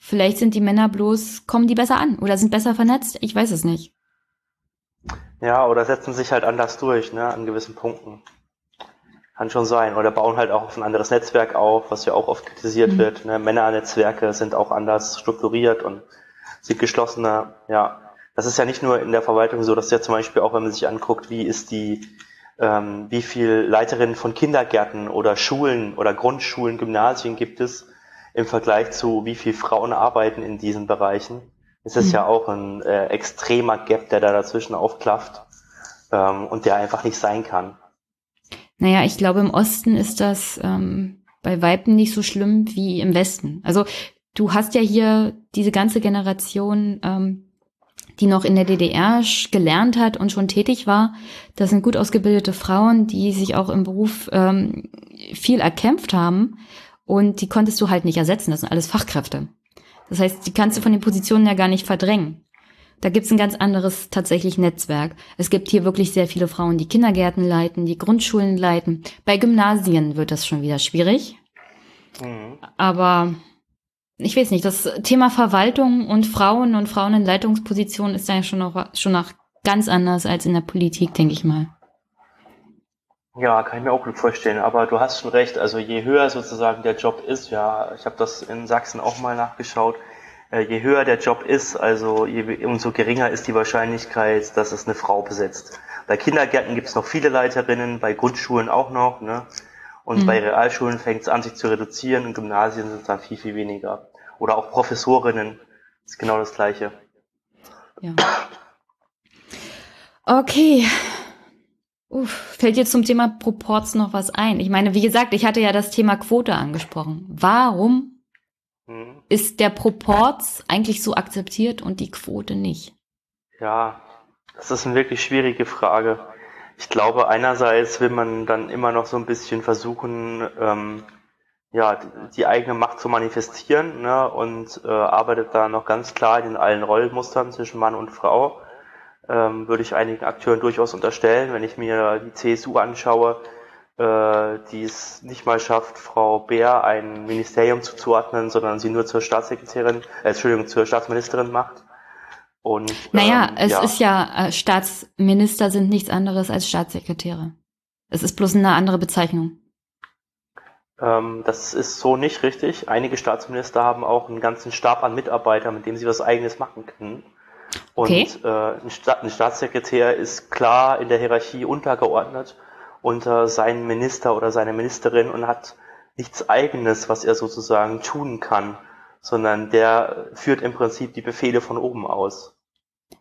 Vielleicht sind die Männer bloß, kommen die besser an oder sind besser vernetzt. Ich weiß es nicht. Ja, oder setzen sich halt anders durch, ne, an gewissen Punkten. Kann schon sein. Oder bauen halt auch auf ein anderes Netzwerk auf, was ja auch oft kritisiert mhm. wird. Ne? Männernetzwerke sind auch anders strukturiert und sind geschlossener. Ja, das ist ja nicht nur in der Verwaltung so, dass ja zum Beispiel auch, wenn man sich anguckt, wie ist die, ähm, wie viel Leiterinnen von Kindergärten oder Schulen oder Grundschulen, Gymnasien gibt es im Vergleich zu wie viel Frauen arbeiten in diesen Bereichen. Es ist mhm. ja auch ein äh, extremer Gap, der da dazwischen aufklafft ähm, und der einfach nicht sein kann. Naja, ich glaube, im Osten ist das ähm, bei Weiben nicht so schlimm wie im Westen. Also du hast ja hier diese ganze Generation, ähm, die noch in der DDR gelernt hat und schon tätig war. Das sind gut ausgebildete Frauen, die sich auch im Beruf ähm, viel erkämpft haben. Und die konntest du halt nicht ersetzen. Das sind alles Fachkräfte. Das heißt, die kannst du von den Positionen ja gar nicht verdrängen. Da gibt's ein ganz anderes tatsächlich Netzwerk. Es gibt hier wirklich sehr viele Frauen, die Kindergärten leiten, die Grundschulen leiten. Bei Gymnasien wird das schon wieder schwierig. Mhm. Aber ich weiß nicht, das Thema Verwaltung und Frauen und Frauen in Leitungspositionen ist ja schon noch, schon noch ganz anders als in der Politik, denke ich mal. Ja, kann ich mir auch gut vorstellen. Aber du hast schon recht. Also je höher sozusagen der Job ist, ja, ich habe das in Sachsen auch mal nachgeschaut, äh, je höher der Job ist, also je, umso geringer ist die Wahrscheinlichkeit, dass es eine Frau besetzt. Bei Kindergärten gibt es noch viele Leiterinnen, bei Grundschulen auch noch, ne? Und mhm. bei Realschulen fängt es an, sich zu reduzieren, in Gymnasien sind es dann viel, viel weniger. Oder auch Professorinnen, ist genau das Gleiche. Ja. Okay. Uff, fällt jetzt zum Thema Proports noch was ein? Ich meine, wie gesagt, ich hatte ja das Thema Quote angesprochen. Warum hm. ist der Proports eigentlich so akzeptiert und die Quote nicht? Ja, das ist eine wirklich schwierige Frage. Ich glaube, einerseits will man dann immer noch so ein bisschen versuchen, ähm, ja, die eigene Macht zu manifestieren ne, und äh, arbeitet da noch ganz klar in allen Rollmustern zwischen Mann und Frau. Ähm, würde ich einigen Akteuren durchaus unterstellen. Wenn ich mir die CSU anschaue, äh, die es nicht mal schafft, Frau Bär ein Ministerium zuzuordnen, sondern sie nur zur Staatssekretärin, äh, Entschuldigung, zur Staatsministerin macht. Und, naja, ähm, es ja. ist ja, äh, Staatsminister sind nichts anderes als Staatssekretäre. Es ist bloß eine andere Bezeichnung. Ähm, das ist so nicht richtig. Einige Staatsminister haben auch einen ganzen Stab an Mitarbeitern, mit dem sie was eigenes machen können. Und okay. äh, ein, Sta ein Staatssekretär ist klar in der Hierarchie untergeordnet unter seinen Minister oder seine Ministerin und hat nichts eigenes, was er sozusagen tun kann, sondern der führt im Prinzip die Befehle von oben aus.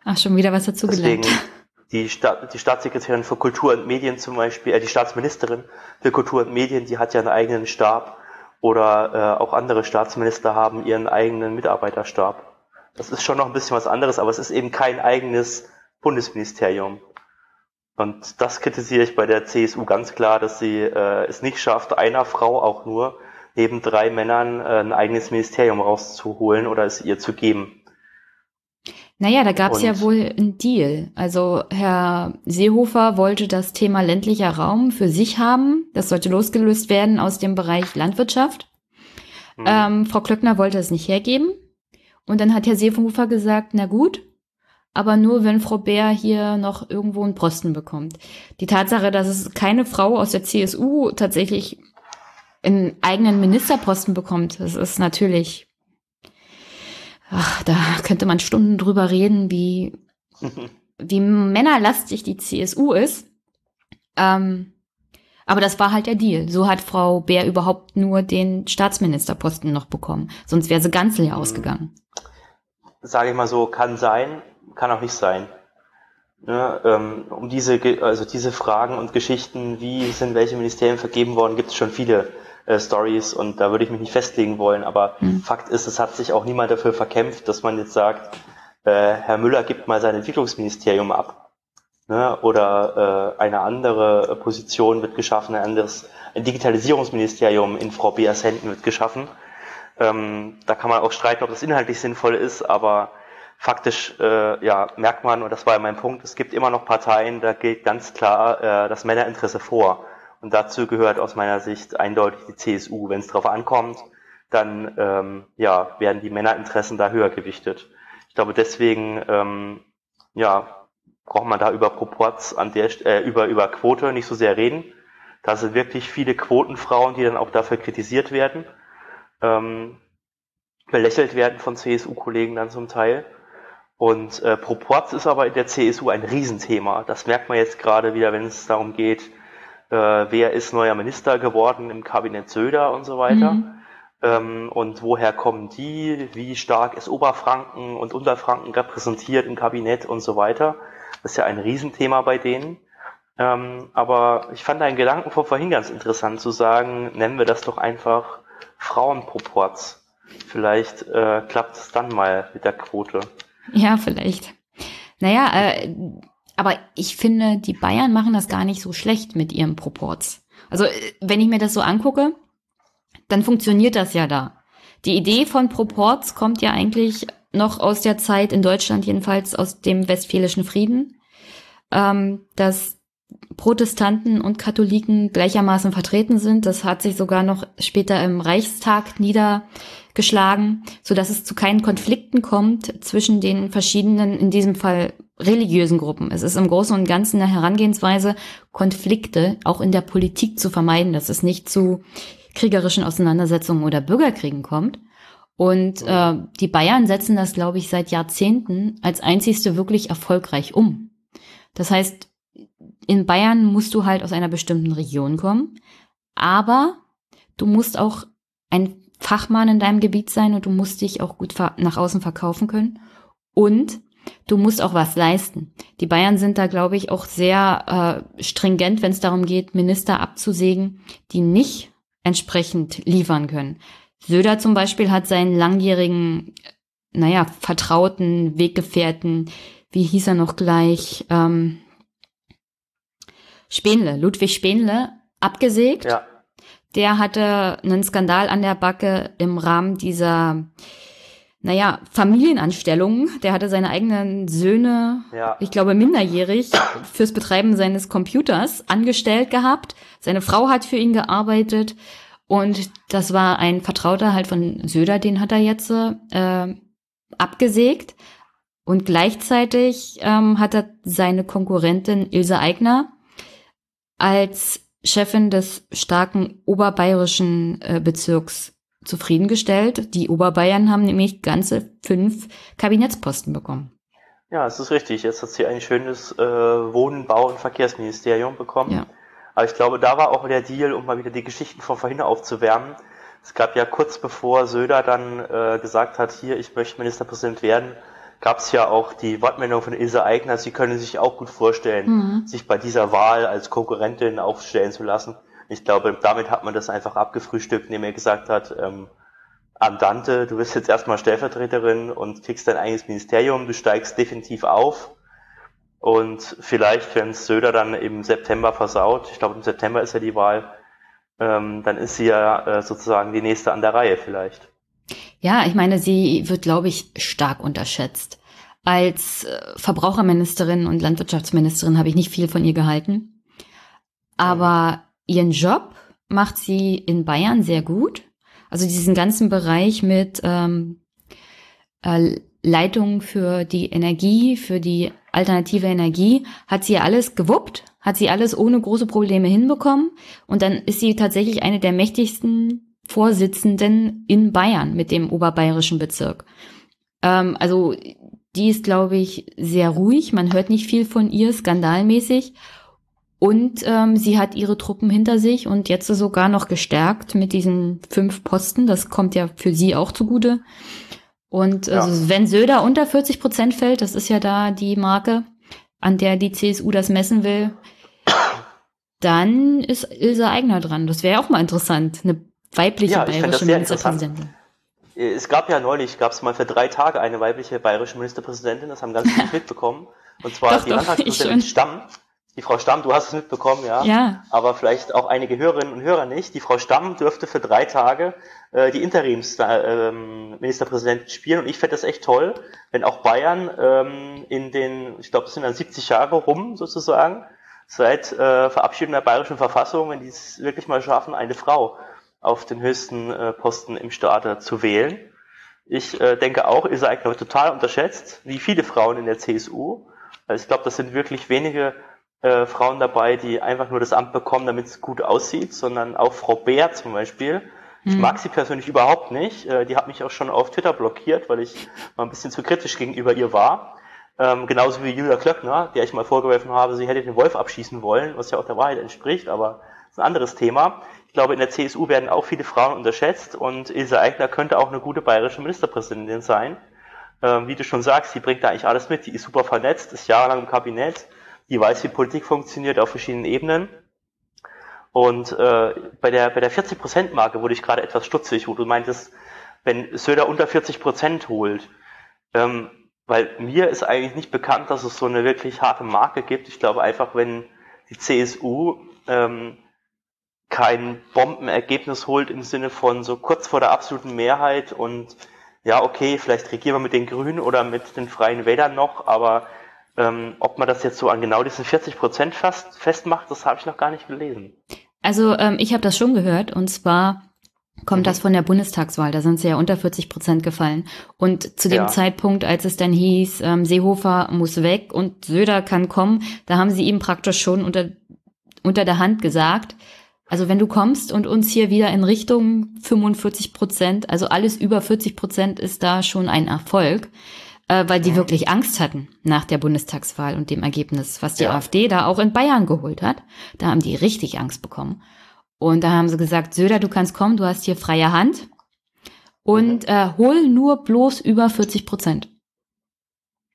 Ach, schon wieder was dazu Deswegen gelernt. Die, Sta die Staatssekretärin für Kultur und Medien zum Beispiel, äh, die Staatsministerin für Kultur und Medien, die hat ja einen eigenen Stab. Oder äh, auch andere Staatsminister haben ihren eigenen Mitarbeiterstab. Das ist schon noch ein bisschen was anderes, aber es ist eben kein eigenes Bundesministerium. Und das kritisiere ich bei der CSU ganz klar, dass sie äh, es nicht schafft, einer Frau auch nur neben drei Männern äh, ein eigenes Ministerium rauszuholen oder es ihr zu geben. Naja, da gab es ja wohl einen Deal. Also Herr Seehofer wollte das Thema ländlicher Raum für sich haben. Das sollte losgelöst werden aus dem Bereich Landwirtschaft. Mhm. Ähm, Frau Klöckner wollte es nicht hergeben. Und dann hat Herr Seehofer gesagt, na gut, aber nur wenn Frau Bär hier noch irgendwo einen Posten bekommt. Die Tatsache, dass es keine Frau aus der CSU tatsächlich einen eigenen Ministerposten bekommt, das ist natürlich ach, da könnte man Stunden drüber reden, wie, [LAUGHS] wie männerlastig die CSU ist. Ähm, aber das war halt der Deal. So hat Frau Bär überhaupt nur den Staatsministerposten noch bekommen. Sonst wäre sie ganz leer hm. ausgegangen. Sage ich mal so, kann sein, kann auch nicht sein. Ne, ähm, um diese, also diese Fragen und Geschichten, wie sind welche Ministerien vergeben worden, gibt es schon viele äh, Stories und da würde ich mich nicht festlegen wollen. Aber mhm. Fakt ist, es hat sich auch niemand dafür verkämpft, dass man jetzt sagt, äh, Herr Müller gibt mal sein Entwicklungsministerium ab. Ne? Oder äh, eine andere Position wird geschaffen, ein anderes ein Digitalisierungsministerium in Frau Beers Händen wird geschaffen. Ähm, da kann man auch streiten, ob das inhaltlich sinnvoll ist, aber faktisch äh, ja, merkt man, und das war ja mein Punkt, es gibt immer noch Parteien, da gilt ganz klar äh, das Männerinteresse vor. Und dazu gehört aus meiner Sicht eindeutig die CSU. Wenn es darauf ankommt, dann ähm, ja, werden die Männerinteressen da höher gewichtet. Ich glaube, deswegen ähm, ja, braucht man da über Proports an der äh, über über Quote nicht so sehr reden. Da sind wirklich viele Quotenfrauen, die dann auch dafür kritisiert werden, ähm, belächelt werden von CSU-Kollegen dann zum Teil. Und äh, Proports ist aber in der CSU ein Riesenthema. Das merkt man jetzt gerade wieder, wenn es darum geht, äh, wer ist neuer Minister geworden im Kabinett Söder und so weiter. Mhm. Ähm, und woher kommen die? Wie stark ist Oberfranken und Unterfranken repräsentiert im Kabinett und so weiter? Das ist ja ein Riesenthema bei denen. Ähm, aber ich fand deinen Gedanken von vorhin ganz interessant zu sagen, nennen wir das doch einfach Frauenproports. Vielleicht äh, klappt es dann mal mit der Quote. Ja, vielleicht. Naja, äh, aber ich finde, die Bayern machen das gar nicht so schlecht mit ihrem Proports. Also, äh, wenn ich mir das so angucke, dann funktioniert das ja da. Die Idee von Proports kommt ja eigentlich noch aus der Zeit in Deutschland, jedenfalls aus dem Westfälischen Frieden, ähm, dass Protestanten und Katholiken gleichermaßen vertreten sind. Das hat sich sogar noch später im Reichstag niedergeschlagen, so dass es zu keinen Konflikten kommt zwischen den verschiedenen, in diesem Fall religiösen Gruppen. Es ist im Großen und Ganzen eine Herangehensweise, Konflikte auch in der Politik zu vermeiden, dass es nicht zu kriegerischen Auseinandersetzungen oder Bürgerkriegen kommt. Und äh, die Bayern setzen das, glaube ich, seit Jahrzehnten als einzigste wirklich erfolgreich um. Das heißt, in Bayern musst du halt aus einer bestimmten Region kommen, aber du musst auch ein Fachmann in deinem Gebiet sein und du musst dich auch gut nach außen verkaufen können. Und du musst auch was leisten. Die Bayern sind da, glaube ich, auch sehr äh, stringent, wenn es darum geht, Minister abzusägen, die nicht entsprechend liefern können. Söder zum Beispiel hat seinen langjährigen, naja, vertrauten Weggefährten, wie hieß er noch gleich, ähm, Spenle, Ludwig Spenle, abgesägt. Ja. Der hatte einen Skandal an der Backe im Rahmen dieser, naja, Familienanstellungen. Der hatte seine eigenen Söhne, ja. ich glaube minderjährig, fürs Betreiben seines Computers angestellt gehabt. Seine Frau hat für ihn gearbeitet. Und das war ein Vertrauter halt von Söder, den hat er jetzt äh, abgesägt. Und gleichzeitig ähm, hat er seine Konkurrentin Ilse Aigner als Chefin des starken oberbayerischen äh, Bezirks zufriedengestellt. Die Oberbayern haben nämlich ganze fünf Kabinettsposten bekommen. Ja, es ist richtig. Jetzt hat sie ein schönes äh, Wohnen, Bau und Verkehrsministerium bekommen. Ja. Aber ich glaube, da war auch der Deal, um mal wieder die Geschichten von vorhin aufzuwärmen. Es gab ja kurz bevor Söder dann äh, gesagt hat, hier, ich möchte Ministerpräsident werden, gab es ja auch die Wortmeldung von Ilse Aigner, sie können sich auch gut vorstellen, mhm. sich bei dieser Wahl als Konkurrentin aufstellen zu lassen. Ich glaube, damit hat man das einfach abgefrühstückt, indem er gesagt hat, ähm, Andante, du bist jetzt erstmal Stellvertreterin und kriegst dein eigenes Ministerium, du steigst definitiv auf. Und vielleicht, wenn Söder dann im September versaut, ich glaube im September ist ja die Wahl, ähm, dann ist sie ja äh, sozusagen die nächste an der Reihe vielleicht. Ja, ich meine, sie wird, glaube ich, stark unterschätzt. Als äh, Verbraucherministerin und Landwirtschaftsministerin habe ich nicht viel von ihr gehalten. Aber ihren Job macht sie in Bayern sehr gut. Also diesen ganzen Bereich mit ähm, äh, Leitung für die Energie, für die alternative Energie, hat sie alles gewuppt, hat sie alles ohne große Probleme hinbekommen. Und dann ist sie tatsächlich eine der mächtigsten Vorsitzenden in Bayern mit dem oberbayerischen Bezirk. Ähm, also die ist, glaube ich, sehr ruhig. Man hört nicht viel von ihr, skandalmäßig. Und ähm, sie hat ihre Truppen hinter sich und jetzt sogar noch gestärkt mit diesen fünf Posten. Das kommt ja für sie auch zugute. Und ja. also, wenn Söder unter 40 Prozent fällt, das ist ja da die Marke, an der die CSU das messen will, dann ist Ilse Eigner dran. Das wäre auch mal interessant. Eine weibliche ja, bayerische Ministerpräsidentin. Es gab ja neulich, gab es mal für drei Tage eine weibliche bayerische Ministerpräsidentin, das haben ganz viele [LAUGHS] mitbekommen. Und zwar doch, die Landtagspräsidentin Stamm. Die Frau Stamm, du hast es mitbekommen, ja. Ja. Aber vielleicht auch einige Hörerinnen und Hörer nicht. Die Frau Stamm dürfte für drei Tage äh, die Interimsministerpräsidentin äh, spielen und ich fände das echt toll, wenn auch Bayern ähm, in den, ich glaube, es sind dann 70 Jahre rum sozusagen, seit äh, Verabschiedung der bayerischen Verfassung, wenn die es wirklich mal schaffen, eine Frau auf den höchsten äh, Posten im Staat zu wählen. Ich äh, denke auch, Ilse Aigner wird total unterschätzt, wie viele Frauen in der CSU. Also ich glaube, das sind wirklich wenige äh, Frauen dabei, die einfach nur das Amt bekommen, damit es gut aussieht, sondern auch Frau Bär zum Beispiel. Ich mhm. mag sie persönlich überhaupt nicht. Äh, die hat mich auch schon auf Twitter blockiert, weil ich mal ein bisschen zu kritisch gegenüber ihr war. Ähm, genauso wie Julia Klöckner, der ich mal vorgeworfen habe, sie hätte den Wolf abschießen wollen, was ja auch der Wahrheit entspricht, aber das ist ein anderes Thema. Ich glaube, in der CSU werden auch viele Frauen unterschätzt und Ilse Aigner könnte auch eine gute bayerische Ministerpräsidentin sein. Ähm, wie du schon sagst, sie bringt da eigentlich alles mit. Die ist super vernetzt, ist jahrelang im Kabinett, die weiß, wie Politik funktioniert auf verschiedenen Ebenen. Und äh, bei der bei der 40% Marke wurde ich gerade etwas stutzig, wo du meintest, wenn Söder unter 40% holt, ähm, weil mir ist eigentlich nicht bekannt, dass es so eine wirklich harte Marke gibt. Ich glaube einfach, wenn die CSU ähm, kein Bombenergebnis holt im Sinne von so kurz vor der absoluten Mehrheit und ja, okay, vielleicht regieren wir mit den Grünen oder mit den Freien Wählern noch, aber ähm, ob man das jetzt so an genau diesen 40 Prozent fast festmacht, das habe ich noch gar nicht gelesen. Also ähm, ich habe das schon gehört und zwar kommt mhm. das von der Bundestagswahl, da sind sie ja unter 40 Prozent gefallen. Und zu dem ja. Zeitpunkt, als es dann hieß, ähm, Seehofer muss weg und Söder kann kommen, da haben sie ihm praktisch schon unter, unter der Hand gesagt, also wenn du kommst und uns hier wieder in Richtung 45 Prozent, also alles über 40 Prozent ist da schon ein Erfolg. Äh, weil die wirklich Angst hatten nach der Bundestagswahl und dem Ergebnis, was die ja. AfD da auch in Bayern geholt hat. Da haben die richtig Angst bekommen. Und da haben sie gesagt, Söder, du kannst kommen, du hast hier freie Hand und mhm. äh, hol nur bloß über 40 Prozent.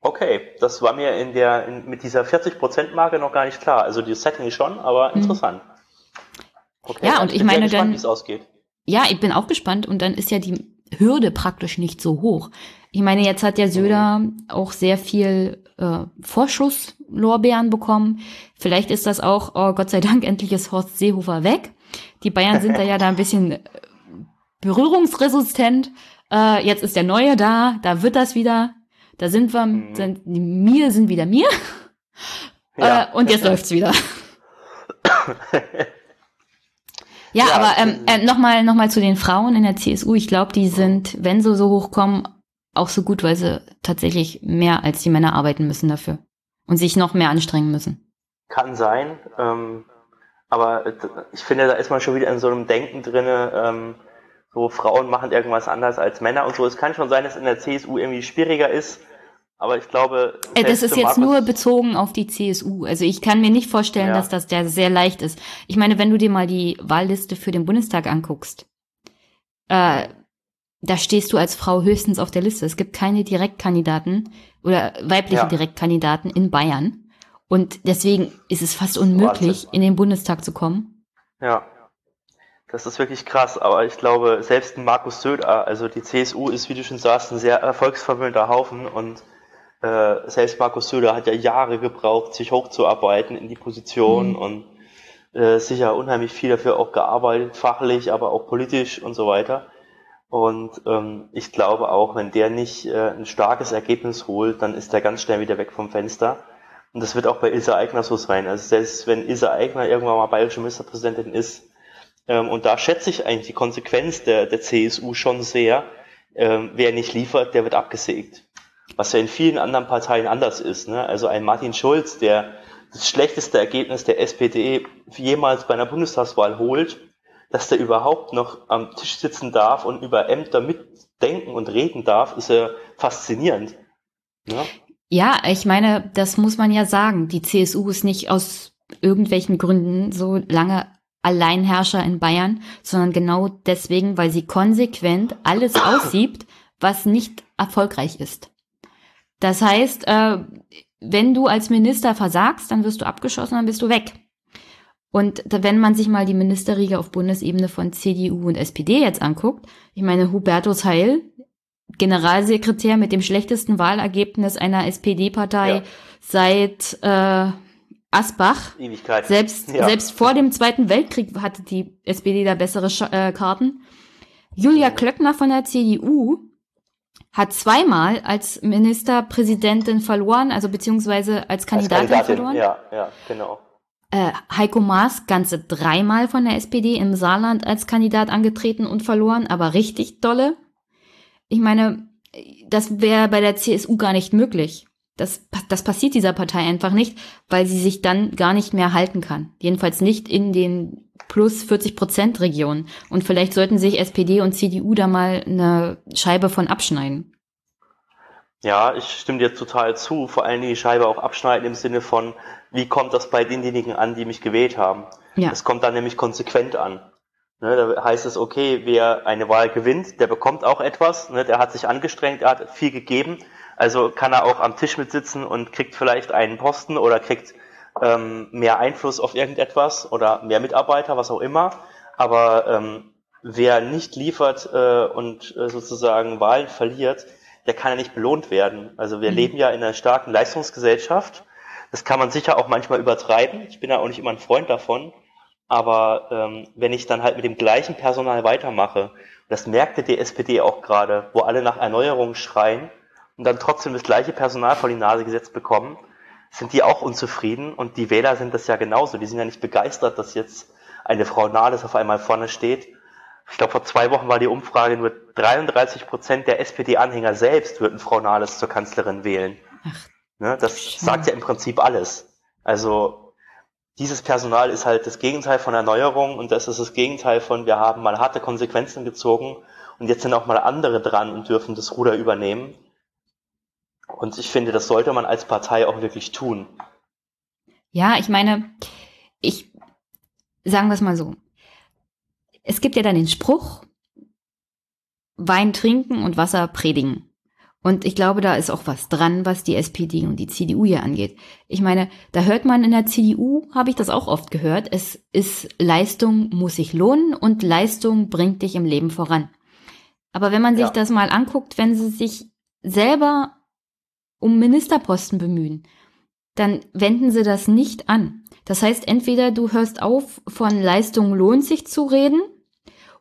Okay, das war mir in der in, mit dieser 40 Prozent Marke noch gar nicht klar. Also die Setting schon, aber mhm. interessant. Okay, ja, und ich meine gespannt, dann, wie es ausgeht. Ja, ich bin auch gespannt und dann ist ja die Hürde praktisch nicht so hoch. Ich meine, jetzt hat der Söder auch sehr viel äh, Vorschusslorbeeren bekommen. Vielleicht ist das auch, oh Gott sei Dank, [LAUGHS] endlich ist Horst Seehofer weg. Die Bayern sind da ja da ein bisschen äh, berührungsresistent. Äh, jetzt ist der Neue da, da wird das wieder. Da sind wir, mhm. sind, die mir sind wieder mir. [LAUGHS] Ja. Äh, und jetzt läuft's wieder. [LAUGHS] Ja, ja aber ähm, äh, nochmal noch mal zu den Frauen in der CSU. Ich glaube, die sind, wenn sie so hochkommen, auch so gut, weil sie tatsächlich mehr als die Männer arbeiten müssen dafür und sich noch mehr anstrengen müssen. Kann sein, ähm, aber ich finde, da ist man schon wieder in so einem Denken drinne, ähm, so Frauen machen irgendwas anders als Männer und so. Es kann schon sein, dass in der CSU irgendwie schwieriger ist, aber ich glaube. Äh, das ist jetzt nur bezogen auf die CSU. Also ich kann mir nicht vorstellen, ja. dass das der sehr leicht ist. Ich meine, wenn du dir mal die Wahlliste für den Bundestag anguckst, äh, da stehst du als Frau höchstens auf der Liste. Es gibt keine Direktkandidaten oder weibliche ja. Direktkandidaten in Bayern. Und deswegen ist es fast unmöglich, in den Bundestag zu kommen. Ja. Das ist wirklich krass, aber ich glaube, selbst Markus Söder, also die CSU ist, wie du schon sagst, ein sehr erfolgsverwöhnter Haufen und äh, selbst Markus Söder hat ja Jahre gebraucht, sich hochzuarbeiten in die Position mhm. und äh, sicher unheimlich viel dafür auch gearbeitet, fachlich, aber auch politisch und so weiter. Und ähm, ich glaube auch, wenn der nicht äh, ein starkes Ergebnis holt, dann ist er ganz schnell wieder weg vom Fenster. Und das wird auch bei Ilse Aigner so sein. Also selbst wenn Ilse Aigner irgendwann mal bayerische Ministerpräsidentin ist, ähm, und da schätze ich eigentlich die Konsequenz der, der CSU schon sehr, ähm, wer nicht liefert, der wird abgesägt was ja in vielen anderen Parteien anders ist. Ne? Also ein Martin Schulz, der das schlechteste Ergebnis der SPD jemals bei einer Bundestagswahl holt, dass der überhaupt noch am Tisch sitzen darf und über Ämter mitdenken und reden darf, ist ja faszinierend. Ne? Ja, ich meine, das muss man ja sagen. Die CSU ist nicht aus irgendwelchen Gründen so lange Alleinherrscher in Bayern, sondern genau deswegen, weil sie konsequent alles [COUGHS] aussiebt, was nicht erfolgreich ist. Das heißt, äh, wenn du als Minister versagst, dann wirst du abgeschossen, dann bist du weg. Und wenn man sich mal die Ministerriege auf Bundesebene von CDU und SPD jetzt anguckt, ich meine, Hubertus Heil, Generalsekretär mit dem schlechtesten Wahlergebnis einer SPD-Partei ja. seit äh, Asbach. Ewigkeit. Selbst, ja. selbst vor dem Zweiten Weltkrieg hatte die SPD da bessere Sch äh, Karten. Julia Klöckner von der CDU hat zweimal als Ministerpräsidentin verloren, also beziehungsweise als Kandidatin, als Kandidatin verloren. Ja, ja, genau. Äh, Heiko Maas ganze dreimal von der SPD im Saarland als Kandidat angetreten und verloren, aber richtig dolle. Ich meine, das wäre bei der CSU gar nicht möglich. Das, das passiert dieser Partei einfach nicht, weil sie sich dann gar nicht mehr halten kann. Jedenfalls nicht in den plus 40 Prozent Regionen. Und vielleicht sollten sich SPD und CDU da mal eine Scheibe von abschneiden. Ja, ich stimme dir total zu. Vor allem die Scheibe auch abschneiden im Sinne von, wie kommt das bei denjenigen an, die mich gewählt haben? Ja. Es kommt dann nämlich konsequent an. Ne, da heißt es, okay, wer eine Wahl gewinnt, der bekommt auch etwas, ne, der hat sich angestrengt, er hat viel gegeben also kann er auch am Tisch mitsitzen und kriegt vielleicht einen Posten oder kriegt ähm, mehr Einfluss auf irgendetwas oder mehr Mitarbeiter, was auch immer. Aber ähm, wer nicht liefert äh, und äh, sozusagen Wahlen verliert, der kann ja nicht belohnt werden. Also wir mhm. leben ja in einer starken Leistungsgesellschaft. Das kann man sicher auch manchmal übertreiben. Ich bin ja auch nicht immer ein Freund davon. Aber ähm, wenn ich dann halt mit dem gleichen Personal weitermache, das merkte die SPD auch gerade, wo alle nach Erneuerung schreien, und dann trotzdem das gleiche Personal vor die Nase gesetzt bekommen, sind die auch unzufrieden und die Wähler sind das ja genauso. Die sind ja nicht begeistert, dass jetzt eine Frau Nahles auf einmal vorne steht. Ich glaube, vor zwei Wochen war die Umfrage, nur 33 Prozent der SPD-Anhänger selbst würden Frau Nahles zur Kanzlerin wählen. Ach, ne, das schön. sagt ja im Prinzip alles. Also dieses Personal ist halt das Gegenteil von Erneuerung und das ist das Gegenteil von, wir haben mal harte Konsequenzen gezogen und jetzt sind auch mal andere dran und dürfen das Ruder übernehmen. Und ich finde, das sollte man als Partei auch wirklich tun. Ja, ich meine, ich sagen wir es mal so. Es gibt ja dann den Spruch, Wein trinken und Wasser predigen. Und ich glaube, da ist auch was dran, was die SPD und die CDU hier angeht. Ich meine, da hört man in der CDU, habe ich das auch oft gehört, es ist Leistung muss sich lohnen und Leistung bringt dich im Leben voran. Aber wenn man sich ja. das mal anguckt, wenn sie sich selber um Ministerposten bemühen, dann wenden sie das nicht an. Das heißt, entweder du hörst auf, von Leistung lohnt sich zu reden,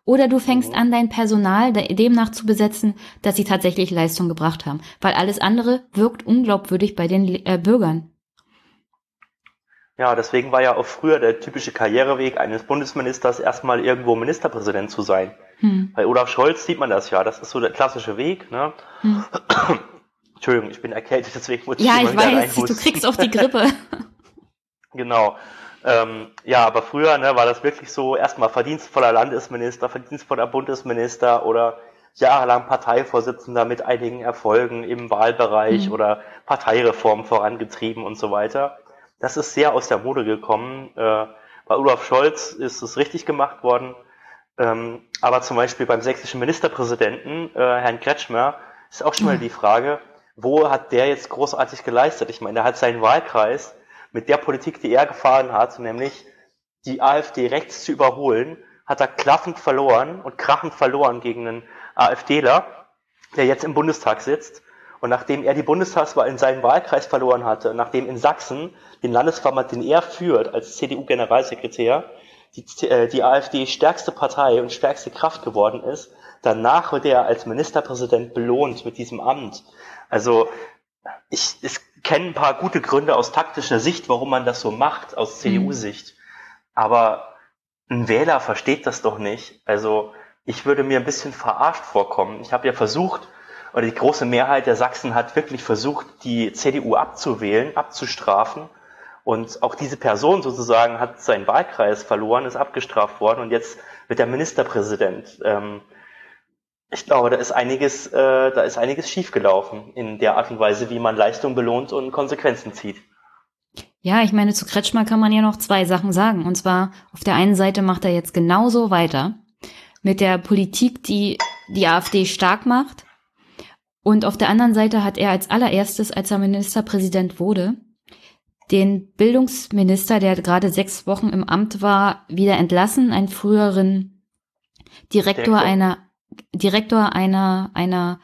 oder du fängst mhm. an, dein Personal demnach zu besetzen, dass sie tatsächlich Leistung gebracht haben. Weil alles andere wirkt unglaubwürdig bei den äh, Bürgern. Ja, deswegen war ja auch früher der typische Karriereweg eines Bundesministers erstmal irgendwo Ministerpräsident zu sein. Hm. Bei Olaf Scholz sieht man das ja. Das ist so der klassische Weg. Ne? Hm. [CLEARS THROAT] Entschuldigung, ich bin erkältet, deswegen muss ich Ja, ich weiß, du kriegst auch die Grippe. [LAUGHS] genau. Ähm, ja, aber früher ne, war das wirklich so, erstmal verdienstvoller Landesminister, verdienstvoller Bundesminister oder jahrelang Parteivorsitzender mit einigen Erfolgen im Wahlbereich mhm. oder Parteireformen vorangetrieben und so weiter. Das ist sehr aus der Mode gekommen. Äh, bei Olaf Scholz ist es richtig gemacht worden. Ähm, aber zum Beispiel beim sächsischen Ministerpräsidenten, äh, Herrn Kretschmer, ist auch schon mal mhm. die Frage, wo hat der jetzt großartig geleistet? Ich meine, er hat seinen Wahlkreis mit der Politik, die er gefahren hat, nämlich die AfD rechts zu überholen, hat er klaffend verloren und krachend verloren gegen einen AfDler, der jetzt im Bundestag sitzt. Und nachdem er die Bundestagswahl in seinem Wahlkreis verloren hatte, nachdem in Sachsen den Landesverband, den er führt als CDU-Generalsekretär, die, äh, die AfD stärkste Partei und stärkste Kraft geworden ist, danach wird er als Ministerpräsident belohnt mit diesem Amt. Also ich, es kenne ein paar gute Gründe aus taktischer Sicht, warum man das so macht, aus mhm. CDU-Sicht. Aber ein Wähler versteht das doch nicht. Also ich würde mir ein bisschen verarscht vorkommen. Ich habe ja versucht, oder die große Mehrheit der Sachsen hat wirklich versucht, die CDU abzuwählen, abzustrafen. Und auch diese Person sozusagen hat seinen Wahlkreis verloren, ist abgestraft worden und jetzt wird der Ministerpräsident. Ähm, ich glaube, da ist einiges, äh, da ist einiges schiefgelaufen in der Art und Weise, wie man Leistung belohnt und Konsequenzen zieht. Ja, ich meine, zu Kretschmer kann man ja noch zwei Sachen sagen. Und zwar, auf der einen Seite macht er jetzt genauso weiter mit der Politik, die die AfD stark macht. Und auf der anderen Seite hat er als allererstes, als er Ministerpräsident wurde, den Bildungsminister, der gerade sechs Wochen im Amt war, wieder entlassen, einen früheren Direktor, Direktor. einer Direktor einer, einer,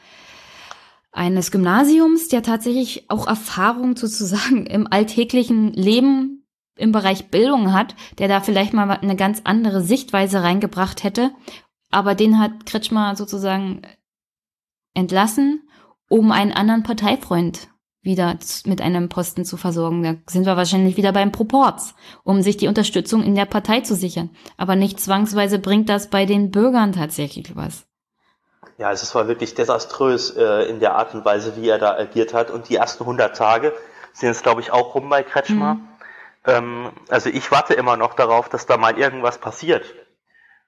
eines Gymnasiums, der tatsächlich auch Erfahrung sozusagen [LAUGHS] im alltäglichen Leben im Bereich Bildung hat, der da vielleicht mal eine ganz andere Sichtweise reingebracht hätte. Aber den hat Kretschmer sozusagen entlassen, um einen anderen Parteifreund wieder mit einem Posten zu versorgen. Da sind wir wahrscheinlich wieder beim Proports, um sich die Unterstützung in der Partei zu sichern. Aber nicht zwangsweise bringt das bei den Bürgern tatsächlich was. Ja, es war wirklich desaströs äh, in der Art und Weise, wie er da agiert hat. Und die ersten 100 Tage sind jetzt, glaube ich, auch rum bei Kretschmer. Mhm. Ähm, also ich warte immer noch darauf, dass da mal irgendwas passiert.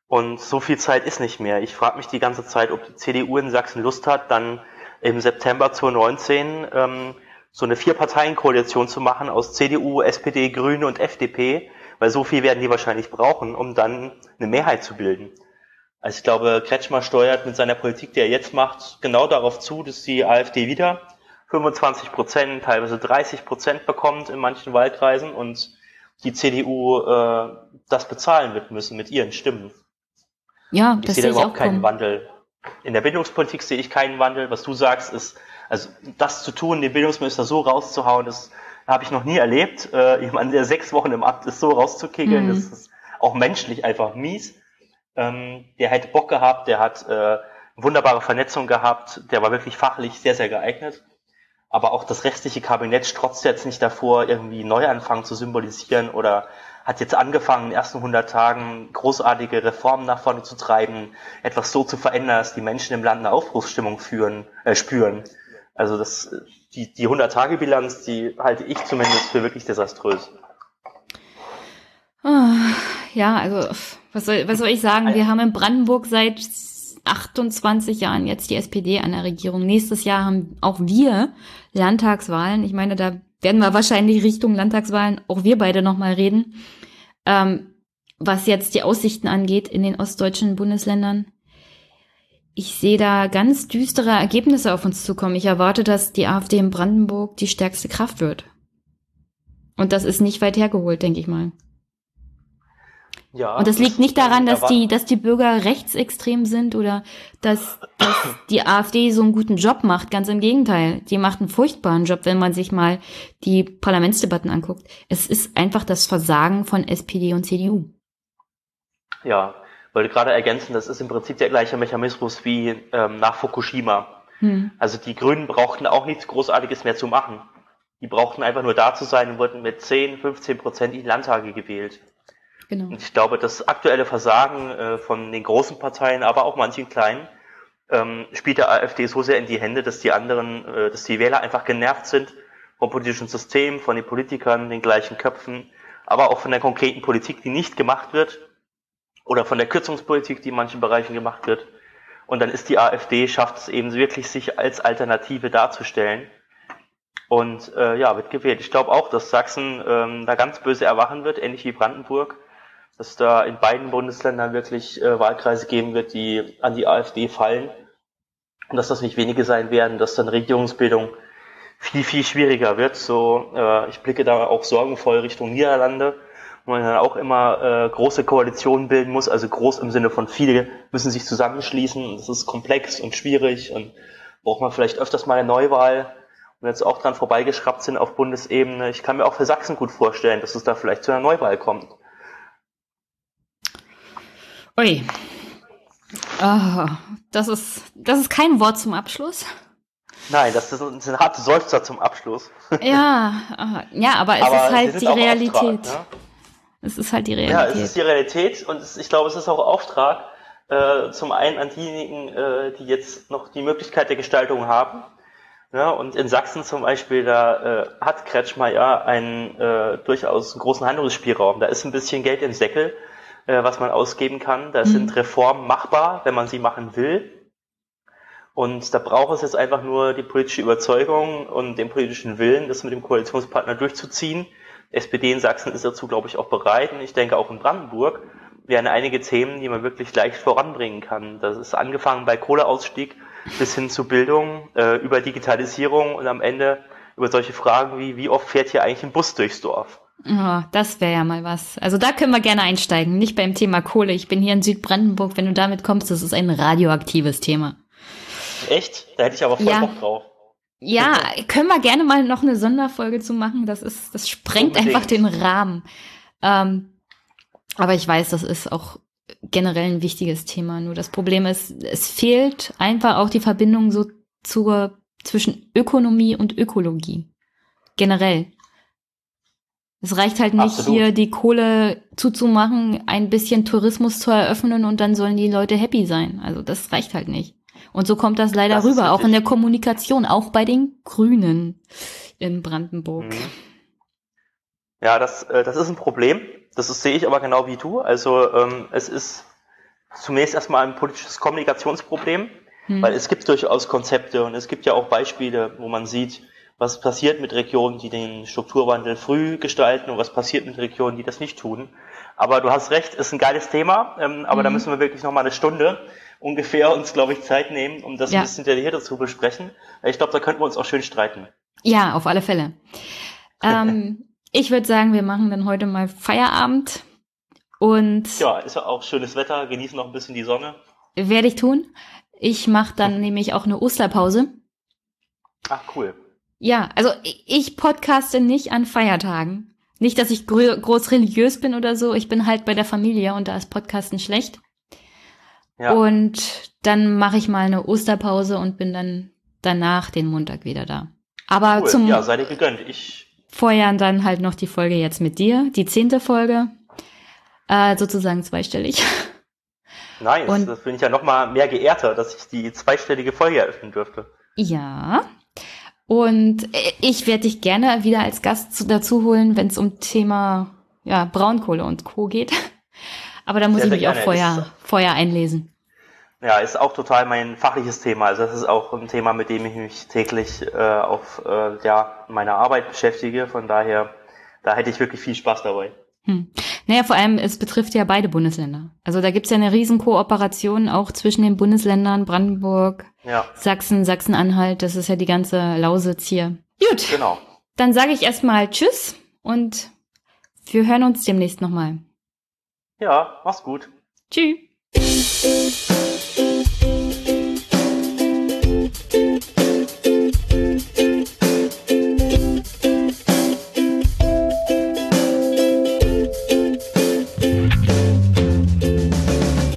Und so viel Zeit ist nicht mehr. Ich frage mich die ganze Zeit, ob die CDU in Sachsen Lust hat, dann im September 2019 ähm, so eine Vier-Parteien-Koalition zu machen aus CDU, SPD, Grüne und FDP, weil so viel werden die wahrscheinlich brauchen, um dann eine Mehrheit zu bilden. Also ich glaube, Kretschmer steuert mit seiner Politik, die er jetzt macht, genau darauf zu, dass die AfD wieder 25 Prozent, teilweise 30 Prozent bekommt in manchen Wahlkreisen und die CDU äh, das bezahlen wird müssen mit ihren Stimmen. Ja, ich das sehe da überhaupt keinen kommen. Wandel. In der Bildungspolitik sehe ich keinen Wandel. Was du sagst, ist, also das zu tun, den Bildungsminister so rauszuhauen, das habe ich noch nie erlebt. Äh, jemand, der sechs Wochen im Amt ist, so rauszukegeln, mhm. das ist auch menschlich einfach mies. Ähm, der hätte Bock gehabt, der hat äh, wunderbare Vernetzung gehabt, der war wirklich fachlich sehr, sehr geeignet. Aber auch das restliche Kabinett strotzt jetzt nicht davor, irgendwie Neuanfang zu symbolisieren oder hat jetzt angefangen, in den ersten 100 Tagen großartige Reformen nach vorne zu treiben, etwas so zu verändern, dass die Menschen im Land eine Aufbruchsstimmung führen, äh, spüren. Also das, die, die 100-Tage-Bilanz, die halte ich zumindest für wirklich desaströs. Ah, ja, also was soll, was soll ich sagen? Wir haben in Brandenburg seit 28 Jahren jetzt die SPD an der Regierung. Nächstes Jahr haben auch wir Landtagswahlen. Ich meine, da werden wir wahrscheinlich Richtung Landtagswahlen auch wir beide nochmal reden. Ähm, was jetzt die Aussichten angeht in den ostdeutschen Bundesländern. Ich sehe da ganz düstere Ergebnisse auf uns zukommen. Ich erwarte, dass die AfD in Brandenburg die stärkste Kraft wird. Und das ist nicht weit hergeholt, denke ich mal. Ja, und das liegt nicht daran, dass die, dass die Bürger rechtsextrem sind oder dass, dass [COUGHS] die AfD so einen guten Job macht. Ganz im Gegenteil. Die macht einen furchtbaren Job, wenn man sich mal die Parlamentsdebatten anguckt. Es ist einfach das Versagen von SPD und CDU. Ja, wollte gerade ergänzen, das ist im Prinzip der gleiche Mechanismus wie ähm, nach Fukushima. Hm. Also die Grünen brauchten auch nichts Großartiges mehr zu machen. Die brauchten einfach nur da zu sein und wurden mit 10, 15 Prozent in die Landtage gewählt. Genau. Und ich glaube, das aktuelle Versagen äh, von den großen Parteien, aber auch manchen kleinen, ähm, spielt der AfD so sehr in die Hände, dass die anderen, äh, dass die Wähler einfach genervt sind vom politischen System, von den Politikern, den gleichen Köpfen, aber auch von der konkreten Politik, die nicht gemacht wird oder von der Kürzungspolitik, die in manchen Bereichen gemacht wird. Und dann ist die AfD, schafft es eben wirklich, sich als Alternative darzustellen. Und äh, ja, wird gewählt. Ich glaube auch, dass Sachsen ähm, da ganz böse erwachen wird, ähnlich wie Brandenburg dass da in beiden Bundesländern wirklich äh, Wahlkreise geben wird, die an die AfD fallen. Und dass das nicht wenige sein werden, dass dann Regierungsbildung viel, viel schwieriger wird. So, äh, ich blicke da auch sorgenvoll Richtung Niederlande, wo man dann auch immer äh, große Koalitionen bilden muss, also groß im Sinne von viele müssen sich zusammenschließen. Das ist komplex und schwierig und braucht man vielleicht öfters mal eine Neuwahl und jetzt auch dran vorbeigeschraubt sind auf Bundesebene. Ich kann mir auch für Sachsen gut vorstellen, dass es da vielleicht zu einer Neuwahl kommt. Ui. Oh, das ist, das ist kein Wort zum Abschluss. Nein, das ist ein, ein harter Seufzer zum Abschluss. Ja, ja, aber es aber ist halt die Realität. Auftrag, ne? Es ist halt die Realität. Ja, es ist die Realität und es, ich glaube, es ist auch Auftrag, äh, zum einen an diejenigen, äh, die jetzt noch die Möglichkeit der Gestaltung haben. Ja, und in Sachsen zum Beispiel, da äh, hat Kretschmer ja einen äh, durchaus großen Handlungsspielraum. Da ist ein bisschen Geld im Säckel äh, was man ausgeben kann. Da mhm. sind Reformen machbar, wenn man sie machen will. Und da braucht es jetzt einfach nur die politische Überzeugung und den politischen Willen, das mit dem Koalitionspartner durchzuziehen. Die SPD in Sachsen ist dazu, glaube ich, auch bereit. Und ich denke auch in Brandenburg wären einige Themen, die man wirklich leicht voranbringen kann. Das ist angefangen bei Kohleausstieg bis hin zu Bildung, äh, über Digitalisierung und am Ende über solche Fragen wie, wie oft fährt hier eigentlich ein Bus durchs Dorf? Oh, das wäre ja mal was. Also da können wir gerne einsteigen. Nicht beim Thema Kohle. Ich bin hier in Südbrandenburg. Wenn du damit kommst, das ist ein radioaktives Thema. Echt? Da hätte ich aber voll ja. Bock drauf. Ja, können wir gerne mal noch eine Sonderfolge zu machen. Das ist, das sprengt Unbedingt. einfach den Rahmen. Ähm, aber ich weiß, das ist auch generell ein wichtiges Thema. Nur das Problem ist, es fehlt einfach auch die Verbindung so zur, zwischen Ökonomie und Ökologie. Generell. Es reicht halt nicht, Absolut. hier die Kohle zuzumachen, ein bisschen Tourismus zu eröffnen und dann sollen die Leute happy sein. Also das reicht halt nicht. Und so kommt das leider das rüber, auch in der Kommunikation, auch bei den Grünen in Brandenburg. Mhm. Ja, das, äh, das ist ein Problem. Das ist, sehe ich aber genau wie du. Also ähm, es ist zunächst erstmal ein politisches Kommunikationsproblem, hm. weil es gibt durchaus Konzepte und es gibt ja auch Beispiele, wo man sieht, was passiert mit Regionen, die den Strukturwandel früh gestalten und was passiert mit Regionen, die das nicht tun. Aber du hast recht, ist ein geiles Thema, ähm, aber mhm. da müssen wir wirklich noch mal eine Stunde ungefähr uns, glaube ich, Zeit nehmen, um das ja. ein bisschen detaillierter zu besprechen. Ich glaube, da könnten wir uns auch schön streiten. Ja, auf alle Fälle. [LAUGHS] ähm, ich würde sagen, wir machen dann heute mal Feierabend und ja, ist ja auch schönes Wetter, genießen noch ein bisschen die Sonne. Werde ich tun. Ich mache dann [LAUGHS] nämlich auch eine Osterpause. Ach cool. Ja, also ich podcaste nicht an Feiertagen. Nicht, dass ich groß religiös bin oder so. Ich bin halt bei der Familie und da ist Podcasten schlecht. Ja. Und dann mache ich mal eine Osterpause und bin dann danach den Montag wieder da. Aber cool. zum ja, sei dir gegönnt. Ich Vorjahr dann halt noch die Folge jetzt mit dir, die zehnte Folge, äh, sozusagen zweistellig. [LAUGHS] Nice, und, das bin ich ja noch mal mehr geehrter, dass ich die zweistellige Folge eröffnen dürfte. Ja, und ich werde dich gerne wieder als Gast dazu holen, wenn es um Thema ja, Braunkohle und Co. geht. [LAUGHS] Aber da muss sehr, ich mich auch vorher, vorher einlesen. Ja, ist auch total mein fachliches Thema. Also das ist auch ein Thema, mit dem ich mich täglich äh, auf äh, ja, meiner Arbeit beschäftige. Von daher, da hätte ich wirklich viel Spaß dabei. Hm. Naja, vor allem, es betrifft ja beide Bundesländer. Also da gibt's ja eine riesen Kooperation auch zwischen den Bundesländern Brandenburg, ja. Sachsen, Sachsen-Anhalt. Das ist ja die ganze Lausitz hier. Gut. Genau. Dann sage ich erstmal Tschüss und wir hören uns demnächst nochmal. Ja, mach's gut. Tschüss.